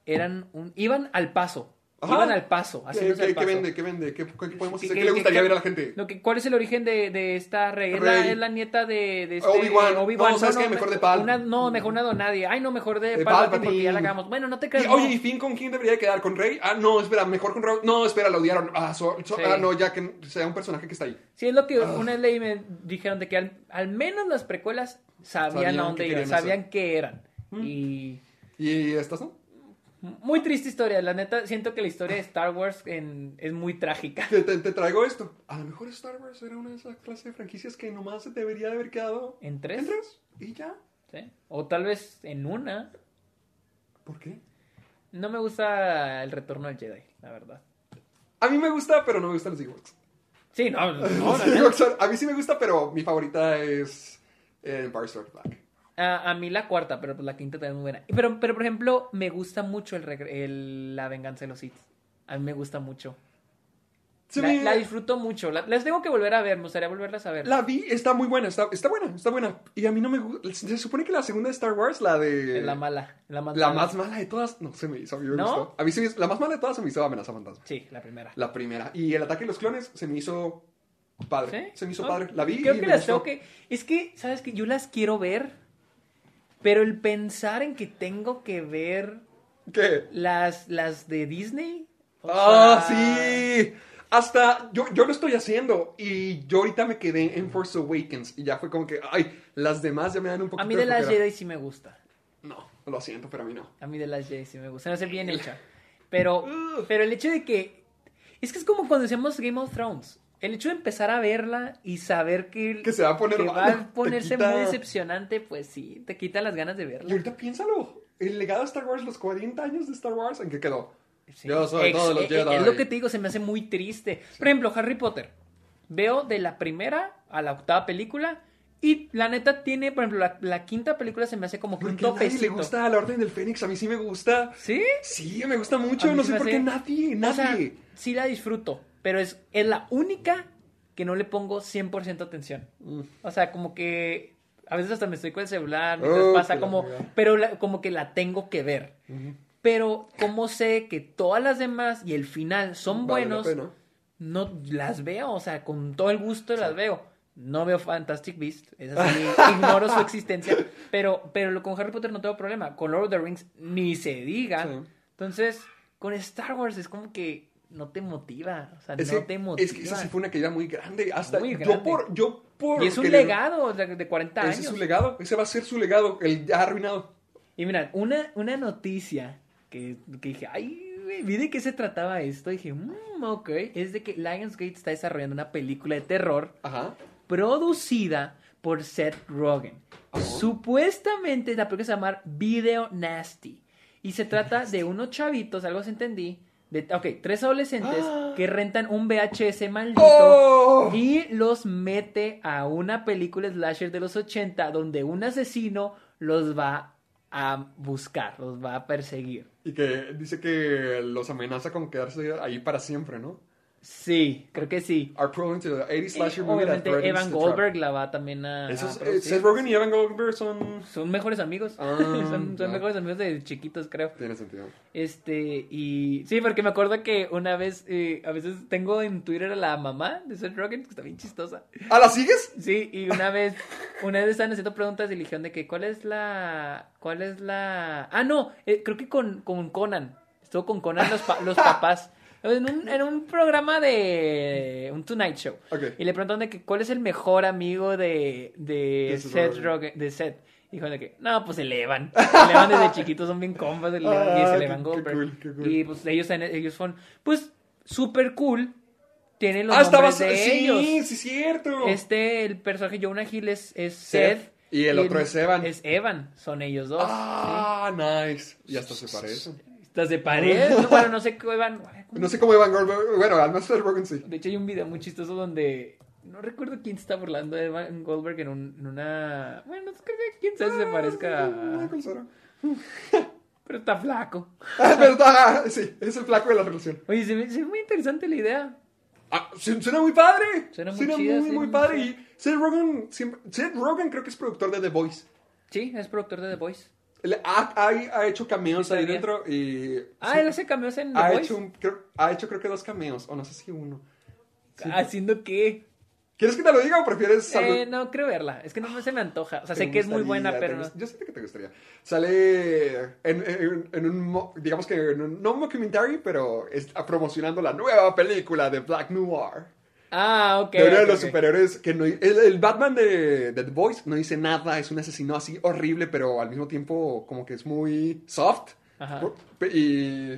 eran un, iban al paso. Ajá. Iban al paso, ¿Qué, qué- al qué vende? ¿Qué vende? ¿Qué, qué podemos ¿Qué- hacer? ¿Qué, qué- le gustaría ver a la gente? Lo que, ¿Cuál es el origen de, de esta rey? Es la, es la nieta de, de este Obi-Wan. Obi-Wan. No, ¿sabes qué? Mejor de Pal- Una, no, mejor una donadie. Ay, no, mejor de De Palpatine porque ya la hagamos. Bueno, no te Y, creas. oye, no. ¿y Finn con quién debería de quedar? ¿Con Rey? Ah, no, espera, mejor con Rey. No, espera, lo odiaron. Ah, so- so- Sí. ah, no, ya que sea un personaje que está ahí. Sí, es lo que Ah. una vez leí me dijeron de que al, al menos las precuelas sabían, Sabían a dónde iban, sabían qué eran. Mm. Y ¿Y estas no? Muy triste historia. La neta, siento que la historia de Star Wars en- es muy trágica. Te, te- te traigo esto. A lo mejor Star Wars era una de esas clases de franquicias que nomás se debería de haber quedado ¿En tres? en tres. Y ya. ¿sí? O tal vez en una. ¿Por qué? No me gusta el retorno del Jedi, la verdad. A mí me gusta, pero no me gustan los Ewoks. Sí, no, no, a mí sí me gusta, pero mi favorita es eh, Strikes Back. A, a mí la cuarta, pero pues la quinta también es muy buena. Pero, pero por ejemplo, me gusta mucho el, regre- el- la venganza de los Sith. A mí me gusta mucho. Se La, me- la disfruto mucho. La- las tengo que volver a ver, me gustaría volverlas a ver. La vi, está muy buena, está, está buena, está buena. Y a mí no me gusta. Se supone que la segunda de Star Wars, la de. La mala. La más La mala. más mala de todas, no se me hizo, a mí me ¿No? gustó. A mí se me hizo- la más mala de todas se me hizo Amenaza Fantasma. Sí, la primera. La primera. Y el ataque de los clones se me hizo padre. ¿Sí? Se me hizo No, padre. La vi Creo y que me las gustó. tengo que. Es que, ¿sabes que Yo las quiero ver. Pero el pensar en que tengo que ver ¿Qué? las, las de Disney. Ah, sea, sí. Hasta yo, yo lo estoy haciendo y yo ahorita me quedé en Force Awakens y ya fue como que, ay, las demás ya me dan un poquito A mí de las. Jedi sí me gusta. No, lo siento, pero a mí no. A mí de las Jedi sí me gusta. No sé bien hecha. Pero, pero el hecho de que. Es que es como cuando decíamos Game of Thrones. El hecho de empezar a verla y saber que, Que se va a poner que va a ponerse quita- muy decepcionante, pues sí, te quita las ganas de Y verla. ahorita piénsalo. El legado de Star Wars, los 40 años de Star Wars, ¿en qué quedó? Sí. Yo soy Ex- todos los Jedi. Es lo que te digo, se me hace muy triste. Por ejemplo, Harry Potter. Veo de la primera a la octava película y la neta tiene, por ejemplo, la, la quinta película se me hace como que un nadie le topecito. gusta la Orden del Fénix, a mí sí me gusta. ¿Sí? Sí, me gusta mucho, no sé por hace- qué nadie, O sea, nadie. sí la disfruto, pero es, es la única que no le pongo 100% atención. Mm. O sea, como que a veces hasta me estoy con el celular, mientras Oh, pasa como, pero la- como que la tengo que ver. Pero como sé que todas las demás y el final son Vale buenos, no las veo, o sea, con todo el gusto las veo. No veo Fantastic Beast, es así, ignoro su existencia, pero, pero con Harry Potter no tengo problema, con Lord of the Rings ni se diga. Sí. Entonces, con Star Wars es como que no te motiva, o sea, Es, no que, te motiva. es que esa sí fue una caída muy grande. Hasta Muy yo por, yo por y es un legado de, de 40 Ese años. es su legado, ese va a ser su legado, el ya arruinado. Y mira, una, una noticia que, que dije, ay, vi de qué se trataba esto. dije, mmm, ok. Es de que Lionsgate está desarrollando una película de terror Ajá. producida por Seth Rogen. Supuestamente la película se llama Video Nasty. Y se trata de unos chavitos, algo se entendí. De, ok, tres adolescentes que rentan un VHS maldito ¡Oh! y los mete a una película slasher de los 80 donde un asesino los va a buscar, los va a perseguir. Y que dice que los amenaza con quedarse ahí para siempre, ¿no? Sí, creo que sí. Are prone to the 80 Y slasher movie obviamente Evan. Goldberg la va también a, Esos, a eh. Seth Rogen y Evan Goldberg son... Son mejores amigos. Ah, son son mejores amigos de chiquitos, creo. Tiene sentido. Este, y sí, porque me acuerdo que una vez, eh, a veces tengo en Twitter a la mamá de Seth Rogen, que está bien chistosa. ¿Ah, la sigues? Sí, y una vez, una vez estaban haciendo preguntas y le dijeron de que, ¿cuál es la, cuál es la, ah, no, eh, creo que con, con Conan, estuvo con Conan los, pa- los papás. En un, en un programa de un Tonight Show. Ok. Y le preguntaron de que cuál es el mejor amigo de, de, De Seth Rogen. De Seth. Dijo de que, no, pues el Evan. El Evan desde chiquitos son bien compas, el Evan, y es Ah, el Evan Goldberg. cool, cool. Y pues ellos, ellos son, pues, súper cool. Tienen los Ah, nombres de Sí, ellos. sí, cierto. Este, el personaje Jonah Hill es, es Seth, Seth. y el otro es Evan. Es Evan, son ellos dos. Ah, nice. Y hasta se parecen. Estas de pared. No, bueno, no sé qué Evan. No sé cómo Evan Goldberg... Bueno, al menos Rogen sí. De hecho, hay un video muy chistoso donde. No recuerdo quién se está burlando de Evan Goldberg en, un- en una. Bueno, no creo que quién sabe si se parezca. a-. Pero está flaco. Ah, verdad. Sí, es el flaco de la relación. Oye, se me, se ve muy interesante la idea. Ah, su- suena muy padre. Suena muy Suena chida, muy, suena muy muy padre. chida. Y Seth Rogen, siempre, Seth Rogen creo que es productor de The Voice. Sí, es productor de The Voice. Ha, ha- ha hecho cameos ahí dentro y... Ah, sí, él hace cameos en The ha Voice. hecho, un- creo, ha hecho creo que dos cameos, o no sé si uno. Sí. ¿Haciendo qué? ¿Quieres que te lo diga o prefieres? Eh, no, creo verla. Es que no se me antoja. O sea, sé que es muy buena, pero no. gust- Yo sé que te gustaría. Sale en, en- en un, mo- digamos que en un, no un documentary, pero está promocionando la nueva película de Black Noir. Ah, ok. de uno de los ok. superhéroes que no... El, el Batman de, de The Voice no dice nada, es un asesino así horrible, pero al mismo tiempo como que es muy soft. Ajá. Y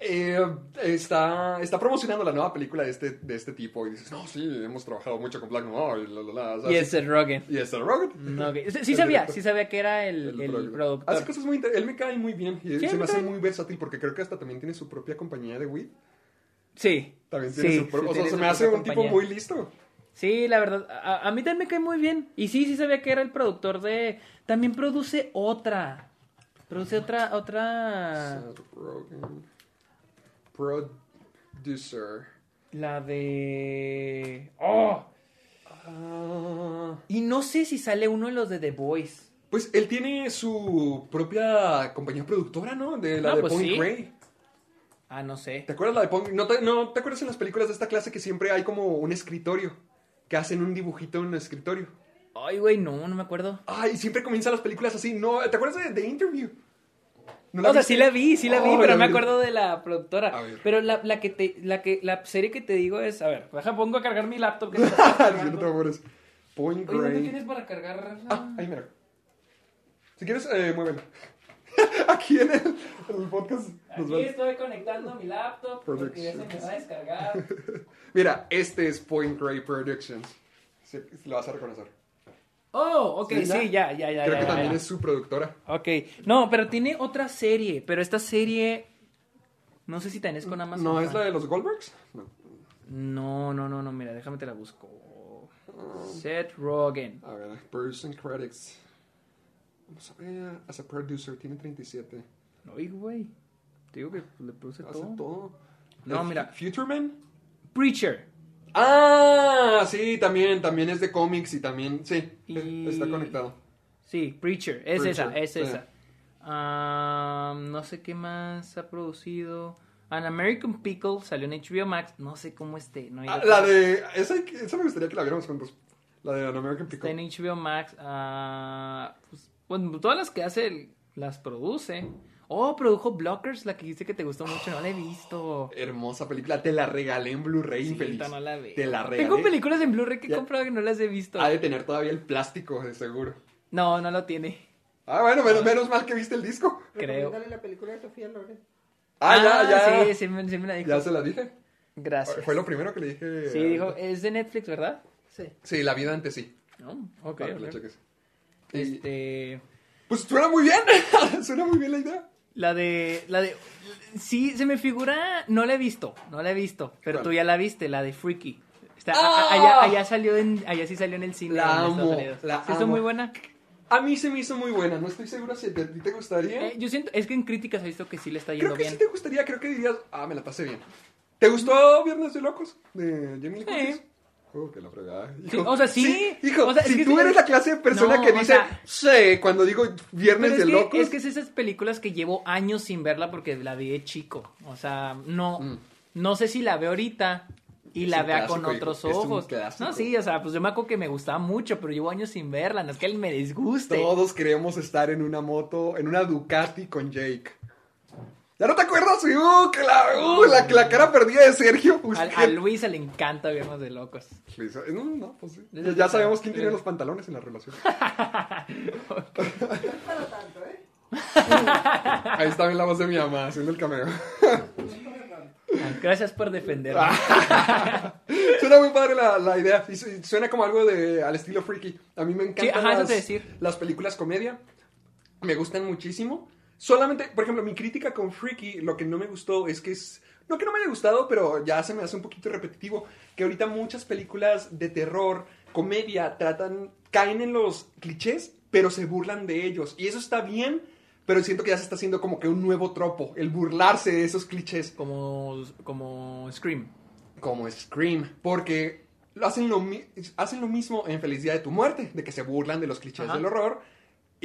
eh, está, está promocionando la nueva película de este, de este tipo y dices, no, sí, hemos trabajado mucho con Black Noir y la, la, la", Y es Seth Rogen. y es. No, ok. Sí, El sabía, director. sí sabía que era el, El el productor. productor. Hace cosas muy inter- Él me cae muy bien y Sí, se me hace muy versátil porque creo que hasta también tiene su propia compañía de weed. Sí. También tiene Sí, su pro- sí, o sea, se me hace un tipo muy listo. Sí, la verdad, a, a mí también me cae muy bien. Y sí, sí sabía que era el productor de... También produce otra. Produce otra, otra... Producer. La de... ¡Oh! Ah, Y no sé si sale uno de los de The Voice. pues él tiene su propia compañía productora, ¿no? De la Ah, de pues Point sí. Grey. Ah, no sé. ¿Te acuerdas la de Point ¿No te, ¿No te acuerdas en las películas de esta clase que siempre hay como un escritorio? Que hacen un dibujito en un escritorio. Ay, güey, no, no me acuerdo. Ay, siempre comienzan las películas así. No, ¿te acuerdas de The Interview? ¿No o sea, viste? sí la vi, sí la vi, pero no me acuerdo de la productora. Pero la, la que te, la que, la serie que te digo es, a ver, deja, pongo a cargar mi laptop. Que no te. Point Oye, ¿dónde tienes para cargar? Ah, ahí mira. Si quieres, eh, muévelo. Aquí en el, el podcast nos Aquí va- estoy conectando mi laptop porque ya se me va a descargar. Mira, este es Point Grey Productions. Sí, lo vas a reconocer. Oh, ok, ¿Sí, sí, ya? ya, ya, ya. Creo ya, que ya, también ya. es su productora. Ok, no, pero tiene otra serie, pero esta serie... No sé si es con Amazon. ¿No es la de los Goldbergs? No. No, no, no, no, mira, déjame te la busco. Seth Rogen. A ver, Person Credits. Vamos a ver. As a producer, tiene 37. Oye, güey. Te digo que le produce Hace todo. todo. No, mira. Futureman. Preacher. Ah, sí, también, también es de cómics y también, sí, Y- está conectado. Sí, Preacher. Es Preacher, esa, es sí. esa. No sé qué más ha producido. An American Pickle salió en HBO Max. No sé cómo esté. No Ah, la de, esa, esa me gustaría que la viéramos juntos. La de An American Está en Pickle. HBO Max. ah, pues, bueno, todas las que hace las produce. Oh, produjo Blockers, la que dice que te gustó mucho. No la he visto. Hermosa película, te la regalé en Blu-ray Sí, infeliz. no la veo. Te la regalé. Tengo películas en Blu-ray que he comprado que no las he visto. Ha de tener todavía el plástico, de seguro. No, no lo tiene. Ah, bueno, menos, menos mal que viste el disco. Creo. La película de Sofía Loren. Ah, ya, ya. Sí, sí, me, sí me la dijo. Ya se la dije. Gracias. Fue lo primero que le dije. Sí, dijo, es de Netflix, ¿verdad? Sí. Sí, la vida antes sí. No, ok. Para que la ok. cheques. Este, Pues suena muy bien. suena muy bien la idea. la de, la de, sí, se me figura, no la he visto, no la he visto, pero ¿Cuál? tú ya la viste, la de Freaky. Está, ¡Ah! a- allá, allá salió en, allá sí salió en el cine. La en Estados amo, Unidos. la ¿Sí ¿Está amo. muy buena? A mí se me hizo muy buena. No estoy segura si a ti te gustaría. Eh, yo siento, es que en críticas he visto que sí le está Creo yendo que bien. sí te gustaría. Creo que dirías, ah, me la pasé bien. ¿Te gustó Viernes de Locos? De Jamie Lee Curtis. Que la fregada. Sí, o sea, sí. hijo, O sea, es si tú eres la clase de persona No, que dice, sea- cuando digo Viernes de es que, Locos. es que es esas películas que llevo años sin verla porque la vi de chico. O sea, no, Mm. no sé si la veo ahorita y Es la vea con otros hijo, ojos. No, sí, o sea, pues yo me acuerdo que me gustaba mucho, pero llevo años sin verla. No es que me disguste. Todos queremos estar en una moto, en una Ducati con Jake. ¿Ya no te acuerdas? Uh, que la, uh, la, la cara perdida de Sergio. Uy, A, a Luisa le encanta Viernes de Locos. Luisa, No, no, pues sí. Ya sabemos quién tiene los pantalones en la relación. Para tanto, ¿eh? Ahí está bien la voz de mi mamá haciendo el cameo. Gracias por defenderme. Ah. Suena muy padre la, la idea. Y suena como algo de al estilo freaky. A mí me encantan Sí, ajá, las, decir. las películas comedia. Me gustan muchísimo. Solamente, por ejemplo, mi crítica con Freaky, lo que no me gustó es que es. No que no me haya gustado, pero ya se me hace un poquito repetitivo. Que ahorita muchas películas de terror, comedia, tratan. caen en los clichés, pero se burlan de ellos. Y eso está bien, pero siento que ya se está haciendo como que un nuevo tropo. El burlarse de esos clichés. Como, como Scream. como Scream, porque hacen, lo, hacen lo mismo en Felicidad de tu muerte, de que se burlan de los clichés Ajá. del horror,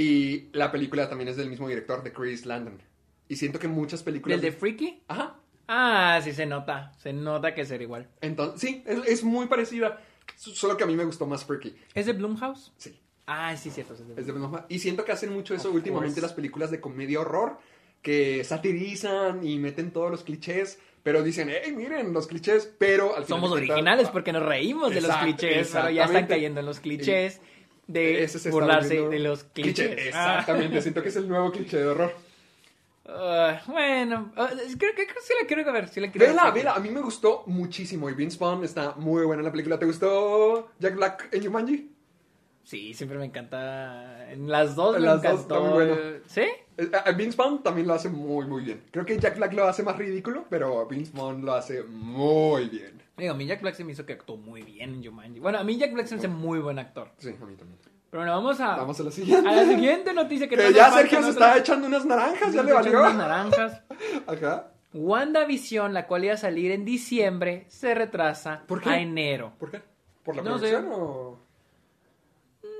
y la película también es del mismo director, de Chris Landon. Y siento que muchas películas... ¿El de Freaky? Ajá. Ah, sí, se nota. Se nota que será igual. Entonces, sí, es, es muy parecida, solo que a mí me gustó más Freaky. ¿Es de Blumhouse? Sí, Ah, sí, cierto. es de es de misma- Y siento que hacen mucho eso Of últimamente course. las películas de comedia horror, que satirizan y meten todos los clichés, pero dicen, hey, miren los clichés, pero al final Somos originales porque nos reímos de los clichés, pero ya están cayendo en los clichés de Ese está burlarse de los clichés. cliché, Ah. Exactamente, siento que es el nuevo cliché de horror. Ah, bueno, ah, creo que sí la quiero ver. Sí la quiero Vela, ver. vela, a mí me gustó muchísimo y Vince Vaughn está muy buena en la película. ¿Te gustó Jack Black en Jumanji? Sí, siempre me encanta. En las dos En me las dos encantó. muy bueno. ¿Sí? Eh, eh, Vince Vaughn también lo hace muy, muy bien. Creo que Jack Black lo hace más ridículo, pero Vince Vaughn lo hace muy bien. Digo, a mí Jack Black se me hizo que actuó muy bien en Jumanji. Bueno, a mí Jack Black se me hace muy buen actor. Sí, a mí también. Pero bueno, vamos a, Vamos a la siguiente. a la siguiente noticia que, Que ya Sergio se está echando unas naranjas, ya le valió. unas naranjas. Ajá. WandaVision, la cual iba a salir en diciembre, se retrasa ¿Por qué? a enero. ¿Por qué? ¿Por la No sé. producción o...?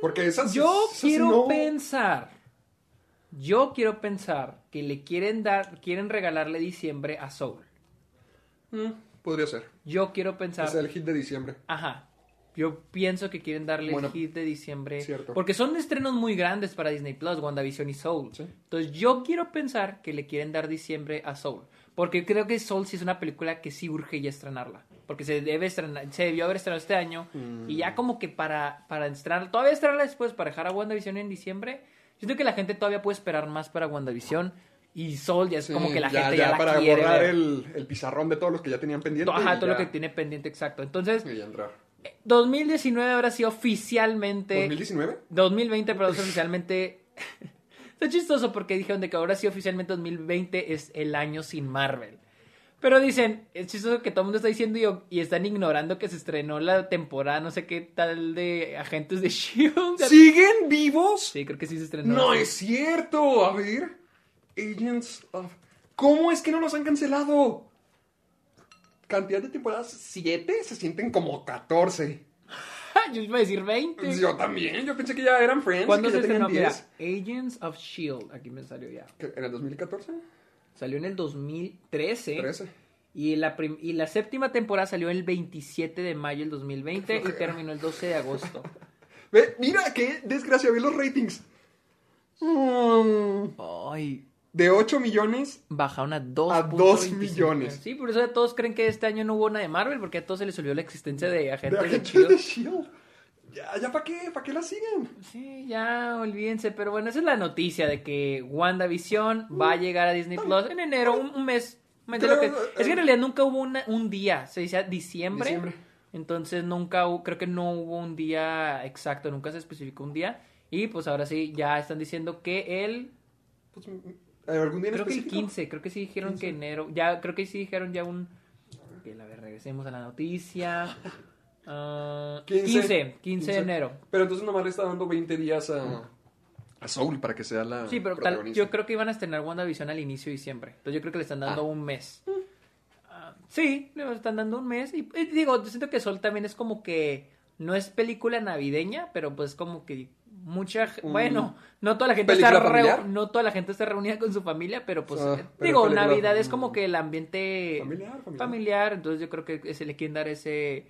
Porque esas... Yo esas quiero no- pensar, yo quiero pensar que le quieren dar, quieren regalarle diciembre a Soul. Mm, podría ser. Yo quiero pensar, Es el hit de diciembre. ajá, yo pienso que quieren darle Bueno, el hit de diciembre, cierto. porque son estrenos muy grandes para Disney Plus, WandaVision y Soul. Sí. Entonces yo quiero pensar que le quieren dar diciembre a Soul, porque creo que Soul sí es una película que sí urge ya estrenarla, porque se debe estrenar, se debió haber estrenado este año y ya como que para para estrenar, todavía estrenarla después para dejar a WandaVision en diciembre, siento que la gente todavía puede esperar más para WandaVision Y Soul ya es Sí, como que la ya- gente ya ya, la para quiere borrar el, el pizarrón de todos los que ya tenían pendiente. Ajá, todo lo que tiene pendiente, exacto. Entonces, y ya entrar. 2019 ahora sí oficialmente... ¿2019? 2020, perdón, es oficialmente... Está chistoso porque dijeron de que ahora sí oficialmente 2020 es el año sin Marvel. Pero dicen, es chistoso que todo el mundo está diciendo y, y están ignorando que se estrenó la temporada, no sé qué tal de Agentes de S.H.I.E.L.D. ¿Siguen vivos? Sí, creo que sí se estrenó. No es cierto. A ver. Agents of... ¿Cómo es que no los han cancelado? Cantidad de temporadas 7 se sienten como 14. Yo iba a decir 20. Yo también, yo pensé que ya eran Friends. ¿Cuándo se estrenó? Mira, 10. Agents of S.H.I.E.L.D. Aquí me salió ya. ¿Qué, ¿En el 2014? Salió en el 2013. 13. Y la, y la séptima temporada salió el 27 de mayo del 2020 y terminó el 12 de agosto. Ve, mira qué desgracia, ve los ratings. Mm, Ay, de 8 millones bajaron a 2 A dos millones. Sí, por eso todos creen que este año no hubo nada de Marvel, porque a todos se les olvidó la existencia de de agentes de agentes S.H.I.E.L.D. de Shield. Ya, ya, ¿para qué? ¿Para qué la siguen? Sí, ya olvídense, pero bueno, esa es la noticia de que WandaVision va a llegar a Disney Plus en enero, un, un mes. un mes de lo que- Creo, es que en realidad nunca hubo una- un día, se decía diciembre, Diciembre. entonces nunca hubo, creo que no hubo un día exacto, nunca se especificó un día. Y pues ahora sí, ya están diciendo que el, Pues, ¿Algún día en creo que el específico? 15, creo que sí dijeron que enero, ya, creo que sí dijeron ya un, que a ver, regresemos a la noticia. Ah, 15, 15, de enero. Pero entonces nomás le está dando 20 días a, a Soul para que sea la Sí, pero tal- yo creo que iban a estrenar WandaVision al inicio de diciembre. Entonces yo creo que le están dando Ah. un mes. Ah, sí, le están dando un mes. Y, y digo, yo siento que Sol también es como que no es película navideña, pero pues como que mucha Mm. bueno, no toda la gente está no toda la gente está reunida con su familia, pero pues Ah, eh, pero digo, Navidad es como mm. que el ambiente Familiar, familiar. familiar, entonces yo creo que se le quieren dar ese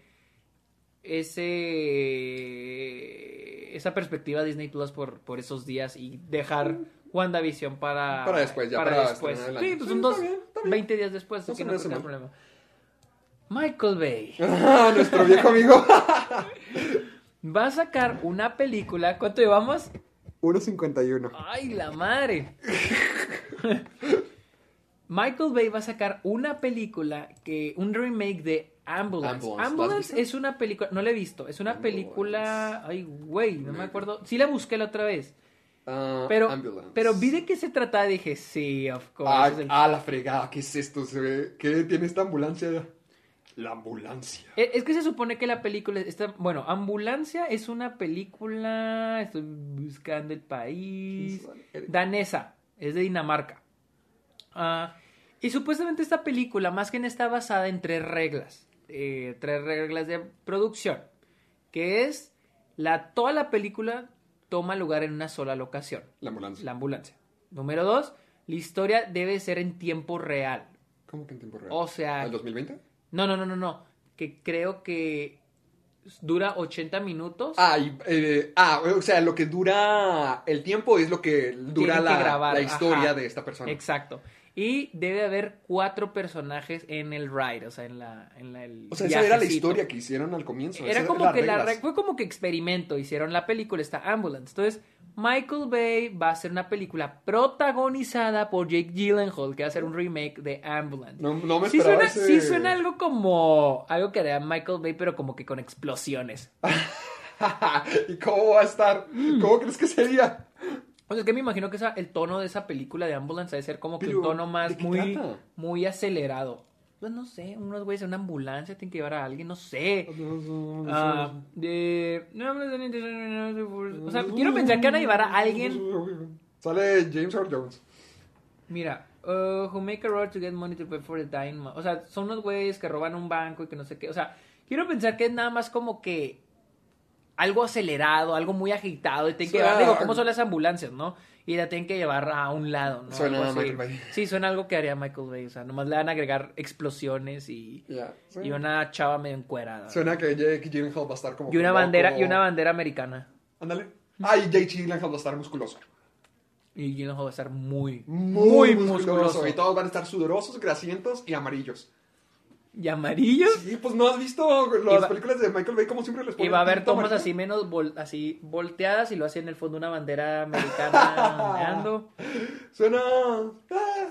ese esa perspectiva a Disney Plus por, por esos días y dejar WandaVision para Para después, ya para después. estrenar el Sí, pues Sí, son dos bien, está bien. 20 días después, No así no problema. Michael Bay nuestro viejo amigo. va a sacar una película, ¿cuánto llevamos? 1.51. Ay, la madre. Michael Bay va a sacar una película que un remake de Ambulance. Ambulance, es una película, no la he visto, es una Ambulance. película, ay, güey, no me acuerdo. Sí la busqué la otra vez, Ah, pero Ambulance. pero vi de qué se trataba y dije, sí, of course. Ah, el- ah, la fregada, ¿qué es esto? ¿Qué tiene esta ambulancia? La ambulancia. Eh, Es que se supone que la película está, bueno, Ambulancia es una película, estoy buscando el país, danesa, es de Dinamarca. Ah, y supuestamente esta película más que en está basada en tres reglas, eh, tres reglas de producción, que es la toda la película toma lugar en una sola locación, La ambulancia. la ambulancia. Número dos, la historia debe ser en tiempo real. ¿Cómo que en tiempo real? O sea, ¿Al 2020? No, no, no, no, no. Que creo que dura 80 minutos. Ah, y, eh, ah, o sea, lo que dura el tiempo es lo que dura Tienen que la, grabar, la historia ajá. de esta persona. Exacto. Y debe haber cuatro personajes en el ride, o sea, en la... En la el O sea, esa era la historia que hicieron al comienzo. Era como que la fue como que experimento, hicieron la película, está Ambulance. Entonces, Michael Bay va a hacer una película protagonizada por Jake Gyllenhaal, que va a hacer un remake de Ambulance. No, no me sí, esperaba suena, ese- sí suena algo como algo que haría Michael Bay, pero como que con explosiones. ¿Y cómo va a estar? Mm. ¿Cómo crees que sería? O sea, es que me imagino que esa- el tono de esa película de Ambulance debe ser como que Pero, un tono ¿de más muy, trata? muy acelerado. Pues no sé, unos güeyes en una ambulancia tienen que llevar a alguien, no sé. Ah, de... O sea, quiero pensar que van a llevar a alguien. Sale James Earl Jones. Mira, uh, who make a road to get money to pay for the dying. O sea, son unos güeyes que roban un banco y que no sé qué. O sea, quiero pensar que es nada más como que algo acelerado, algo muy agitado. Y tienen que llevar, digo, ¿cómo son las ambulancias, no? Y la tienen que llevar a un lado, ¿no? Suena Algo a. Michael Bay. Sí, suena algo que haría Michael Bay. O sea, nomás le van a agregar explosiones y, Ya. y una chava medio encuerada. suena que Jake Gyllenhaal va a estar como... Y una bandera, y una bandera americana. Ándale. Ah, y Jake Gyllenhaal va a estar musculoso. Y Gyllenhaal va a estar muy, Muy, muy musculoso. Y todos van a estar sudorosos, grasientos y amarillos. Y amarillos. Sí, pues no has visto las va- películas de Michael Bay como siempre les Y ponen va a haber tomas así menos vol- así volteadas y lo hace en el fondo una bandera americana ondeando. Suena... ah,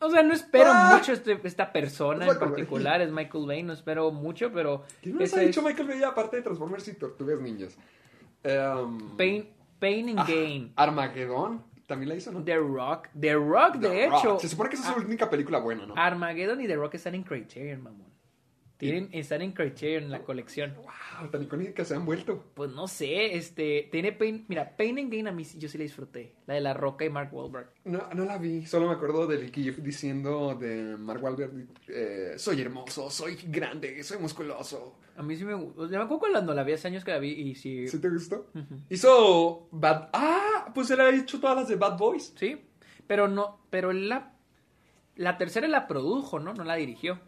O sea, no espero Ah. mucho este- esta persona Es en Bay. particular, es Michael Bay, no espero mucho, pero ¿Quién nos ha es dicho Michael Bay aparte de Transformers y Tortugas Ninjas? Em, Pain, Pain and ah, Gain. Armageddon. También la hizo, ¿no? The Rock, The Rock, de The hecho. Rock. Se supone que esa es su única película buena, ¿no? Armageddon y The Rock están en Criterion, mamón. Tienen, están en Criterion en la colección. Wow, tan icónicas se han vuelto. Pues no sé, este, tiene Pain, mira, Pain and Gain a mí yo sí la disfruté. La de La Roca y Mark Wahlberg. No, no la vi, solo me acuerdo del GIF diciendo de Mark Wahlberg, eh, soy hermoso, soy grande, soy musculoso. A mí sí me gustó. Me acuerdo cuando la vi hace años que la vi y sí. ¿Sí te gustó? Hizo Bad... Ah, pues él ha hecho todas las de Bad Boys. Sí, pero no, pero él la, la tercera la produjo, ¿no? No la dirigió.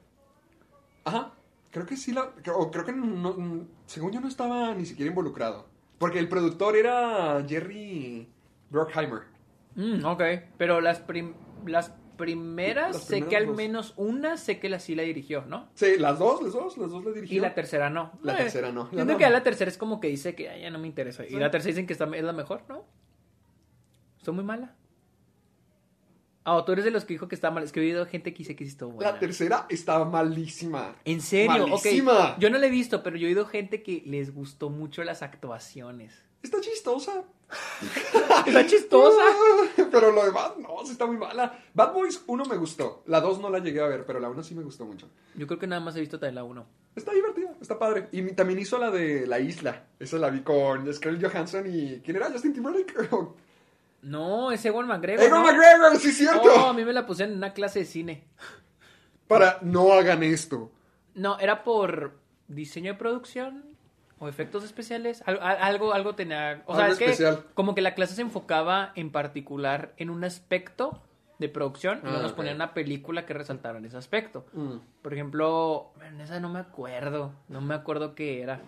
Ajá, creo que sí la... O creo que no, según yo no estaba ni siquiera involucrado. Porque el productor era Jerry Bruckheimer. Mm, ok, pero las, prim- las primeras, Las sé primeras que al dos. menos una sé que la sí la dirigió, ¿no? Sí, las dos, las dos, las dos la dirigió. Y la tercera no. La Eh, tercera no. La no. que ya la tercera es como que dice que "Ay, ya no me interesa. Y la tercera dicen que es la mejor, ¿no? ¿Son muy mala? Ah, tú eres de los que dijo que está mal. Es que he oído gente que dice que sí está buena. La tercera estaba malísima. ¿En serio? Malísima. Yo no la he visto, pero yo he oído gente que les gustó mucho las actuaciones. Está chistosa. Está chistosa. Pero lo demás, no, sí está muy mala. Bad Boys 1 me gustó. La 2 no la llegué a ver, pero la 1 sí me gustó mucho. Yo creo que nada más he visto también la 1. Está divertida, está padre. Y también hizo la de La Isla. Esa la vi con Scarlett Johansson y... ¿Quién era? ¿Justin Timberlake? No, es Ewan McGregor. ¡Egon ¿no? McGregor! ¡Sí, cierto! Oh, a mí me la pusieron en una clase de cine. Para, no hagan esto. No, era por diseño de producción o efectos especiales. Al- al- Algo, algo tenía. O sea, Algo es que como que la clase se enfocaba en particular en un aspecto de producción y Ah, luego nos ponían una película que resaltara en ese aspecto. Mm. Por ejemplo, en esa no me acuerdo. No me acuerdo qué era.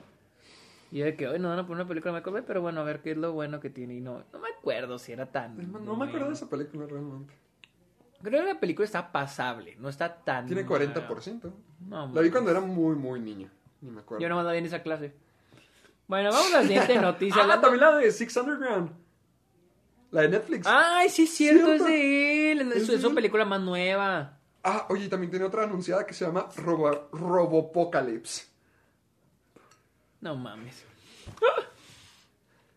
Y de que hoy no van a poner una película de Michael Bay, pero bueno, a ver qué es lo bueno que tiene. Y no, no me acuerdo si era tan. No me acuerdo de esa película realmente. Creo que la película está pasable, no está tan. Tiene 40%. No, La vi cuando era muy, muy niña. Ni me acuerdo. Yo no la vi en esa clase. Bueno, vamos a la siguiente noticia. Ah, hablando- también la de Six Underground. La de Netflix. Ay, sí es cierto, Cierto. es de él. Es, Es su- película más nueva. Ah, oye, y también tiene otra anunciada que se llama Robo Robopocalypse. No mames.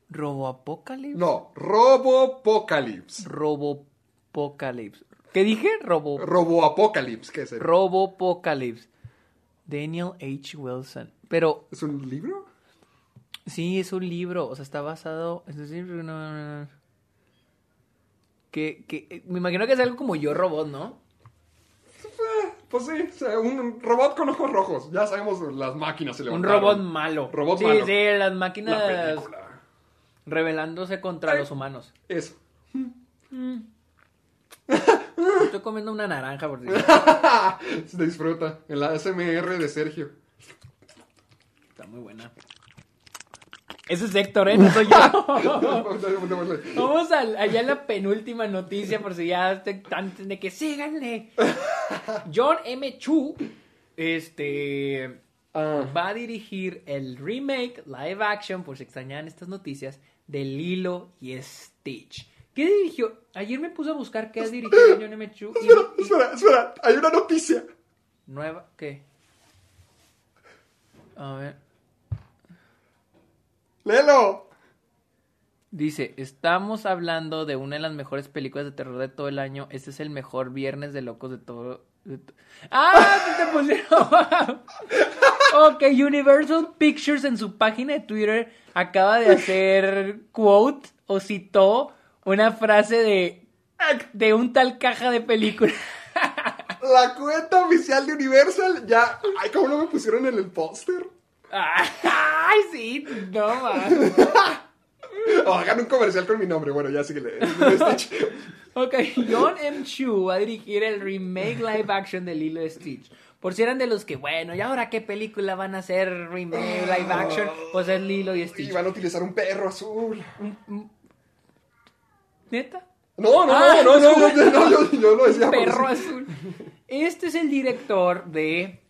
¿Roboapocalipsis? No, Robopocalypse. Roboapocalipsis. ¿Qué dije? Robo... Roboapocalypse, ¿qué es? eso? Roboapocalipsis. Daniel H. Wilson. Pero ¿Es un libro? sí, es un libro. O sea, está basado... Es decir, no, no, no. Que, que, me imagino que es algo como Yo Robot, ¿no? Pues sí, o sea, un robot con ojos rojos. Ya sabemos, las máquinas se Un levantaron. robot malo. Robot sí, malo. Sí, las La máquinas película. rebelándose contra los humanos. Eso. Estoy comiendo una naranja por. Se disfruta. En la SMR de Sergio. Está muy buena. Ese es Héctor, ¿eh? No soy yo. Vamos al- allá a la penúltima noticia por si ya están antes de que síganle. John M. Chu este, Ah, va a dirigir el remake live action, por si extrañaban estas noticias, de Lilo y Stitch. ¿Qué dirigió? Ayer me puse a buscar qué ha dirigido John M. Chu. espera, y- espera, espera. Hay una noticia. Nueva, ¿qué? A ver. Léelo. Dice, estamos hablando de una de las mejores películas de terror de todo el año. Este es el mejor viernes de locos de todo. de to- ¡Ah! te pusieron! ok, Universal Pictures en su página de Twitter acaba de hacer quote o citó una frase de, de un tal caja de película. La cuenta oficial de Universal ya. Ay, ¿cómo no me pusieron en el póster? ¡Ay, sí! No, man. O hagan un comercial con mi nombre. Bueno, ya síguele. Stitch. Ok, John M. Chu va a dirigir el remake live action de Lilo y Stitch. Por si eran de los que, bueno, ¿y ahora qué película van a hacer remake live action? Pues es Lilo y Y Stitch. van a utilizar un perro azul. ¿Neta? No, no, Ah, no, no, no, no, yo, yo lo decía. Perro azul. Este es el director de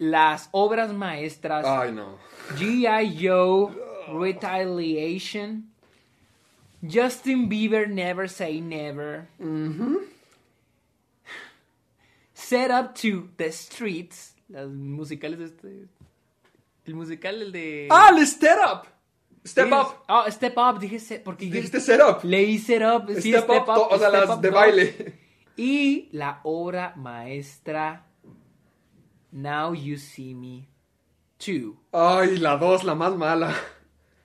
las obras maestras Ay, no. G.I. Joe, Retaliation, Justin Bieber, Never Say Never, Set Up to the Streets, las musicales de este... El musical, el de... ¡Ah, el Step Up! Step Sí, Up. Ah, Step Up, dije... se- Porque yo- Dijiste Set Up. Leí Set Up, sí, Step Up, to- o sea, Step las Up de 2. baile. Y la obra maestra Now You See Me 2. Ay, la dos, la más mala.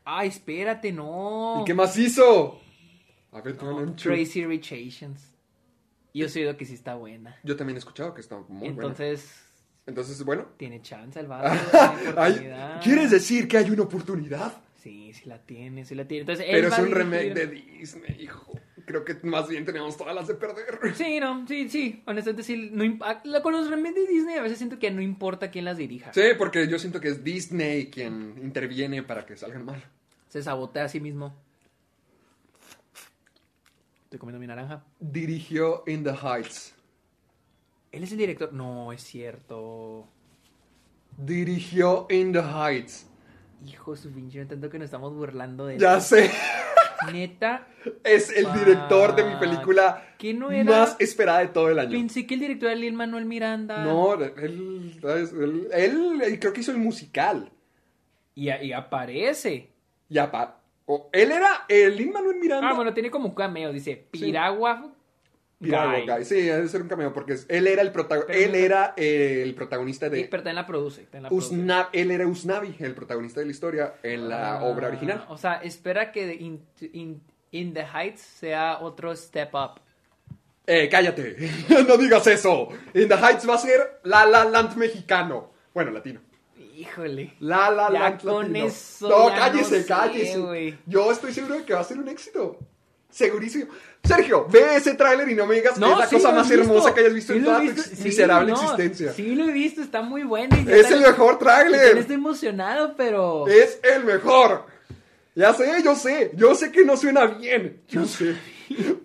Ay, espérate, no. ¿Y qué más hizo? A ver, no, chu- Crazy Rich Asians. Yo he oído que sí está buena. Yo también he escuchado que está muy buena. Entonces, Entonces, bueno. tiene chance el vato. ¿Quieres decir que hay una oportunidad? Sí, sí la tiene, sí la tiene. Entonces, Pero es un remake de Disney, hijo. Creo que más bien tenemos todas las de perder. Sí, no, sí, sí. Honestamente, sí. No con los remakes de Disney a veces siento que no importa quién las dirija. Sí, porque yo siento que es Disney quien interviene para que salgan mal. Se sabotea a sí mismo. Estoy comiendo mi naranja. Dirigió In the Heights. Él es el director. No, es cierto. Dirigió In the Heights. Hijo su pinche, tanto que nos estamos burlando de Ya él. sé. Neta, Es el director de mi película ¿Que no era- más esperada de todo el año. pensé que el director era Lin Manuel Miranda. No, él, él, él, él creo que hizo el musical. Y, a- y aparece. Él era el Lin Manuel Miranda. Ah, bueno, tiene como un cameo. Dice Piragua. Guy. Guy. Sí, debe ser un cameo porque él era el protagonista. Pero Él no- era eh, el protagonista Sí, de pero también la produce. también la produce. Usna- él era Usnavi, el protagonista de la historia en la Ah, obra original. O sea, espera que in, in- In the Heights sea otro step up. Eh, cállate. no digas eso. In the Heights va a ser La La Land mexicano. Bueno, latino. Híjole. La La Ya Land con latino. eso no, cállese, no sé, cállese. Yo estoy seguro de que va a ser un éxito. Segurísimo. Sergio, ve ese tráiler y no me digas que es la sí cosa más visto. hermosa que hayas visto Sí en toda tu visto. ex- Sí, miserable no, existencia. Sí, lo he visto, está muy bueno. y Es el mejor tráiler. estoy emocionado, pero. Es el mejor. Ya sé, yo sé. Yo sé que no suena bien. Yo sé.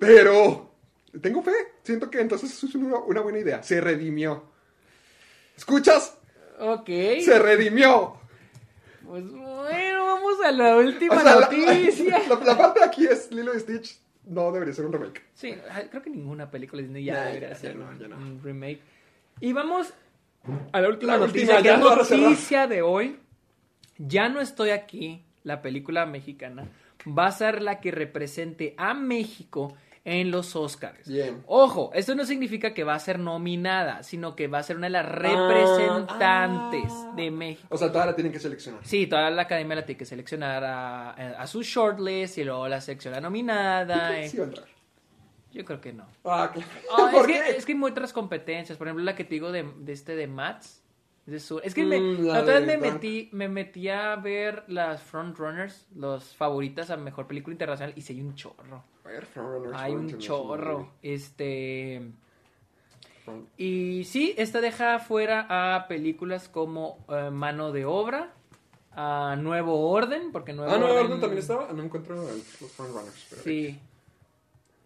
Pero tengo fe. Siento que entonces es una, una buena idea. Se redimió. ¿Escuchas? Ok. Se redimió. Pues bueno, vamos a la última O sea, la, noticia. la- la parte de aquí es Lilo y Stitch. No debería ser un remake. Sí, creo que ninguna película de Disney ya debería ya, ser ya no, un, no. remake. Y vamos a la última La noticia, última, que es noticia de hoy. Ya no estoy aquí, la película mexicana va a ser la que represente a México en los Oscars. Bien. Ojo, esto no significa que va a ser nominada, sino que va a ser una de las representantes ah. de México. O sea, todavía la tienen que seleccionar. Sí, toda la academia la tiene que seleccionar a, a su shortlist y luego la selecciona nominada. eh. Sí va a entrar. Yo creo que no. Ah, claro. Ah, ¿Por es, qué? que, es que hay otras competencias. Por ejemplo, la que te digo de, de este de Mats. De su, es que me, Mm, la la otra vez me metí, me metí a ver las frontrunners, los favoritas a mejor película internacional, y sí hay un chorro. Hay un chorro. Este. Front- Y sí, esta deja fuera a películas como eh, Mano de Obra, a Nuevo Orden, porque Nuevo Ah, Orden. Orden también estaba. No encuentro los Frontrunners. pero- Sí.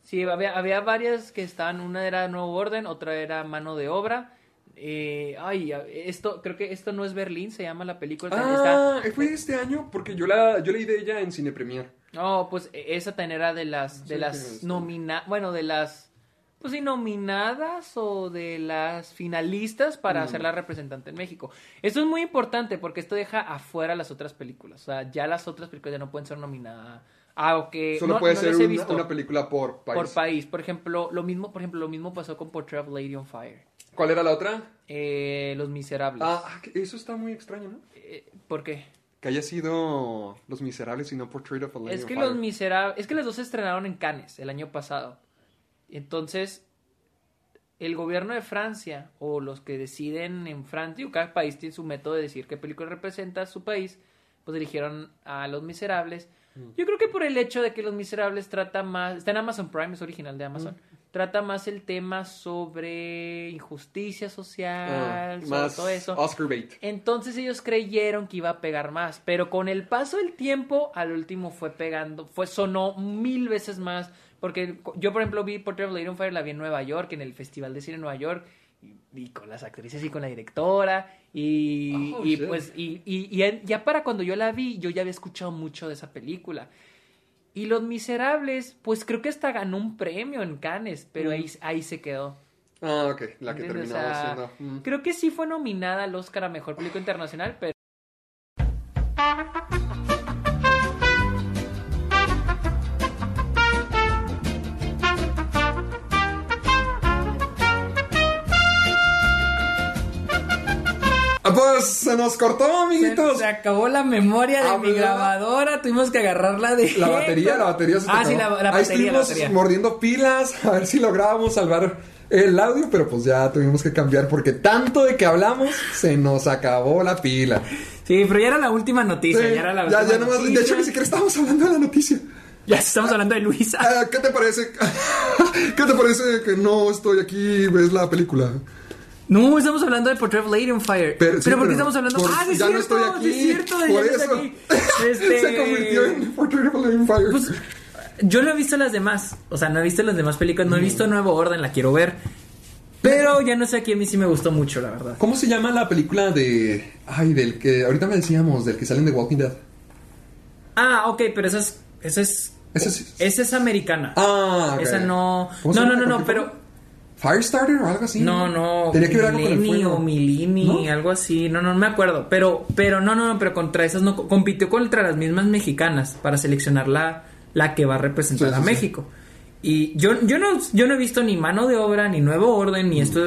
Sí, había, había varias que estaban, una era Nuevo Orden, otra era Mano de Obra. Eh, ay, esto, creo que esto no es Berlín, se llama la película. Ah, Está- fue este año porque yo la yo leí de ella en Cine Premier. no, pues e- esa también era de las, No de sé las es. nomina, bueno, de las, pues sí, nominadas o de las finalistas para Mm. ser la representante en México. Esto es muy importante porque esto deja afuera las otras películas. O sea, ya las otras películas ya no pueden ser nominadas. Aunque Solo no- puede no ser una, visto. una película por país. por país. Por ejemplo, lo mismo, por ejemplo, lo mismo pasó con Portrait of Lady on Fire. ¿Cuál era la otra? Eh, Los Miserables. Ah, ah, eso está muy extraño, ¿no? Eh, ¿Por qué? Que haya sido Los Miserables y no Portrait of a Lady Es on que Fire. Los Miserables, es que las dos se estrenaron en Cannes el año pasado. Entonces, el gobierno de Francia o los que deciden en Francia, o cada país tiene su método de decir qué película representa su país, pues dirigieron a Los Miserables. Yo creo que por el hecho de que Los Miserables trata más, está en Amazon Prime, es original de Amazon, Mm. trata más el tema sobre injusticia Ah, social, sobre más todo eso. Oscar bait. Entonces ellos creyeron que iba a pegar más, pero con el paso del tiempo, al último fue pegando, fue sonó mil veces más, porque yo por ejemplo vi Portrait of Lady on Fire, la vi en Nueva York, en el Festival de Cine en Nueva York, y, y con las actrices y con la directora. Y, Oh, y, pues, y, y- ya- para cuando yo la vi, yo ya había escuchado mucho de esa película. Y Los Miserables, pues creo que hasta ganó un premio en Cannes, pero ahí, ahí se quedó. Ah, ok, la que terminó O sea, siendo. mm. Creo que sí fue nominada al Oscar a Mejor Película Internacional, pero... Pues se nos cortó, amiguitos. se acabó la memoria de Ah, mi grabadora, tuvimos que agarrarla de... La batería, la batería se Ah, sí, acabó. la, la Ahí batería, la batería. mordiendo pilas a ver si lográbamos salvar el audio, pero pues ya tuvimos que cambiar porque tanto de que hablamos se nos acabó la pila. Sí, pero ya era la última noticia, Sí, ya era la ya, última ya nomás, de hecho ni siquiera estábamos hablando de la noticia. Ya estamos hablando de Luisa. Ah, ¿Qué te parece? ¿Qué te parece que no estoy aquí y ves la película? No, estamos hablando de Portrait of Lady on Fire. Pero- Pero, sí, ¿por qué pero estamos hablando? por- ah, de ya no cierto, estoy aquí, de cierto, de por ya no eso. aquí. Este, Se convirtió en Portrait of Lady on Fire. Pues, yo no he visto las demás. O sea, no he visto las demás películas. No he visto Nuevo Orden, la quiero ver. Pero ya no sé aquí, a mí sí me gustó mucho, la verdad. ¿Cómo se llama la película de... Ay, del que... Ahorita me decíamos, del que salen de Walking Dead. Ah, ok, pero esa es. Esa es. Ese sí. Esa es americana. Ah, ok. Esa no. ¿Cómo se No, no, no, no, ¿Por qué pero. ¿Firestarter o algo así? No, no. Tenía que ver algo con el fuego. o Milini, ¿No? algo así. No, no, no me acuerdo. Pero, pero no, no, no, pero contra esas no. Compitió contra las mismas mexicanas para seleccionar la, la que va a representar Sí, a sí, sí. México. Y yo, yo no, yo no he visto ni mano de obra, ni nuevo orden, ni esto,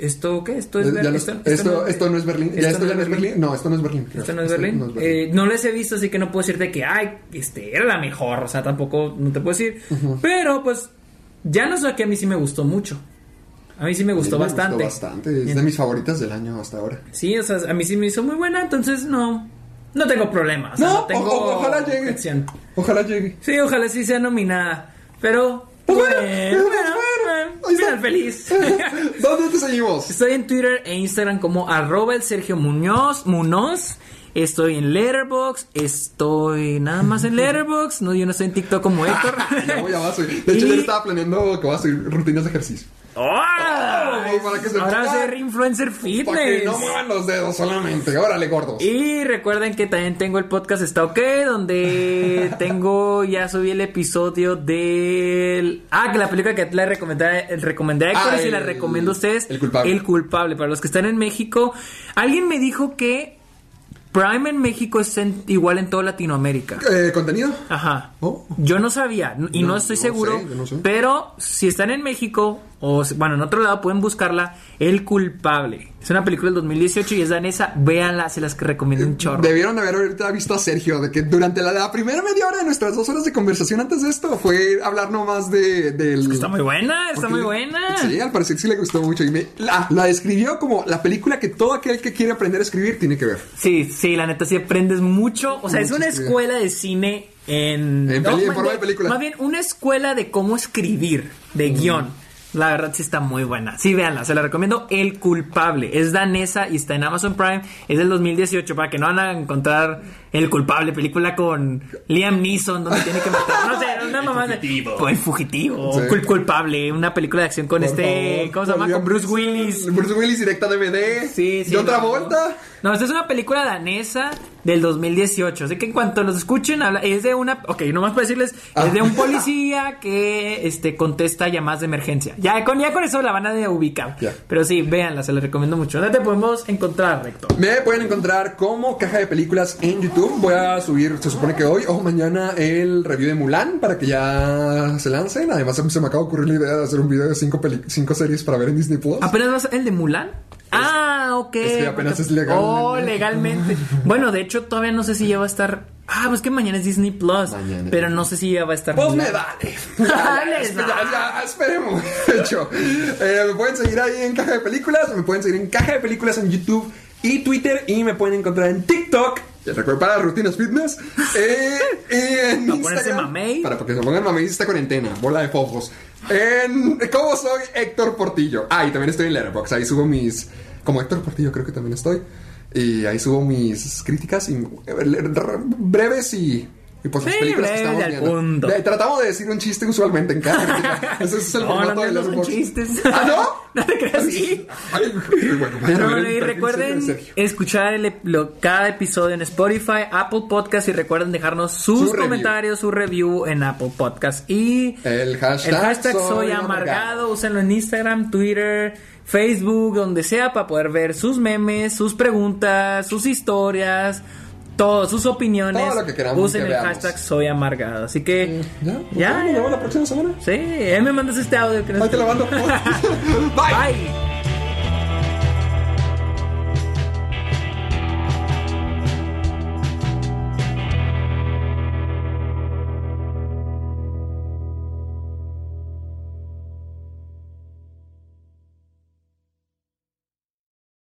esto, ¿qué? Esto es Eh, ya Ber- no- esto, esto, no es Berlín. ¿Ya esto ya no es Berlín? No, esto no es Berlín. creo. Esto no es Berlín. no es Eh, no les he visto, así que no puedo decirte que, ay, este, era la mejor. O sea, tampoco, no te puedo decir. Pero, pues, ya no sé que a mí sí me gustó mucho. A mí sí me gustó Me bastante. bastante. Es de mis favoritas del año hasta ahora. Sí, o sea, a mí sí me hizo muy buena, entonces no, no tengo problema. O sea, no, No, tengo o- ojalá llegue. objeción. Ojalá llegue. Sí, ojalá sí sea nominada. Pero, Pues bueno, bueno, bueno, pues bueno. final feliz. ¿Dónde te seguimos? Estoy en Twitter e Instagram como arroba el Sergio Muñoz, Munoz. Estoy en Letterboxd, estoy nada más en Letterboxd. No, yo no estoy en TikTok como Héctor. Ya voy a vas a subir. De hecho, Y- ya estaba planeando que voy a subir rutinas de ejercicio. ¡Oh! para que se Ahora ser influencer Para que fitness. no muevan los dedos solamente. Órale, gordos. Y recuerden que también tengo el podcast Está OK, donde tengo, ya subí el episodio del... Ah, que la película que le recomendé, recomendé a Héctor, Ah, y si la recomiendo a ustedes. El culpable. El culpable, para los que están en México. Alguien me dijo que Prime en México es en- igual en toda Latinoamérica. Eh, ¿Contenido? Ajá. Oh. Yo no sabía y no estoy no seguro, sé, yo no sé. pero si están en México o bueno, en otro lado pueden buscarla El culpable. Es una película del 2018 y es danesa, véanla, se las recomiendo un chorro. Debieron de haber ahorita visto a Sergio, de que durante la, la primera media hora de nuestras dos horas de conversación antes de esto fue hablar nomás de, del... Está muy buena, está muy buena. Sí, al parecer sí le gustó mucho. Y me, la, la describió como la película que todo aquel que quiere aprender a escribir tiene que ver. Sí, sí, la neta sí aprendes mucho. O sea, es una escribir. escuela de cine en... En peli- en forma de película. Más bien, una escuela de cómo escribir, de guion. La verdad sí está muy buena. Sí, véanla, se la recomiendo. El culpable. Es danesa y está en Amazon Prime. Es del 2018 para que no van a encontrar El culpable, película con Liam Neeson donde tiene que matar. No sé, una mamá de... fugitivo. El fugitivo. Sí. Cul- culpable. Una película de acción con Por este... favor, ¿Cómo se llama? Liam Con Bruce. Willis. Bruce Willis directa DVD. Sí, sí. De otra no. vuelta. No, esta es una película danesa del 2018. Así que en cuanto los escuchen, habla, es de una. Ok, nomás para decirles, es de un policía que este, contesta llamadas de emergencia. Ya con, ya con eso la van a ubicar. Pero sí, véanla, se la recomiendo mucho. ¿Dónde te podemos encontrar, Rector? Me pueden encontrar como caja de películas en YouTube. Voy a subir, se supone que hoy o mañana, el review de Mulan para que ya se lancen. Además, se me acaba de ocurrir la idea de hacer un video de cinco, peli- cinco series para ver en Disney Plus. ¿Apenas vas el de Mulan? Ah, ok. es que apenas es legal. Oh, legalmente. bueno, de hecho, todavía no sé si ya va a estar. Ah, pues que mañana es Disney Plus. Mañana. Pero no sé si ya va a estar. Pues Mulan. me vale. Dale, Espera, dale. ya, esperemos. De hecho, eh, me pueden seguir ahí en Caja de Películas, me pueden seguir en Caja de Películas en YouTube y Twitter y me pueden encontrar en TikTok. Ya recuerdo para rutinas fitness. Eh, y en Para ponerse mamey. Para que se pongan mamey esta cuarentena. Bola de fofos. En ¿Cómo soy? Héctor Portillo. Ah, y también estoy en Letterboxd. Ahí subo mis. Como Héctor Portillo, creo que también estoy. Y ahí subo mis críticas y, breves y y pues las Sí, películas que estamos viendo. punto. Tratamos de decir un chiste usualmente en cada. Ese es el No, formato no, de los chistes. ¿Ah, no? No te creas, sí. Ay, bueno, y recuerden escuchar el lo- cada episodio en Spotify, Apple Podcast y recuerden dejarnos sus Su review. comentarios, su review en Apple Podcast y El hashtag, el hashtag soy, soy amargado, úsenlo en Instagram, Twitter, Facebook, donde sea para poder ver sus memes, sus preguntas, sus historias, todo, sus opiniones. Todo lo que queramos Usen que el veamos. hashtag soy amargado. Así que ¿Ya? ya, ¿Nos vemos la próxima semana? sí, él me mandas este audio que no Ahí te lo mando. Bye. Bye.